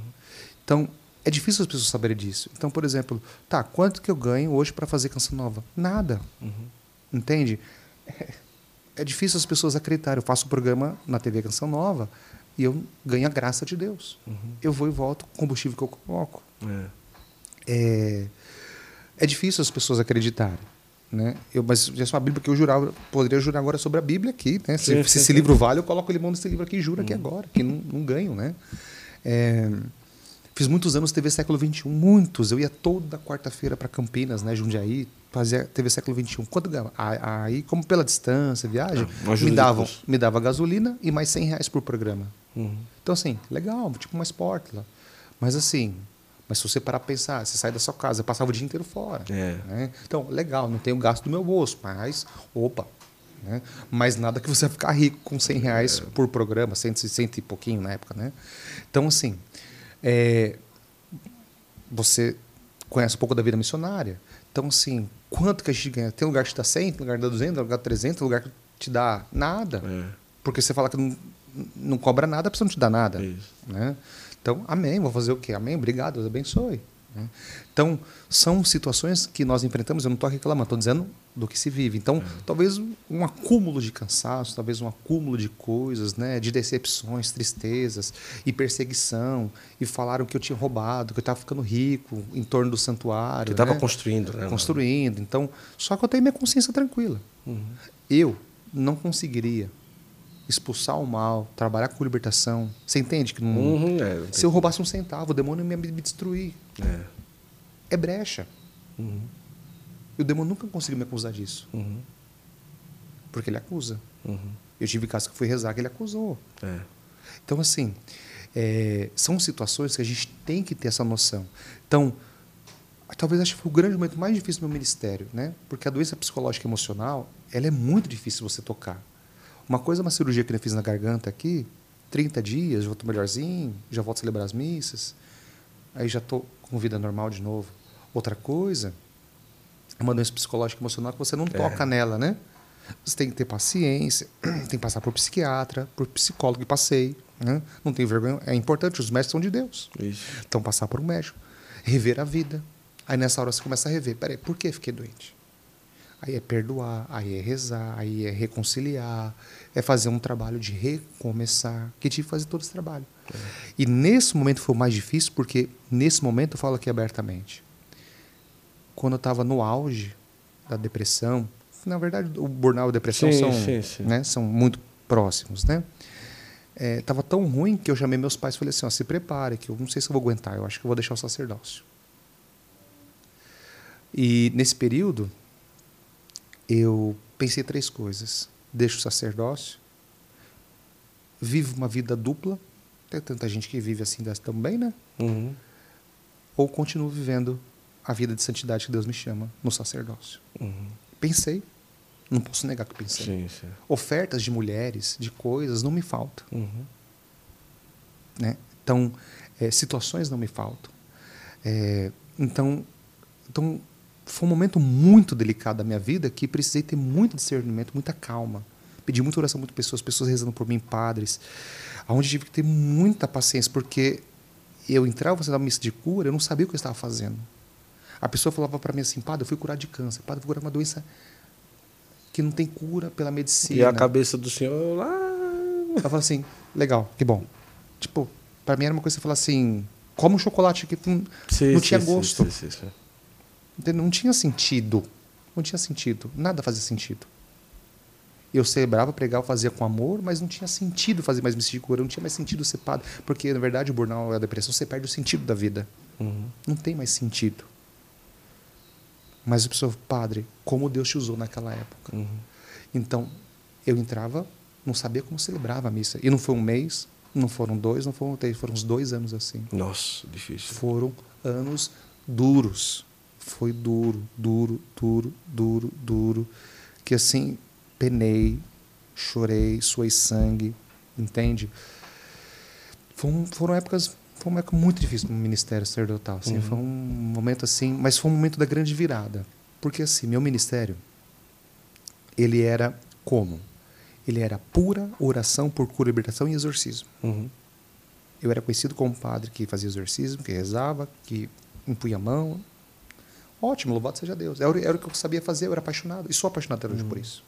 Então, é difícil as pessoas saberem disso. Então, por exemplo, tá, quanto que eu ganho hoje para fazer canção nova? Nada. Uhum. Entende? É, é, difícil as pessoas acreditarem. Eu faço um programa na TV Canção Nova e eu ganho a graça de Deus. Uhum. Eu vou e volto com o combustível que eu coloco. É. É, é difícil as pessoas acreditarem. Né? Eu, mas já é uma Bíblia que eu jurava, poderia jurar agora sobre a Bíblia aqui. Né? Se, sim, se sim, esse sim. livro vale, eu coloco o limão nesse livro aqui e juro aqui uhum. agora, que não, não ganho. Né? É, Fiz muitos anos TV Século XXI, muitos. Eu ia toda quarta-feira para Campinas, né, Jundiaí, fazia TV Século XXI. Quanto ganhava? Aí, como pela distância, viagem, ah, me, davam, me dava gasolina e mais 100 reais por programa. Uhum. Então, assim, legal, tipo uma esporte lá. Mas, assim, mas se você parar para pensar, você sai da sua casa, passava o dia inteiro fora. É. Né? Então, legal, não tenho gasto do meu bolso, mas, opa, né? Mas nada que você vai ficar rico com 100 reais é. por programa, cento, cento e pouquinho na época, né? Então, assim, é, você conhece um pouco da vida missionária. Então, assim, quanto que a gente ganha? Tem lugar que te dá 100, tem lugar que dá 200, tem lugar que dá 300, tem lugar que te dá nada. É. Porque você fala que não, não cobra nada, a pessoa não te dá nada. Né? Então, amém, vou fazer o quê? Amém, obrigado, Deus abençoe. Né? Então, são situações que nós enfrentamos, eu não estou reclamando, estou dizendo do que se vive. Então, é. talvez um acúmulo de cansaço, talvez um acúmulo de coisas, né, de decepções, tristezas e perseguição, e falaram que eu tinha roubado, que eu estava ficando rico em torno do santuário. Que estava né? construindo, né? Construindo. Então, só que eu tenho minha consciência tranquila. Uhum. Eu não conseguiria expulsar o mal, trabalhar com libertação. Você entende que não, uhum, é, se eu roubasse um centavo, o demônio ia me destruir. É, é brecha. Uhum. E o demônio nunca conseguiu me acusar disso. Uhum. Porque ele acusa. Uhum. Eu tive casos que fui rezar que ele acusou. É. Então, assim, é, são situações que a gente tem que ter essa noção. Então, talvez acho que foi o grande momento mais difícil do meu ministério, né? Porque a doença psicológica e emocional, ela é muito difícil você tocar. Uma coisa é uma cirurgia que eu fiz na garganta aqui, 30 dias, já volto melhorzinho, já volto a celebrar as missas, aí já estou com vida normal de novo. Outra coisa é uma doença psicológica e emocional que você não é. toca nela, né? Você tem que ter paciência, tem que passar por psiquiatra, por psicólogo que passei. Né? Não tem vergonha. É importante, os médicos são de Deus. Isso. Então, passar por um médico. Rever a vida. Aí nessa hora você começa a rever. Peraí, por que fiquei doente? Aí é perdoar, aí é rezar, aí é reconciliar, é fazer um trabalho de recomeçar, que tive que fazer todo esse trabalho. É. E nesse momento foi o mais difícil, porque nesse momento eu falo aqui abertamente. Quando eu estava no auge da depressão, na verdade o burnout e a depressão sim, são, sim, sim. Né, são muito próximos, né? É, tava tão ruim que eu chamei meus pais e falei assim, ó, se prepare, que eu não sei se eu vou aguentar, eu acho que eu vou deixar o sacerdócio. E nesse período, eu pensei três coisas. Deixo o sacerdócio, vivo uma vida dupla, tem tanta gente que vive assim também, né? Uhum. Ou continuo vivendo a vida de santidade que Deus me chama no sacerdócio. Uhum. Pensei, não posso negar que pensei. Sim, sim. Ofertas de mulheres, de coisas, não me faltam. Uhum. Né? Então, é, situações não me faltam. É, então, então, foi um momento muito delicado da minha vida que precisei ter muito discernimento, muita calma. Pedi muita oração muitas pessoas, pessoas rezando por mim, padres, aonde tive que ter muita paciência, porque eu entrava fazendo a missa de cura, eu não sabia o que eu estava fazendo. A pessoa falava para mim assim, padre, eu fui curar de câncer, padre, eu fui curar uma doença que não tem cura pela medicina. E a cabeça do senhor lá. Ela fala assim, legal, que bom. Tipo, para mim era uma coisa que você falar assim, como um chocolate que não, sim, não tinha sim, gosto. Sim, não tinha sentido. Não tinha sentido. Nada fazia sentido. Eu celebrava, pregava, fazia com amor, mas não tinha sentido fazer mais missa de cura, não tinha mais sentido ser padre. Porque, na verdade, o burnout e a depressão, você perde o sentido da vida. Uhum. Não tem mais sentido. Mas a pessoa, padre, como Deus te usou naquela época. Uhum. Então, eu entrava, não sabia como celebrava a missa. E não foi um mês, não foram dois, não foram três, foram uns dois anos assim. Nossa, difícil. Foram anos duros. Foi duro, duro, duro, duro, duro. Que assim, penei, chorei, suei sangue, entende? Foram, foram épocas foi uma época muito difícil no ministério sacerdotal. Assim, uhum. Foi um momento assim, mas foi um momento da grande virada. Porque assim, meu ministério, ele era como? Ele era pura oração por cura, libertação e exorcismo. Uhum. Eu era conhecido como padre que fazia exorcismo, que rezava, que impunha a mão. Ótimo, louvado seja Deus. Era, era o que eu sabia fazer, eu era apaixonado. E sou apaixonado até hoje uhum. por isso.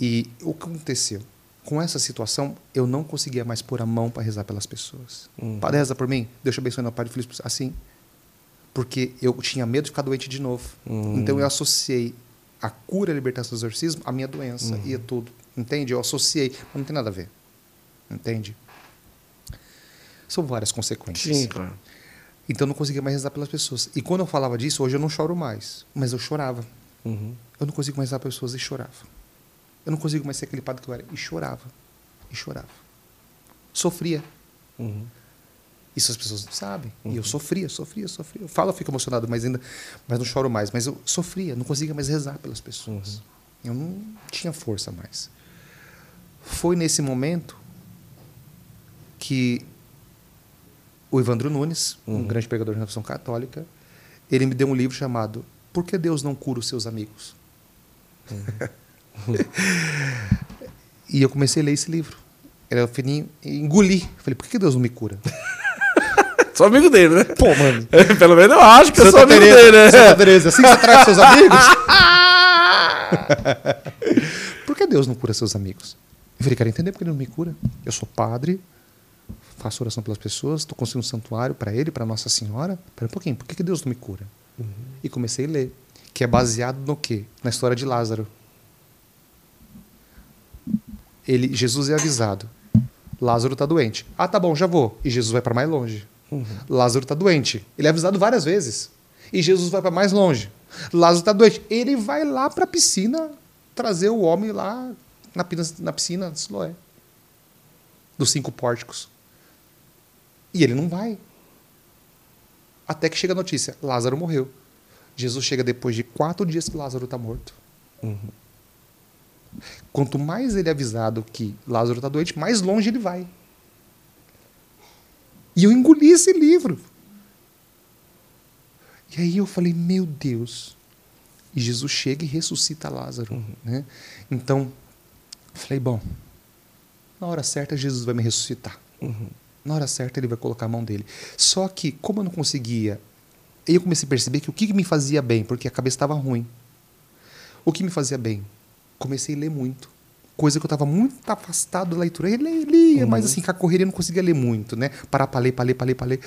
E o que aconteceu? com essa situação, eu não conseguia mais pôr a mão para rezar pelas pessoas. Uhum. Padre, reza por mim? Deus te abençoe, meu Padre Feliz. Assim. Porque eu tinha medo de ficar doente de novo. Uhum. Então eu associei a cura, a libertação do exorcismo à minha doença. Uhum. E tudo. Entende? Eu associei. Mas não tem nada a ver. Entende? São várias consequências. Sim, claro. Então eu não conseguia mais rezar pelas pessoas. E quando eu falava disso, hoje eu não choro mais. Mas eu chorava. Uhum. Eu não consigo mais rezar pelas pessoas e chorava. Eu não consigo mais ser aquele padre que eu era. E chorava. E chorava. Sofria. Uhum. Isso as pessoas não sabem. Uhum. E eu uhum. sofria, sofria, sofria. Eu falo, eu fico emocionado, mas ainda mas não choro mais. Mas eu sofria, não conseguia mais rezar pelas pessoas. Uhum. Eu não tinha força mais. Foi nesse momento que o Evandro Nunes, um uhum. grande pregador de renovação católica, ele me deu um livro chamado Por que Deus não cura os seus amigos? E eu comecei a ler esse livro. Era fininho, engoli. Falei, por que Deus não me cura? sou amigo dele, né? Pô, mano. Pelo menos eu acho que Santa eu sou amigo Tereza, dele, né? Santa Teresa, assim você traz seus amigos? por que Deus não cura seus amigos? Eu falei, quero entender porque ele não me cura. Eu sou padre, faço oração pelas pessoas, estou construindo um santuário para ele, para Nossa Senhora. Espera um pouquinho, por que Deus não me cura? Uhum. E comecei a ler, que é baseado no quê? Na história de Lázaro ele, Jesus é avisado. Lázaro está doente. Ah, tá bom, já vou. E Jesus vai para mais longe. Uhum. Lázaro está doente. Ele é avisado várias vezes. E Jesus vai para mais longe. Lázaro está doente. Ele vai lá para a piscina trazer o homem lá na, na piscina de Siloé. Dos cinco pórticos. E ele não vai. Até que chega a notícia: Lázaro morreu. Jesus chega depois de quatro dias que Lázaro está morto. Uhum. Quanto mais ele é avisado que Lázaro está doente, mais longe ele vai. E eu engoli esse livro. E aí eu falei, meu Deus. E Jesus chega e ressuscita Lázaro. Uhum. Né? Então, falei, bom, na hora certa Jesus vai me ressuscitar. Uhum. Na hora certa ele vai colocar a mão dele. Só que, como eu não conseguia, eu comecei a perceber que o que me fazia bem, porque a cabeça estava ruim. O que me fazia bem? Comecei a ler muito. Coisa que eu estava muito afastado da leitura. Eu lia, uhum. mas assim, com a correria eu não conseguia ler muito, né? Parar para ler, para ler, para ler, para ler.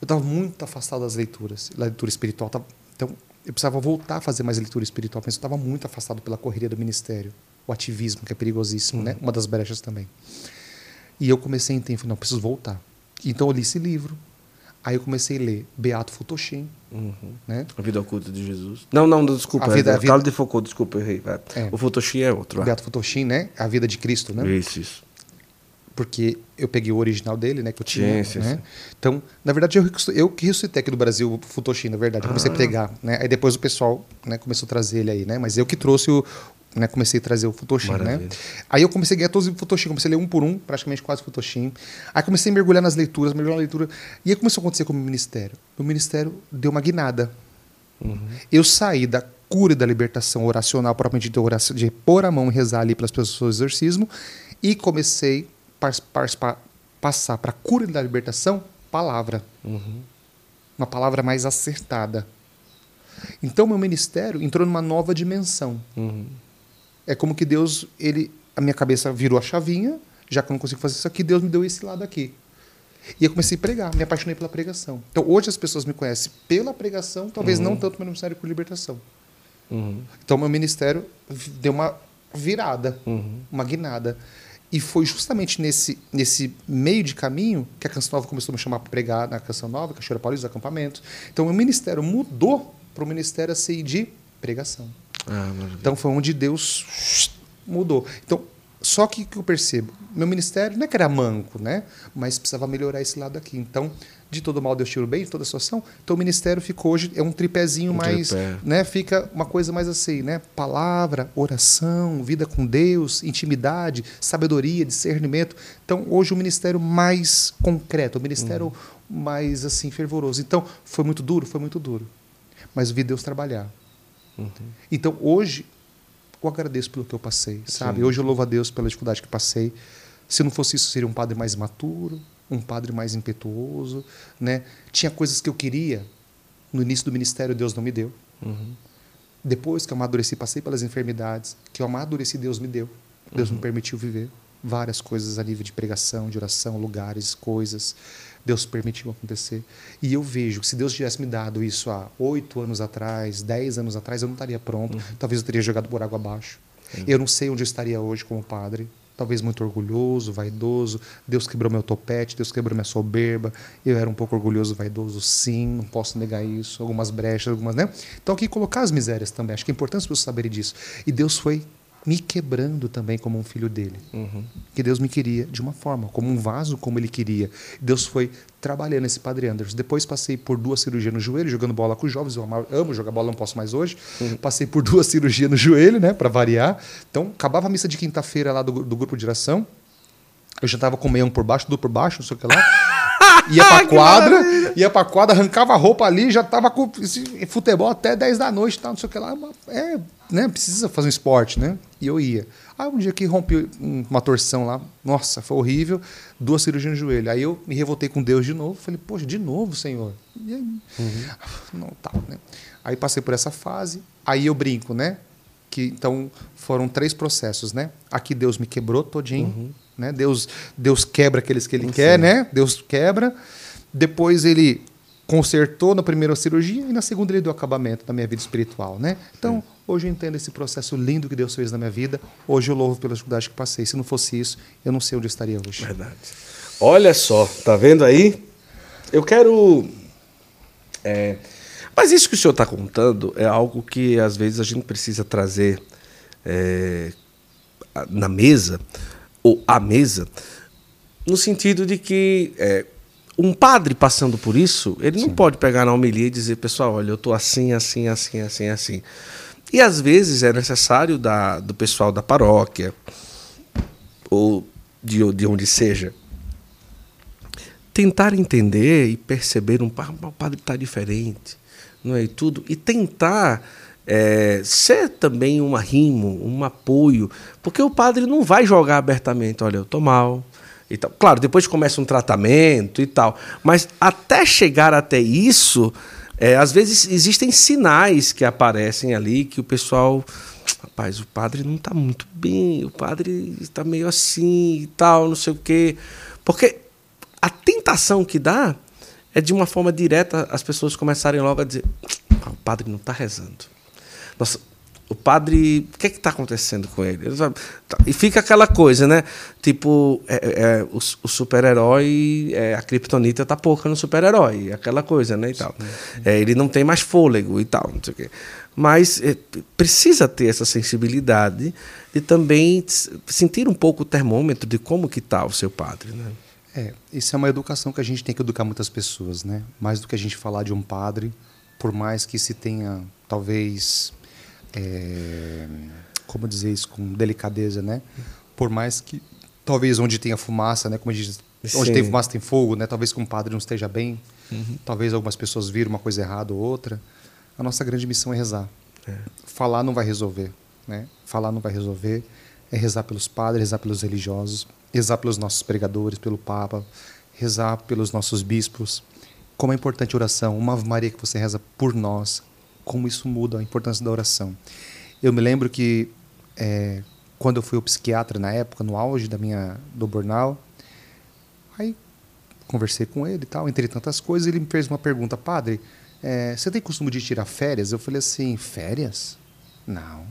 Eu estava muito afastado das leituras, leitura espiritual. Tava, então, eu precisava voltar a fazer mais leitura espiritual, mas eu estava muito afastado pela correria do ministério. O ativismo, que é perigosíssimo, né? uhum. né? Uma das brechas também. E eu comecei a entender, não, preciso voltar. Então eu li esse livro. Aí eu comecei a ler Beato Futoshim. Uhum. Né? A Vida Oculta de Jesus. Não, não, desculpa. A vida, é, a vida... Carlos de Foucault, desculpa, eu errei. É. O Futoshim é outro. Beato Futoshim, né? A Vida de Cristo, né? Isso, isso. Porque eu peguei o original dele, né? Que eu tinha. Sim, sim, né? sim. Então, na verdade, eu, eu que ressuscitei aqui do Brasil o Futoshim, na verdade. Eu comecei ah. a pregar, né? Aí depois o pessoal né, começou a trazer ele aí, né? Mas eu que trouxe o, né, comecei a trazer o Futoshim, né? Aí eu comecei a ganhar todos os Futoshim, comecei a ler um por um, praticamente quase Futoshim. Aí comecei a mergulhar nas leituras, mergulhar na leitura. E aí começou a acontecer com o meu ministério. O ministério deu uma guinada. Uhum. Eu saí da cura e da libertação oracional, propriamente de, oração, de pôr a mão e rezar ali pelas pessoas do exorcismo, e comecei a passar para a cura e da libertação, palavra. Uhum. Uma palavra mais acertada. Então, meu ministério entrou numa nova dimensão. Uhum. É como que Deus, ele, a minha cabeça virou a chavinha, já que eu não consigo fazer isso aqui, Deus me deu esse lado aqui. E eu comecei a pregar, me apaixonei pela pregação. Então hoje as pessoas me conhecem pela pregação, talvez uhum. não tanto meu ministério por libertação. Uhum. Então meu ministério deu uma virada, uhum. uma guinada. E foi justamente nesse, nesse meio de caminho que a Canção Nova começou a me chamar para pregar na Canção Nova, Cachoeira Paulista, acampamentos. Então o ministério mudou para o ministério assim de pregação. Ah, então foi onde Deus mudou. Então, só que que eu percebo, meu ministério não é que era manco, né? Mas precisava melhorar esse lado aqui. Então, de todo mal Deus tira o bem, de toda situação. Então o ministério ficou hoje é um tripézinho um mais, tripé. né? Fica uma coisa mais assim, né? Palavra, oração, vida com Deus, intimidade, sabedoria, discernimento. Então hoje o ministério mais concreto, o ministério uhum. mais assim fervoroso. Então foi muito duro, foi muito duro. Mas vi Deus trabalhar. Uhum. Então, hoje, eu agradeço pelo que eu passei, sabe? Sim. Hoje eu louvo a Deus pela dificuldade que passei. Se não fosse isso, seria um padre mais maturo, um padre mais impetuoso, né? Tinha coisas que eu queria no início do ministério, Deus não me deu. Uhum. Depois que eu amadureci, passei pelas enfermidades, que eu amadureci, Deus me deu. Deus uhum. me permitiu viver várias coisas a nível de pregação, de oração, lugares, coisas. Deus permitiu acontecer. E eu vejo que se Deus tivesse me dado isso há oito anos atrás, dez anos atrás, eu não estaria pronto. Uhum. Talvez eu teria jogado por água abaixo. Sim. Eu não sei onde eu estaria hoje como padre. Talvez muito orgulhoso, vaidoso. Deus quebrou meu topete, Deus quebrou minha soberba. Eu era um pouco orgulhoso, vaidoso, sim, não posso negar isso. Algumas brechas, algumas, né? Então, aqui colocar as misérias também. Acho que é importante as pessoas saberem disso. E Deus foi me quebrando também como um filho dele. Uhum. Que Deus me queria de uma forma, como um vaso como ele queria. Deus foi trabalhando esse Padre Anderson. Depois passei por duas cirurgias no joelho, jogando bola com os jovens. Eu amo jogar bola, não posso mais hoje. Uhum. Passei por duas cirurgias no joelho, né, para variar. Então, acabava a missa de quinta-feira lá do, do grupo de oração. Eu já estava com meião por baixo, tudo por baixo, não sei o que lá. Ia pra quadra, ia pra quadra, arrancava a roupa ali, já tava com futebol até 10 da noite, tal, não sei o que lá. É, né, precisa fazer um esporte, né? E eu ia. Aí um dia que rompi uma torção lá, nossa, foi horrível, duas cirurgias no joelho. Aí eu me revoltei com Deus de novo, falei, poxa, de novo, Senhor? E aí, uhum. Não, tá, né? Aí passei por essa fase, aí eu brinco, né? Que então foram três processos, né? Aqui Deus me quebrou todinho, uhum. Né? Deus Deus quebra aqueles que ele Sim. quer, né? Deus quebra. Depois ele consertou na primeira cirurgia e na segunda ele deu acabamento da minha vida espiritual, né? Então, hoje eu entendo esse processo lindo que Deus fez na minha vida. Hoje eu louvo pela dificuldade que passei. Se não fosse isso, eu não sei onde eu estaria hoje. Verdade. Olha só, tá vendo aí? Eu quero. É... Mas isso que o senhor está contando é algo que às vezes a gente precisa trazer é... na mesa, ou à mesa, no sentido de que é, um padre passando por isso, ele Sim. não pode pegar na homilia e dizer, pessoal, olha, eu estou assim, assim, assim, assim, assim. E às vezes é necessário da, do pessoal da paróquia, ou de, de onde seja, tentar entender e perceber um, um padre está diferente, não é? E tudo, e tentar é, ser também um arrimo, um apoio, porque o padre não vai jogar abertamente, olha, eu estou mal, E tal. Claro, depois começa um tratamento e tal. Mas até chegar até isso, é, às vezes existem sinais que aparecem ali que o pessoal. Rapaz, o padre não está muito bem, o padre está meio assim e tal, não sei o quê. Porque a tentação que dá é de uma forma direta as pessoas começarem logo a dizer: ah, o padre não está rezando. Nossa, o padre, o que é está acontecendo com ele? E fica aquela coisa, né? Tipo, é, é, é o, o super-herói, é, a criptonita tá pouca no super-herói, aquela coisa, né? E tal. É, ele não tem mais fôlego e tal, não sei o quê. Mas é, precisa ter essa sensibilidade de também sentir um pouco o termômetro de como que está o seu padre, né? É, isso é uma educação que a gente tem que educar muitas pessoas, né? Mais do que a gente falar de um padre, por mais que se tenha, talvez é, como dizer isso com delicadeza, né? Por mais que talvez onde tenha fumaça, né? Como a gente diz, onde tem fumaça tem fogo, né? Talvez que um padre não esteja bem, uhum. talvez algumas pessoas viram uma coisa errada ou outra. A nossa grande missão é rezar. É. Falar não vai resolver, né? Falar não vai resolver. É rezar pelos padres, rezar pelos religiosos, rezar pelos nossos pregadores, pelo Papa, rezar pelos nossos bispos. Como é importante a oração, uma Ave Maria que você reza por nós, como isso muda a importância da oração. Eu me lembro que é, quando eu fui ao psiquiatra na época, no auge da minha do burnout, aí conversei com ele e tal, entre tantas coisas, ele me fez uma pergunta, padre, é, você tem costume de tirar férias? Eu falei assim, férias? Não.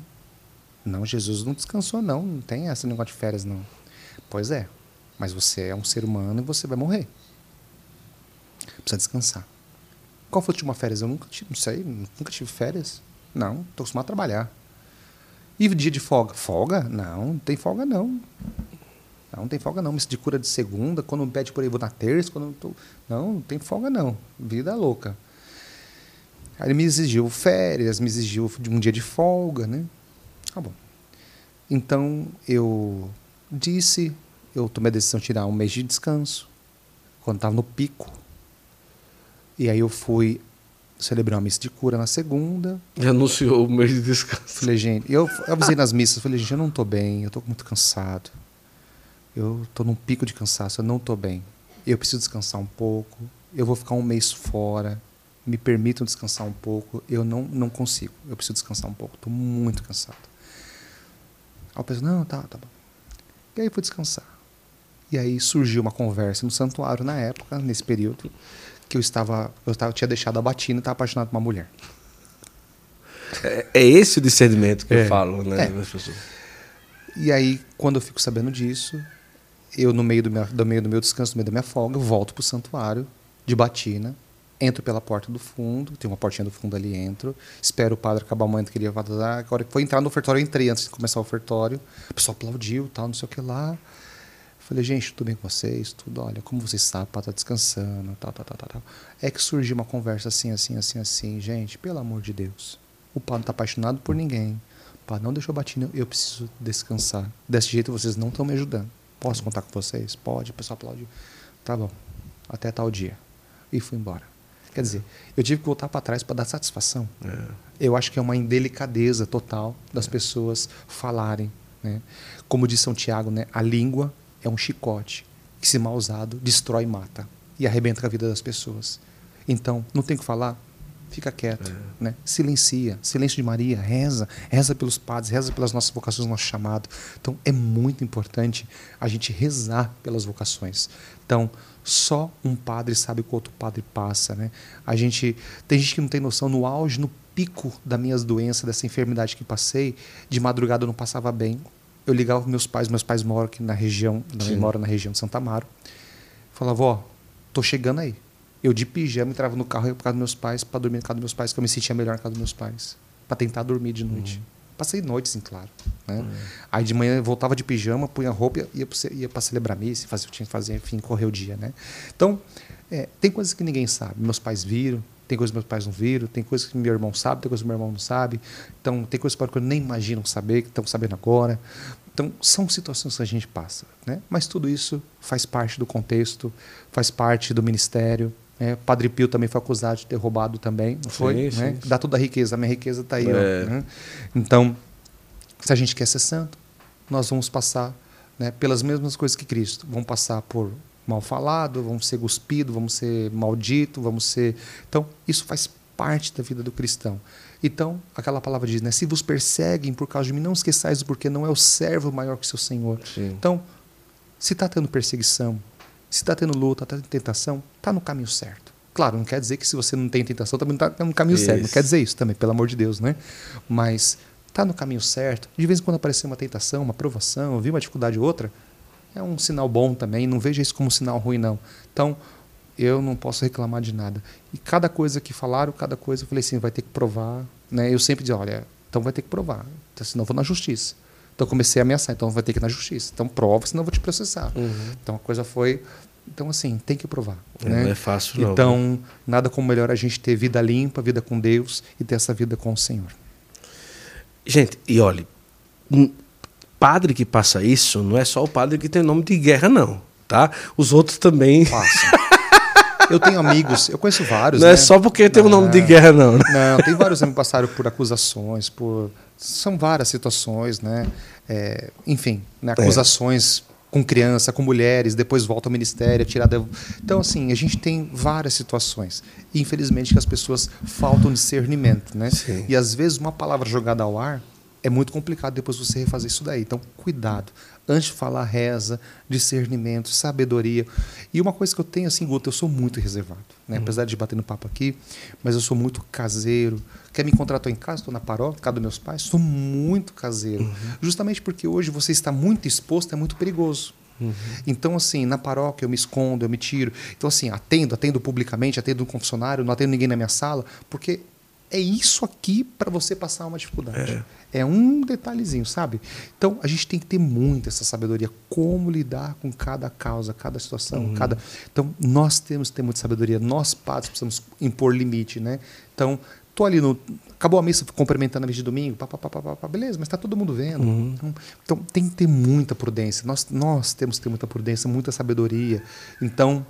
Não, Jesus não descansou não, não tem esse negócio de férias não. Pois é, mas você é um ser humano e você vai morrer. Precisa descansar. Qual foi a última férias? Eu nunca tive, não sei, nunca tive férias. Não, estou acostumado a trabalhar. E dia de folga? Folga? Não, não tem folga não. Não, não tem folga não. Isso de cura de segunda, quando me pede por aí, vou na terça, quando tô... Não, não tem folga não. Vida louca. Aí ele me exigiu férias, me exigiu um dia de folga, né? Tá bom. Então eu disse, eu tomei a decisão de tirar um mês de descanso, quando estava no pico e aí eu fui celebrar uma missa de cura na segunda. E anunciou o mês de descanso. Falei, gente, eu avisei nas missas, falei, gente, eu não estou bem, eu estou muito cansado. Eu estou num pico de cansaço, eu não estou bem. Eu preciso descansar um pouco. Eu vou ficar um mês fora. Me permitam descansar um pouco. Eu não, não consigo. Eu preciso descansar um pouco. Estou muito cansado. Aí eu pensei, não, tá, tá bom. E aí fui descansar. E aí surgiu uma conversa no santuário na época, nesse período que eu estava, eu estava, tinha deixado a batina e estava apaixonado por uma mulher. É, é esse o discernimento que é. eu falo, né? É. E aí, quando eu fico sabendo disso, eu no meio do meu, do meio do meu descanso, no meio da minha folga, eu volto para o santuário de batina, entro pela porta do fundo, tem uma portinha do fundo ali, entro, espero o padre acabar o momento que ele ia falar, agora que foi entrar no ofertório, eu entrei antes de começar o ofertório, o pessoal aplaudiu, tal, não sei o que lá. Falei, gente, tudo bem com vocês? Tudo, olha, como vocês sabem, o tá descansando, tal, tal, tal, tal, tal. É que surgiu uma conversa assim, assim, assim, assim. Gente, pelo amor de Deus. O padre não está apaixonado por ninguém. O padre não deixou batina, eu preciso descansar. Desse jeito vocês não estão me ajudando. Posso contar com vocês? Pode, o pessoal aplaudiu. Tá bom, até tal dia. E fui embora. Quer dizer, eu tive que voltar para trás para dar satisfação. É. Eu acho que é uma indelicadeza total das é. pessoas falarem. Né? Como diz São Tiago, né? a língua é um chicote que, se mal usado, destrói e mata e arrebenta a vida das pessoas. Então, não tem o que falar? Fica quieto, é. né? silencia, silêncio de Maria, reza, reza pelos padres, reza pelas nossas vocações, nosso chamado. Então, é muito importante a gente rezar pelas vocações. Então, só um padre sabe o que outro padre passa, né? A gente tem gente que não tem noção no auge, no pico das minhas doenças, dessa enfermidade que passei, de madrugada eu não passava bem eu ligava para meus pais, meus pais moram aqui na região, moram na região de Santa Amaro. Falava, ó, tô chegando aí. Eu de pijama entrava no carro e ia para casa dos meus pais para dormir na casa dos meus pais, que eu me sentia melhor na casa dos meus pais, para tentar dormir de noite. Uhum. Passei noites, sim, claro. Né? Uhum. Aí de manhã eu voltava de pijama, punha roupa e ia, ia para celebrar missa, fazer o que tinha que fazer, enfim, correr o dia, né? Então, é, tem coisas que ninguém sabe. Meus pais viram, tem coisas que meus pais não viram, tem coisas que meu irmão sabe, tem coisas que meu irmão não sabe. Então, tem coisas que eu nem imagino saber, que estão sabendo agora. Então, são situações que a gente passa. Né? Mas tudo isso faz parte do contexto, faz parte do ministério. Né? Padre Pio também foi acusado de ter roubado também, não foi? Sim, né? sim. Dá toda a riqueza, a minha riqueza está aí. É. Ó, né? Então, se a gente quer ser santo, nós vamos passar né, pelas mesmas coisas que Cristo. Vão passar por mal falado, vão ser cuspido, vamos ser maldito, vamos ser. Então, isso faz parte da vida do cristão. Então, aquela palavra diz, né? Se vos perseguem por causa de mim, não esqueçais porque não é o servo maior que seu Senhor. Sim. Então, se está tendo perseguição, se está tendo luta, está tendo tentação, está no caminho certo. Claro, não quer dizer que se você não tem tentação, também está no caminho isso. certo. Não quer dizer isso também, pelo amor de Deus, né? Mas está no caminho certo. De vez em quando aparecer uma tentação, uma provação, vir uma dificuldade ou outra, é um sinal bom também. Não veja isso como um sinal ruim, não. Então, eu não posso reclamar de nada. E cada coisa que falaram, cada coisa, eu falei assim, vai ter que provar. Né? Eu sempre dizia, olha, então vai ter que provar, então, senão eu vou na justiça. Então eu comecei a ameaçar, então vai ter que ir na justiça. Então prova, senão eu vou te processar. Uhum. Então a coisa foi. Então, assim, tem que provar. É, né? Não é fácil, não. Então, nada como melhor a gente ter vida limpa, vida com Deus e ter essa vida com o Senhor. Gente, e olhe, padre que passa isso não é só o padre que tem nome de guerra, não. Tá? Os outros também. Passam. Eu tenho amigos, eu conheço vários. Não é né? é só porque tem o um nome de guerra, não. Né? Não, tem vários que passaram por acusações, por. São várias situações, né? É, enfim, né? É. acusações é. com criança, com mulheres, depois volta ao ministério, tirada. Então, assim, a gente tem várias situações. Infelizmente, que as pessoas faltam discernimento, né? Sim. E às vezes uma palavra jogada ao ar é muito complicado depois você refazer isso daí. Então, cuidado. Antes de falar, reza, discernimento, sabedoria. E uma coisa que eu tenho, assim, Guto, eu sou muito reservado. Né? Uhum. Apesar de bater no papo aqui, mas eu sou muito caseiro. Quer me encontrar? Estou em casa, estou na paróquia, casa dos meus pais. Sou muito caseiro. Uhum. Justamente porque hoje você está muito exposto, é muito perigoso. Uhum. Então, assim, na paróquia eu me escondo, eu me tiro. Então, assim, atendo, atendo publicamente, atendo um confessionário, não atendo ninguém na minha sala, porque é isso aqui para você passar uma dificuldade. É. É um detalhezinho, sabe? Então a gente tem que ter muito essa sabedoria, como lidar com cada causa, cada situação, uhum. cada. Então nós temos que ter muita sabedoria. Nós padres precisamos impor limite, né? Então tô ali no acabou a missa cumprimentando a missa de domingo, pá, pá, pá, pá, pá, beleza, mas está todo mundo vendo. Uhum. Então, então, tem que ter muita prudência. Nós nós temos que ter muita prudência, muita sabedoria. Então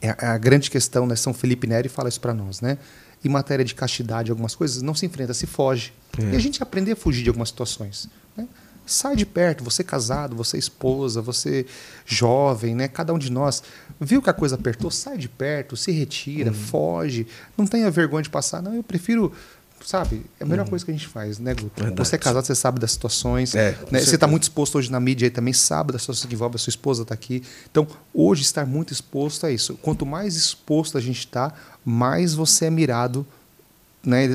é, é a grande questão, né? São Felipe Neri fala isso para nós, né? Em matéria de castidade, algumas coisas, não se enfrenta, se foge. É. E a gente aprender a fugir de algumas situações. Né? Sai de perto, você casado, você esposa, você jovem, né? cada um de nós. Viu que a coisa apertou, sai de perto, se retira, uhum. foge. Não tenha vergonha de passar. Não, eu prefiro sabe? É a melhor uhum. coisa que a gente faz, né, Guto? Verdade. Você é casado, você sabe das situações. É, né? Você está muito exposto hoje na mídia e também sabe das situações que envolvem a sua esposa está aqui. Então, hoje estar muito exposto é isso. Quanto mais exposto a gente está, mais você é mirado. Né?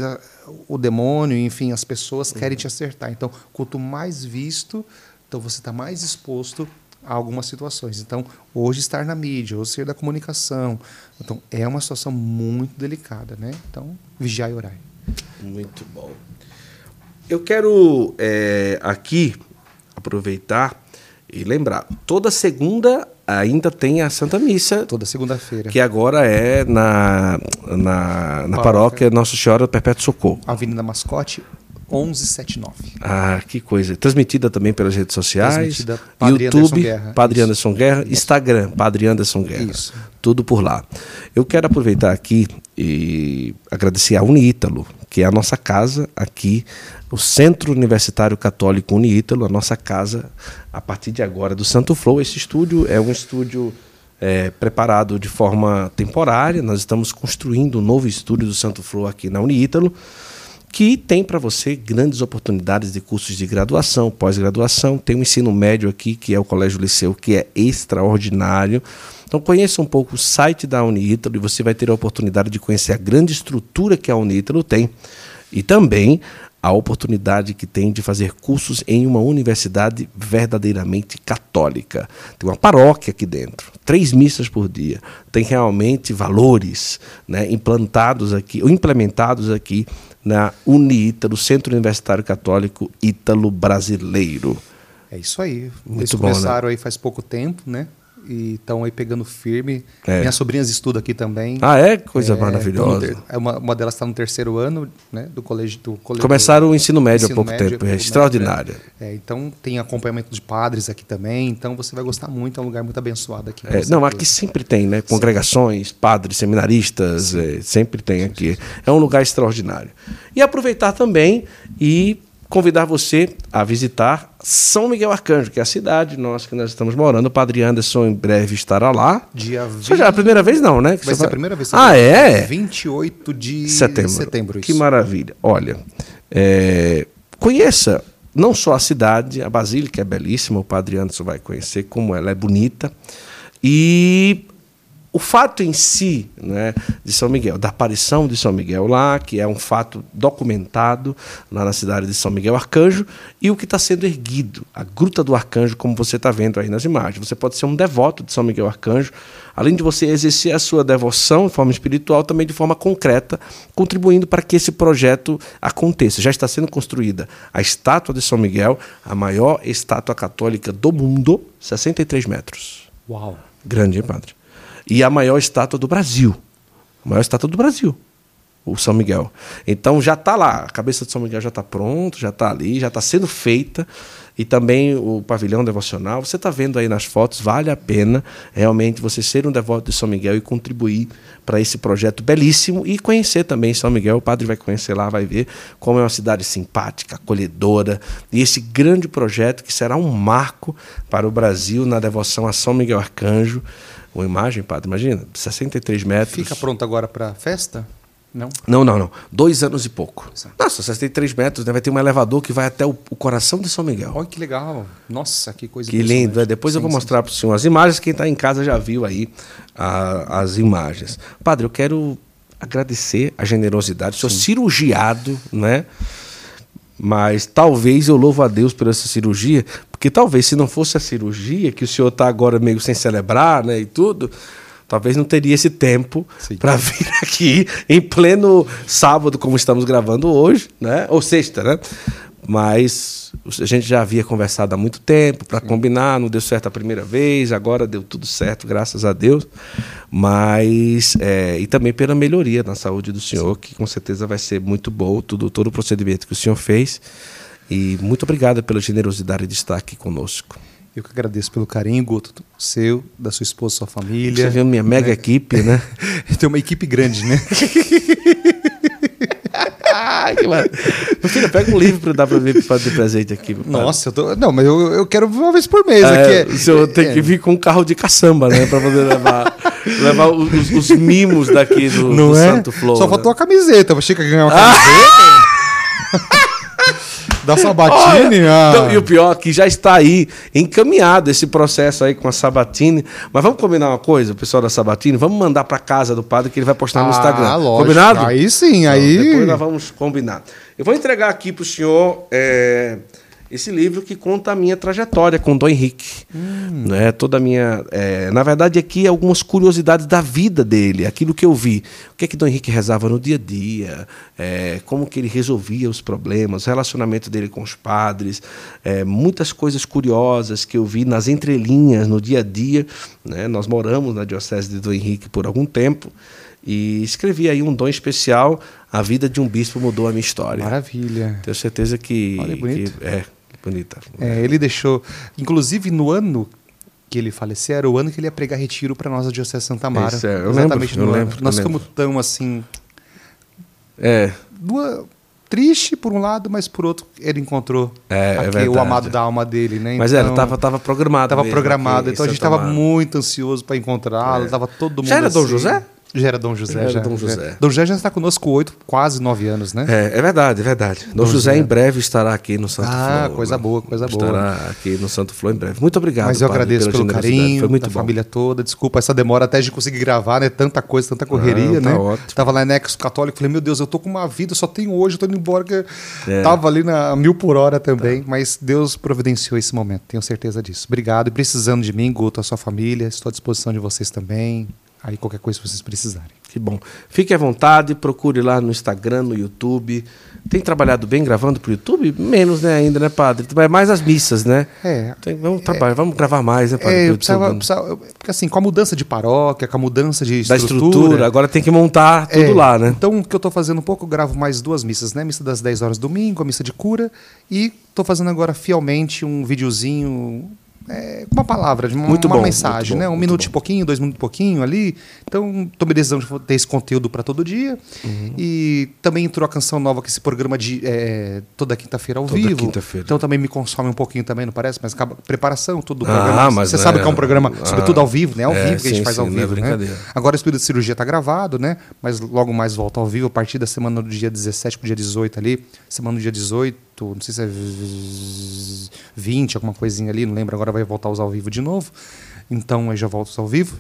O demônio, enfim, as pessoas uhum. querem te acertar. Então, quanto mais visto, então você está mais exposto a algumas situações. Então, hoje estar na mídia, hoje ser da comunicação, então é uma situação muito delicada, né? Então, vigiar e orar. Muito bom. Eu quero é, aqui aproveitar e lembrar: toda segunda ainda tem a Santa Missa. Toda segunda-feira. Que agora é na, na, na paróquia Nossa Senhora do Perpétuo Socorro. Avenida Mascote, 1179. Ah, que coisa. Transmitida também pelas redes sociais. Padre YouTube, Anderson Guerra. Padre Isso. Anderson Guerra. Isso. Instagram, Padre Anderson Guerra. Isso. Tudo por lá. Eu quero aproveitar aqui e agradecer a Uniítalo, que é a nossa casa aqui, o Centro Universitário Católico Uniítalo, a nossa casa a partir de agora do Santo Flow. Esse estúdio é um estúdio é, preparado de forma temporária. Nós estamos construindo um novo estúdio do Santo Flow aqui na Uniítalo que tem para você grandes oportunidades de cursos de graduação, pós-graduação. Tem um ensino médio aqui, que é o Colégio Liceu, que é extraordinário. Então conheça um pouco o site da Unítalo e você vai ter a oportunidade de conhecer a grande estrutura que a Unítalo tem e também a oportunidade que tem de fazer cursos em uma universidade verdadeiramente católica. Tem uma paróquia aqui dentro, três missas por dia. Tem realmente valores né, implantados aqui, ou implementados aqui na UniÍtalo, Centro Universitário Católico Ítalo Brasileiro. É isso aí. Muito Eles bom, né? começaram né? aí faz pouco tempo, né? E estão aí pegando firme. É. Minhas sobrinhas estudam aqui também. Ah, é? Coisa é, maravilhosa. Ter, é uma, uma delas está no terceiro ano né, do colégio. Do colégio Começaram o ensino médio ensino há pouco médio, tempo, é extraordinário. É, então tem acompanhamento de padres aqui também, então você vai gostar muito, é um lugar muito abençoado aqui. É, não, aqui sempre tem, né? Congregações, sempre. padres, seminaristas, é, sempre tem aqui. É um lugar extraordinário. E aproveitar também e convidar você a visitar São Miguel Arcanjo, que é a cidade nós que nós estamos morando. O Padre Anderson em breve estará lá. Dia 20... Isso já é a primeira vez não, né? Que vai ser a primeira vez. Ah, é? 28 de setembro. setembro que maravilha. Olha, é... conheça não só a cidade, a Basílica é belíssima, o Padre Anderson vai conhecer como ela é bonita. E o fato em si né, de São Miguel, da aparição de São Miguel lá, que é um fato documentado lá na cidade de São Miguel Arcanjo, e o que está sendo erguido, a Gruta do Arcanjo, como você está vendo aí nas imagens. Você pode ser um devoto de São Miguel Arcanjo, além de você exercer a sua devoção de forma espiritual, também de forma concreta, contribuindo para que esse projeto aconteça. Já está sendo construída a estátua de São Miguel, a maior estátua católica do mundo, 63 metros. Uau! Grande, hein, padre? E a maior estátua do Brasil. A maior estátua do Brasil, o São Miguel. Então já está lá, a cabeça de São Miguel já está pronto, já está ali, já está sendo feita. E também o pavilhão devocional. Você está vendo aí nas fotos, vale a pena realmente você ser um devoto de São Miguel e contribuir para esse projeto belíssimo e conhecer também São Miguel. O padre vai conhecer lá, vai ver como é uma cidade simpática, acolhedora. E esse grande projeto que será um marco para o Brasil na devoção a São Miguel Arcanjo uma imagem, padre, imagina, 63 metros. Fica pronto agora para festa? Não? Não, não, não. Dois anos e pouco. Exato. Nossa, 63 metros, né? vai ter um elevador que vai até o, o coração de São Miguel. Olha que legal. Nossa, que coisa Que lindo. É, depois sim, eu vou mostrar para o senhor as imagens. Quem está em casa já viu aí a, as imagens. Padre, eu quero agradecer a generosidade. O senhor cirurgiado, né? Mas talvez eu louvo a Deus por essa cirurgia, porque talvez se não fosse a cirurgia, que o senhor está agora meio sem celebrar, né, e tudo, talvez não teria esse tempo para vir aqui em pleno sábado, como estamos gravando hoje, né, ou sexta, né? Mas a gente já havia conversado há muito tempo para combinar, não deu certo a primeira vez, agora deu tudo certo, graças a Deus. Mas, é, e também pela melhoria na saúde do senhor, que com certeza vai ser muito bom, tudo, todo o procedimento que o senhor fez. E muito obrigado pela generosidade de estar aqui conosco. Eu que agradeço pelo carinho, Guto, seu, da sua esposa, sua família. Você viu minha mega né? equipe, né? Tem uma equipe grande, né? Ai, que Meu filho, pega um livro para dar para mim fazer presente aqui. Nossa, eu tô... não, mas eu, eu quero uma vez por mês. É, aqui. O senhor é, tem que vir com um carro de caçamba, né? Para poder levar, levar os, os, mimos daqui do, do é? Santo Flor. Só faltou a camiseta. Eu achei que ganhar uma camiseta. Da Sabatini? Ah. Então, e o pior é que já está aí encaminhado esse processo aí com a Sabatini. Mas vamos combinar uma coisa, o pessoal da Sabatini? Vamos mandar para casa do padre que ele vai postar no ah, Instagram. Lógico. Combinado? Aí sim, então, aí. Depois nós vamos combinar. Eu vou entregar aqui para o senhor. É esse livro que conta a minha trajetória com Dom Henrique. Hum. Né? Toda a minha. É, na verdade, aqui algumas curiosidades da vida dele, aquilo que eu vi. O que é que Dom Henrique rezava no dia a dia, é, como que ele resolvia os problemas, o relacionamento dele com os padres, é, muitas coisas curiosas que eu vi nas entrelinhas, no dia a dia. Né? Nós moramos na Diocese de Dom Henrique por algum tempo. E escrevi aí um dom especial. A vida de um bispo mudou a minha história. Maravilha. Tenho certeza que. Olha, bonito. Que, é, bonita. É, ele deixou. Inclusive, no ano que ele faleceu, era o ano que ele ia pregar retiro para nós da Diocese Santa Mara. Isso, é, eu Exatamente lembro, no eu ano. Lembro, nós ficamos tão assim. É. Duas, triste por um lado, mas por outro ele encontrou é, aqui, é o amado da alma dele, né? Mas então, era, tava, tava programado. Tava programado, então a gente estava muito ansioso para encontrá-lo, é. tava todo mundo. Já era assim. Dom José? Já era Dom José. Já, já. Dom José. Dom José já está conosco oito, quase nove anos, né? É, é verdade, é verdade. Dom, Dom José, José, em breve estará aqui no Santo ah, Ah, coisa boa, coisa boa. Estará aqui no Santo Flor em breve. Muito obrigado. Mas eu agradeço pelo carinho, Foi muito da bom. família toda. Desculpa essa demora até de conseguir gravar, né? Tanta coisa, tanta correria, Não, tá né? Ótimo. Tava lá em Nexo Católico, falei, meu Deus, eu tô com uma vida, só tenho hoje, eu tô indo embora. É. Tava ali na mil por hora também, tá. mas Deus providenciou esse momento, tenho certeza disso. Obrigado. E precisando de mim, Guto, a sua família, estou à disposição de vocês também. Aí qualquer coisa que vocês precisarem. Que bom. Fique à vontade, procure lá no Instagram, no YouTube. Tem trabalhado bem gravando para o YouTube? Menos, né, ainda, né, padre? É mais as missas, né? É. Tem, vamos trabalhar, é, vamos gravar mais, né, padre? É, eu precisava, precisava, porque assim, com a mudança de paróquia, com a mudança de estrutura... Da estrutura, agora tem que montar tudo é, lá, né? Então, o que eu estou fazendo um pouco, eu gravo mais duas missas, né? Missa das 10 horas domingo, a missa de cura, e estou fazendo agora fielmente um videozinho é, uma palavra, uma, muito uma bom, mensagem, bom, né? Um minuto e pouquinho, dois minutos e pouquinho ali. Então, tomei decisão de ter esse conteúdo para todo dia. Uhum. E também entrou a canção nova, que esse programa de é, toda quinta-feira ao toda vivo. Quinta-feira. Então também me consome um pouquinho também, não parece? Mas acaba preparação, tudo do ah, programa. Mas Você é, sabe que é um programa, ah, sobretudo ao vivo, né? Ao é, vivo que a gente faz sim, ao é vivo. Né? Agora o estudo de cirurgia está gravado, né? Mas logo mais volta ao vivo, a partir da semana do dia 17 para o dia 18 ali. Semana do dia 18, não sei se é 20, alguma coisinha ali, não lembro, agora vai voltar a usar ao vivo de novo. Então eu já volto ao vivo.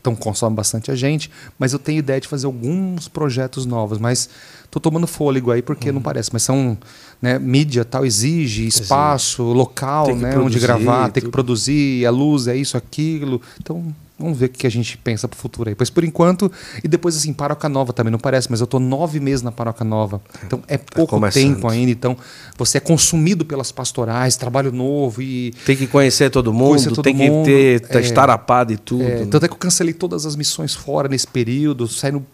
Então consome bastante a gente, mas eu tenho ideia de fazer alguns projetos novos, mas estou tomando fôlego aí porque uhum. não parece, mas são né, mídia tal exige espaço, local, né, onde gravar, tudo. tem que produzir, a luz é isso, aquilo. Então Vamos ver o que a gente pensa para o futuro aí. Pois por enquanto, e depois assim, Paróquia Nova também, não parece, mas eu estou nove meses na Paróquia Nova. Então é tá pouco tempo ainda. Então você é consumido pelas pastorais, trabalho novo e. Tem que conhecer todo mundo, conhecer todo tem mundo, que ter, é, estar a par de tudo. É, né? Tanto é que eu cancelei todas as missões fora nesse período, saindo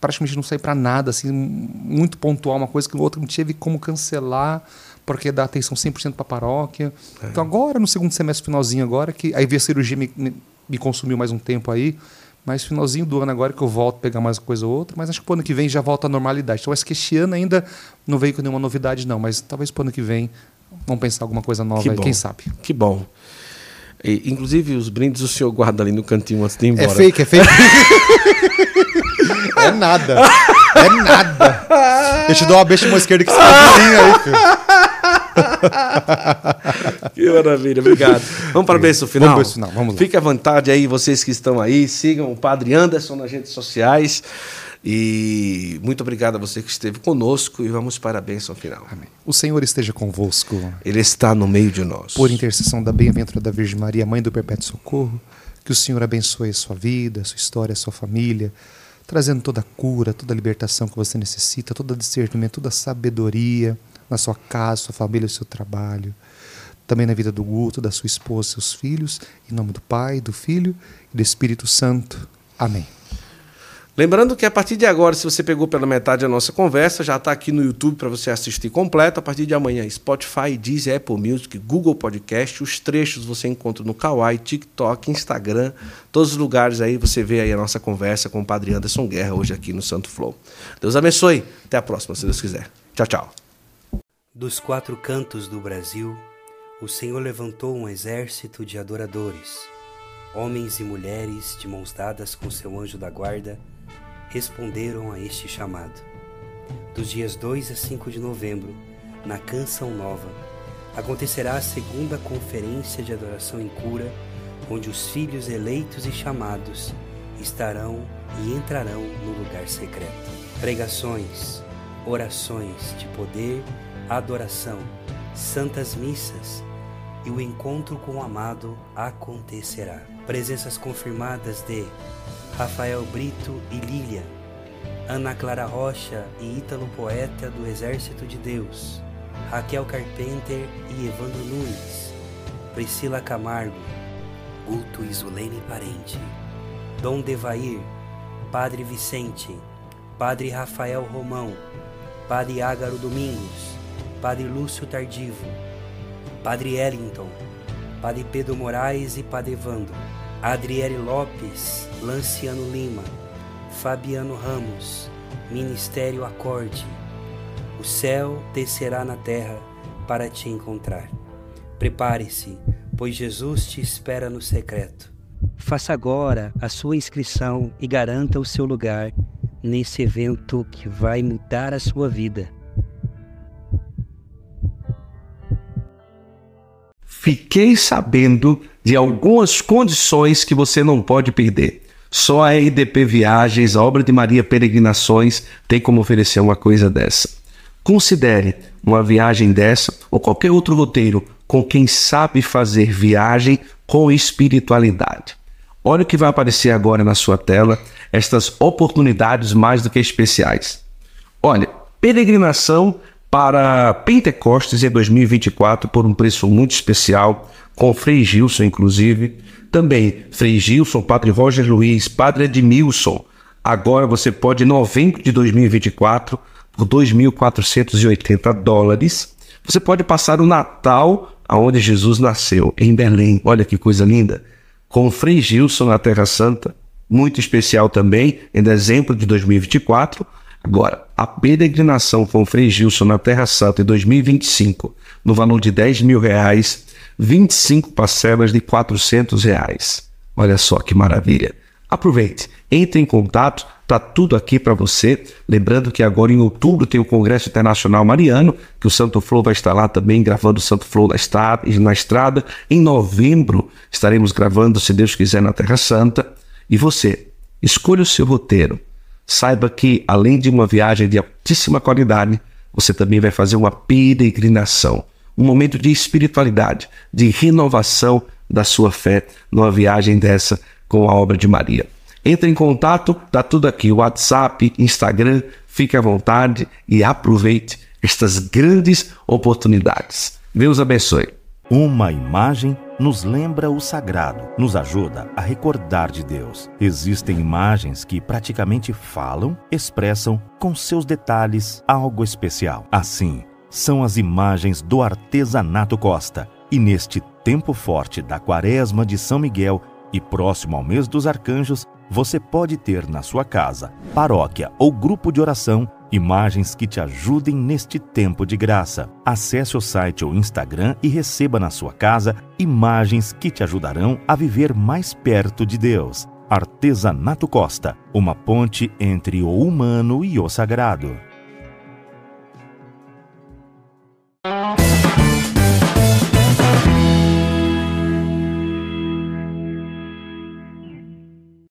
praticamente não saí para nada, assim, muito pontual, uma coisa que o outro não tive como cancelar porque dá atenção 100% para a paróquia. É. Então agora, no segundo semestre finalzinho agora, que aí veio a cirurgia me, me, me consumiu mais um tempo aí. Mas finalzinho do ano agora que eu volto a pegar mais uma coisa ou outra, mas acho que o ano que vem já volta à normalidade. Então acho que este ano ainda não veio com nenhuma novidade, não, mas talvez para o ano que vem vamos pensar alguma coisa nova que aí, bom. quem sabe. Que bom. E, inclusive, os brindes o senhor guarda ali no cantinho antes de ir embora. É fake, é fake. é nada. É nada. Eu te dou uma beijo mão esquerda que você tá aí, filho. que maravilha, obrigado. Vamos para o beijo final? Vamos final, vamos lá. Fique à vontade aí, vocês que estão aí, sigam o Padre Anderson nas redes sociais. E muito obrigado a você que esteve conosco e vamos para a bênção final. Amém. O Senhor esteja convosco. Ele está no meio de nós. Por intercessão da bem-aventurada Virgem Maria, Mãe do Perpétuo Socorro, que o Senhor abençoe a sua vida, a sua história, a sua família, trazendo toda a cura, toda a libertação que você necessita, todo o discernimento, toda a sabedoria na sua casa, sua família, seu trabalho. Também na vida do Guto, da sua esposa, seus filhos. Em nome do Pai, do Filho e do Espírito Santo. Amém. Lembrando que a partir de agora, se você pegou pela metade a nossa conversa, já está aqui no YouTube para você assistir completo. A partir de amanhã, Spotify, Deezer, Apple Music, Google Podcast. Os trechos você encontra no Kawaii, TikTok, Instagram, todos os lugares aí você vê aí a nossa conversa com o Padre Anderson Guerra hoje aqui no Santo Flow. Deus abençoe. Até a próxima, se Deus quiser. Tchau, tchau. Dos quatro cantos do Brasil, o Senhor levantou um exército de adoradores, homens e mulheres de mãos dadas com seu anjo da guarda, responderam a este chamado. Dos dias 2 a 5 de novembro, na Canção Nova, acontecerá a segunda conferência de adoração em cura, onde os filhos eleitos e chamados estarão e entrarão no lugar secreto. Pregações, orações de poder adoração, santas missas e o encontro com o amado acontecerá. Presenças confirmadas de Rafael Brito e Lília, Ana Clara Rocha e Ítalo Poeta do Exército de Deus, Raquel Carpenter e Evandro Nunes, Priscila Camargo, Guto Isulene Parente, Dom Devair, Padre Vicente, Padre Rafael Romão, Padre Ágaro Domingos, Padre Lúcio Tardivo, Padre Ellington, Padre Pedro Moraes e Padre Evandro, Adriele Lopes, Lanciano Lima, Fabiano Ramos, Ministério Acorde. O céu descerá na terra para te encontrar. Prepare-se, pois Jesus te espera no secreto. Faça agora a sua inscrição e garanta o seu lugar nesse evento que vai mudar a sua vida. Fiquei sabendo de algumas condições que você não pode perder. Só a RDP Viagens, a obra de Maria Peregrinações, tem como oferecer uma coisa dessa. Considere uma viagem dessa ou qualquer outro roteiro com quem sabe fazer viagem com espiritualidade. Olha o que vai aparecer agora na sua tela, estas oportunidades mais do que especiais. Olha, peregrinação para Pentecostes em 2024 por um preço muito especial, com Frei Gilson, inclusive. Também Frei Gilson, Padre Roger Luiz, Padre Edmilson. Agora você pode, em novembro de 2024, por 2.480 dólares, você pode passar o Natal aonde Jesus nasceu, em Belém. Olha que coisa linda. Com Frei Gilson na Terra Santa, muito especial também, em dezembro de 2024. Agora, a peregrinação com o Frei Gilson na Terra Santa em 2025, no valor de 10 mil reais, 25 parcelas de 400 reais. Olha só que maravilha. Aproveite, entre em contato, tá tudo aqui para você. Lembrando que agora em outubro tem o Congresso Internacional Mariano, que o Santo Flow vai estar lá também gravando o Santo Flow na estrada, na estrada. Em novembro estaremos gravando, se Deus quiser, na Terra Santa. E você, escolha o seu roteiro. Saiba que, além de uma viagem de altíssima qualidade, você também vai fazer uma peregrinação, um momento de espiritualidade, de renovação da sua fé numa viagem dessa com a obra de Maria. Entre em contato, tá tudo aqui, WhatsApp, Instagram, fique à vontade e aproveite estas grandes oportunidades. Deus abençoe. Uma imagem nos lembra o sagrado, nos ajuda a recordar de Deus. Existem imagens que praticamente falam, expressam com seus detalhes algo especial. Assim, são as imagens do artesanato Costa. E neste tempo forte da Quaresma de São Miguel e próximo ao mês dos arcanjos, você pode ter na sua casa, paróquia ou grupo de oração Imagens que te ajudem neste tempo de graça. Acesse o site ou Instagram e receba na sua casa imagens que te ajudarão a viver mais perto de Deus. Artesanato Costa, uma ponte entre o humano e o sagrado.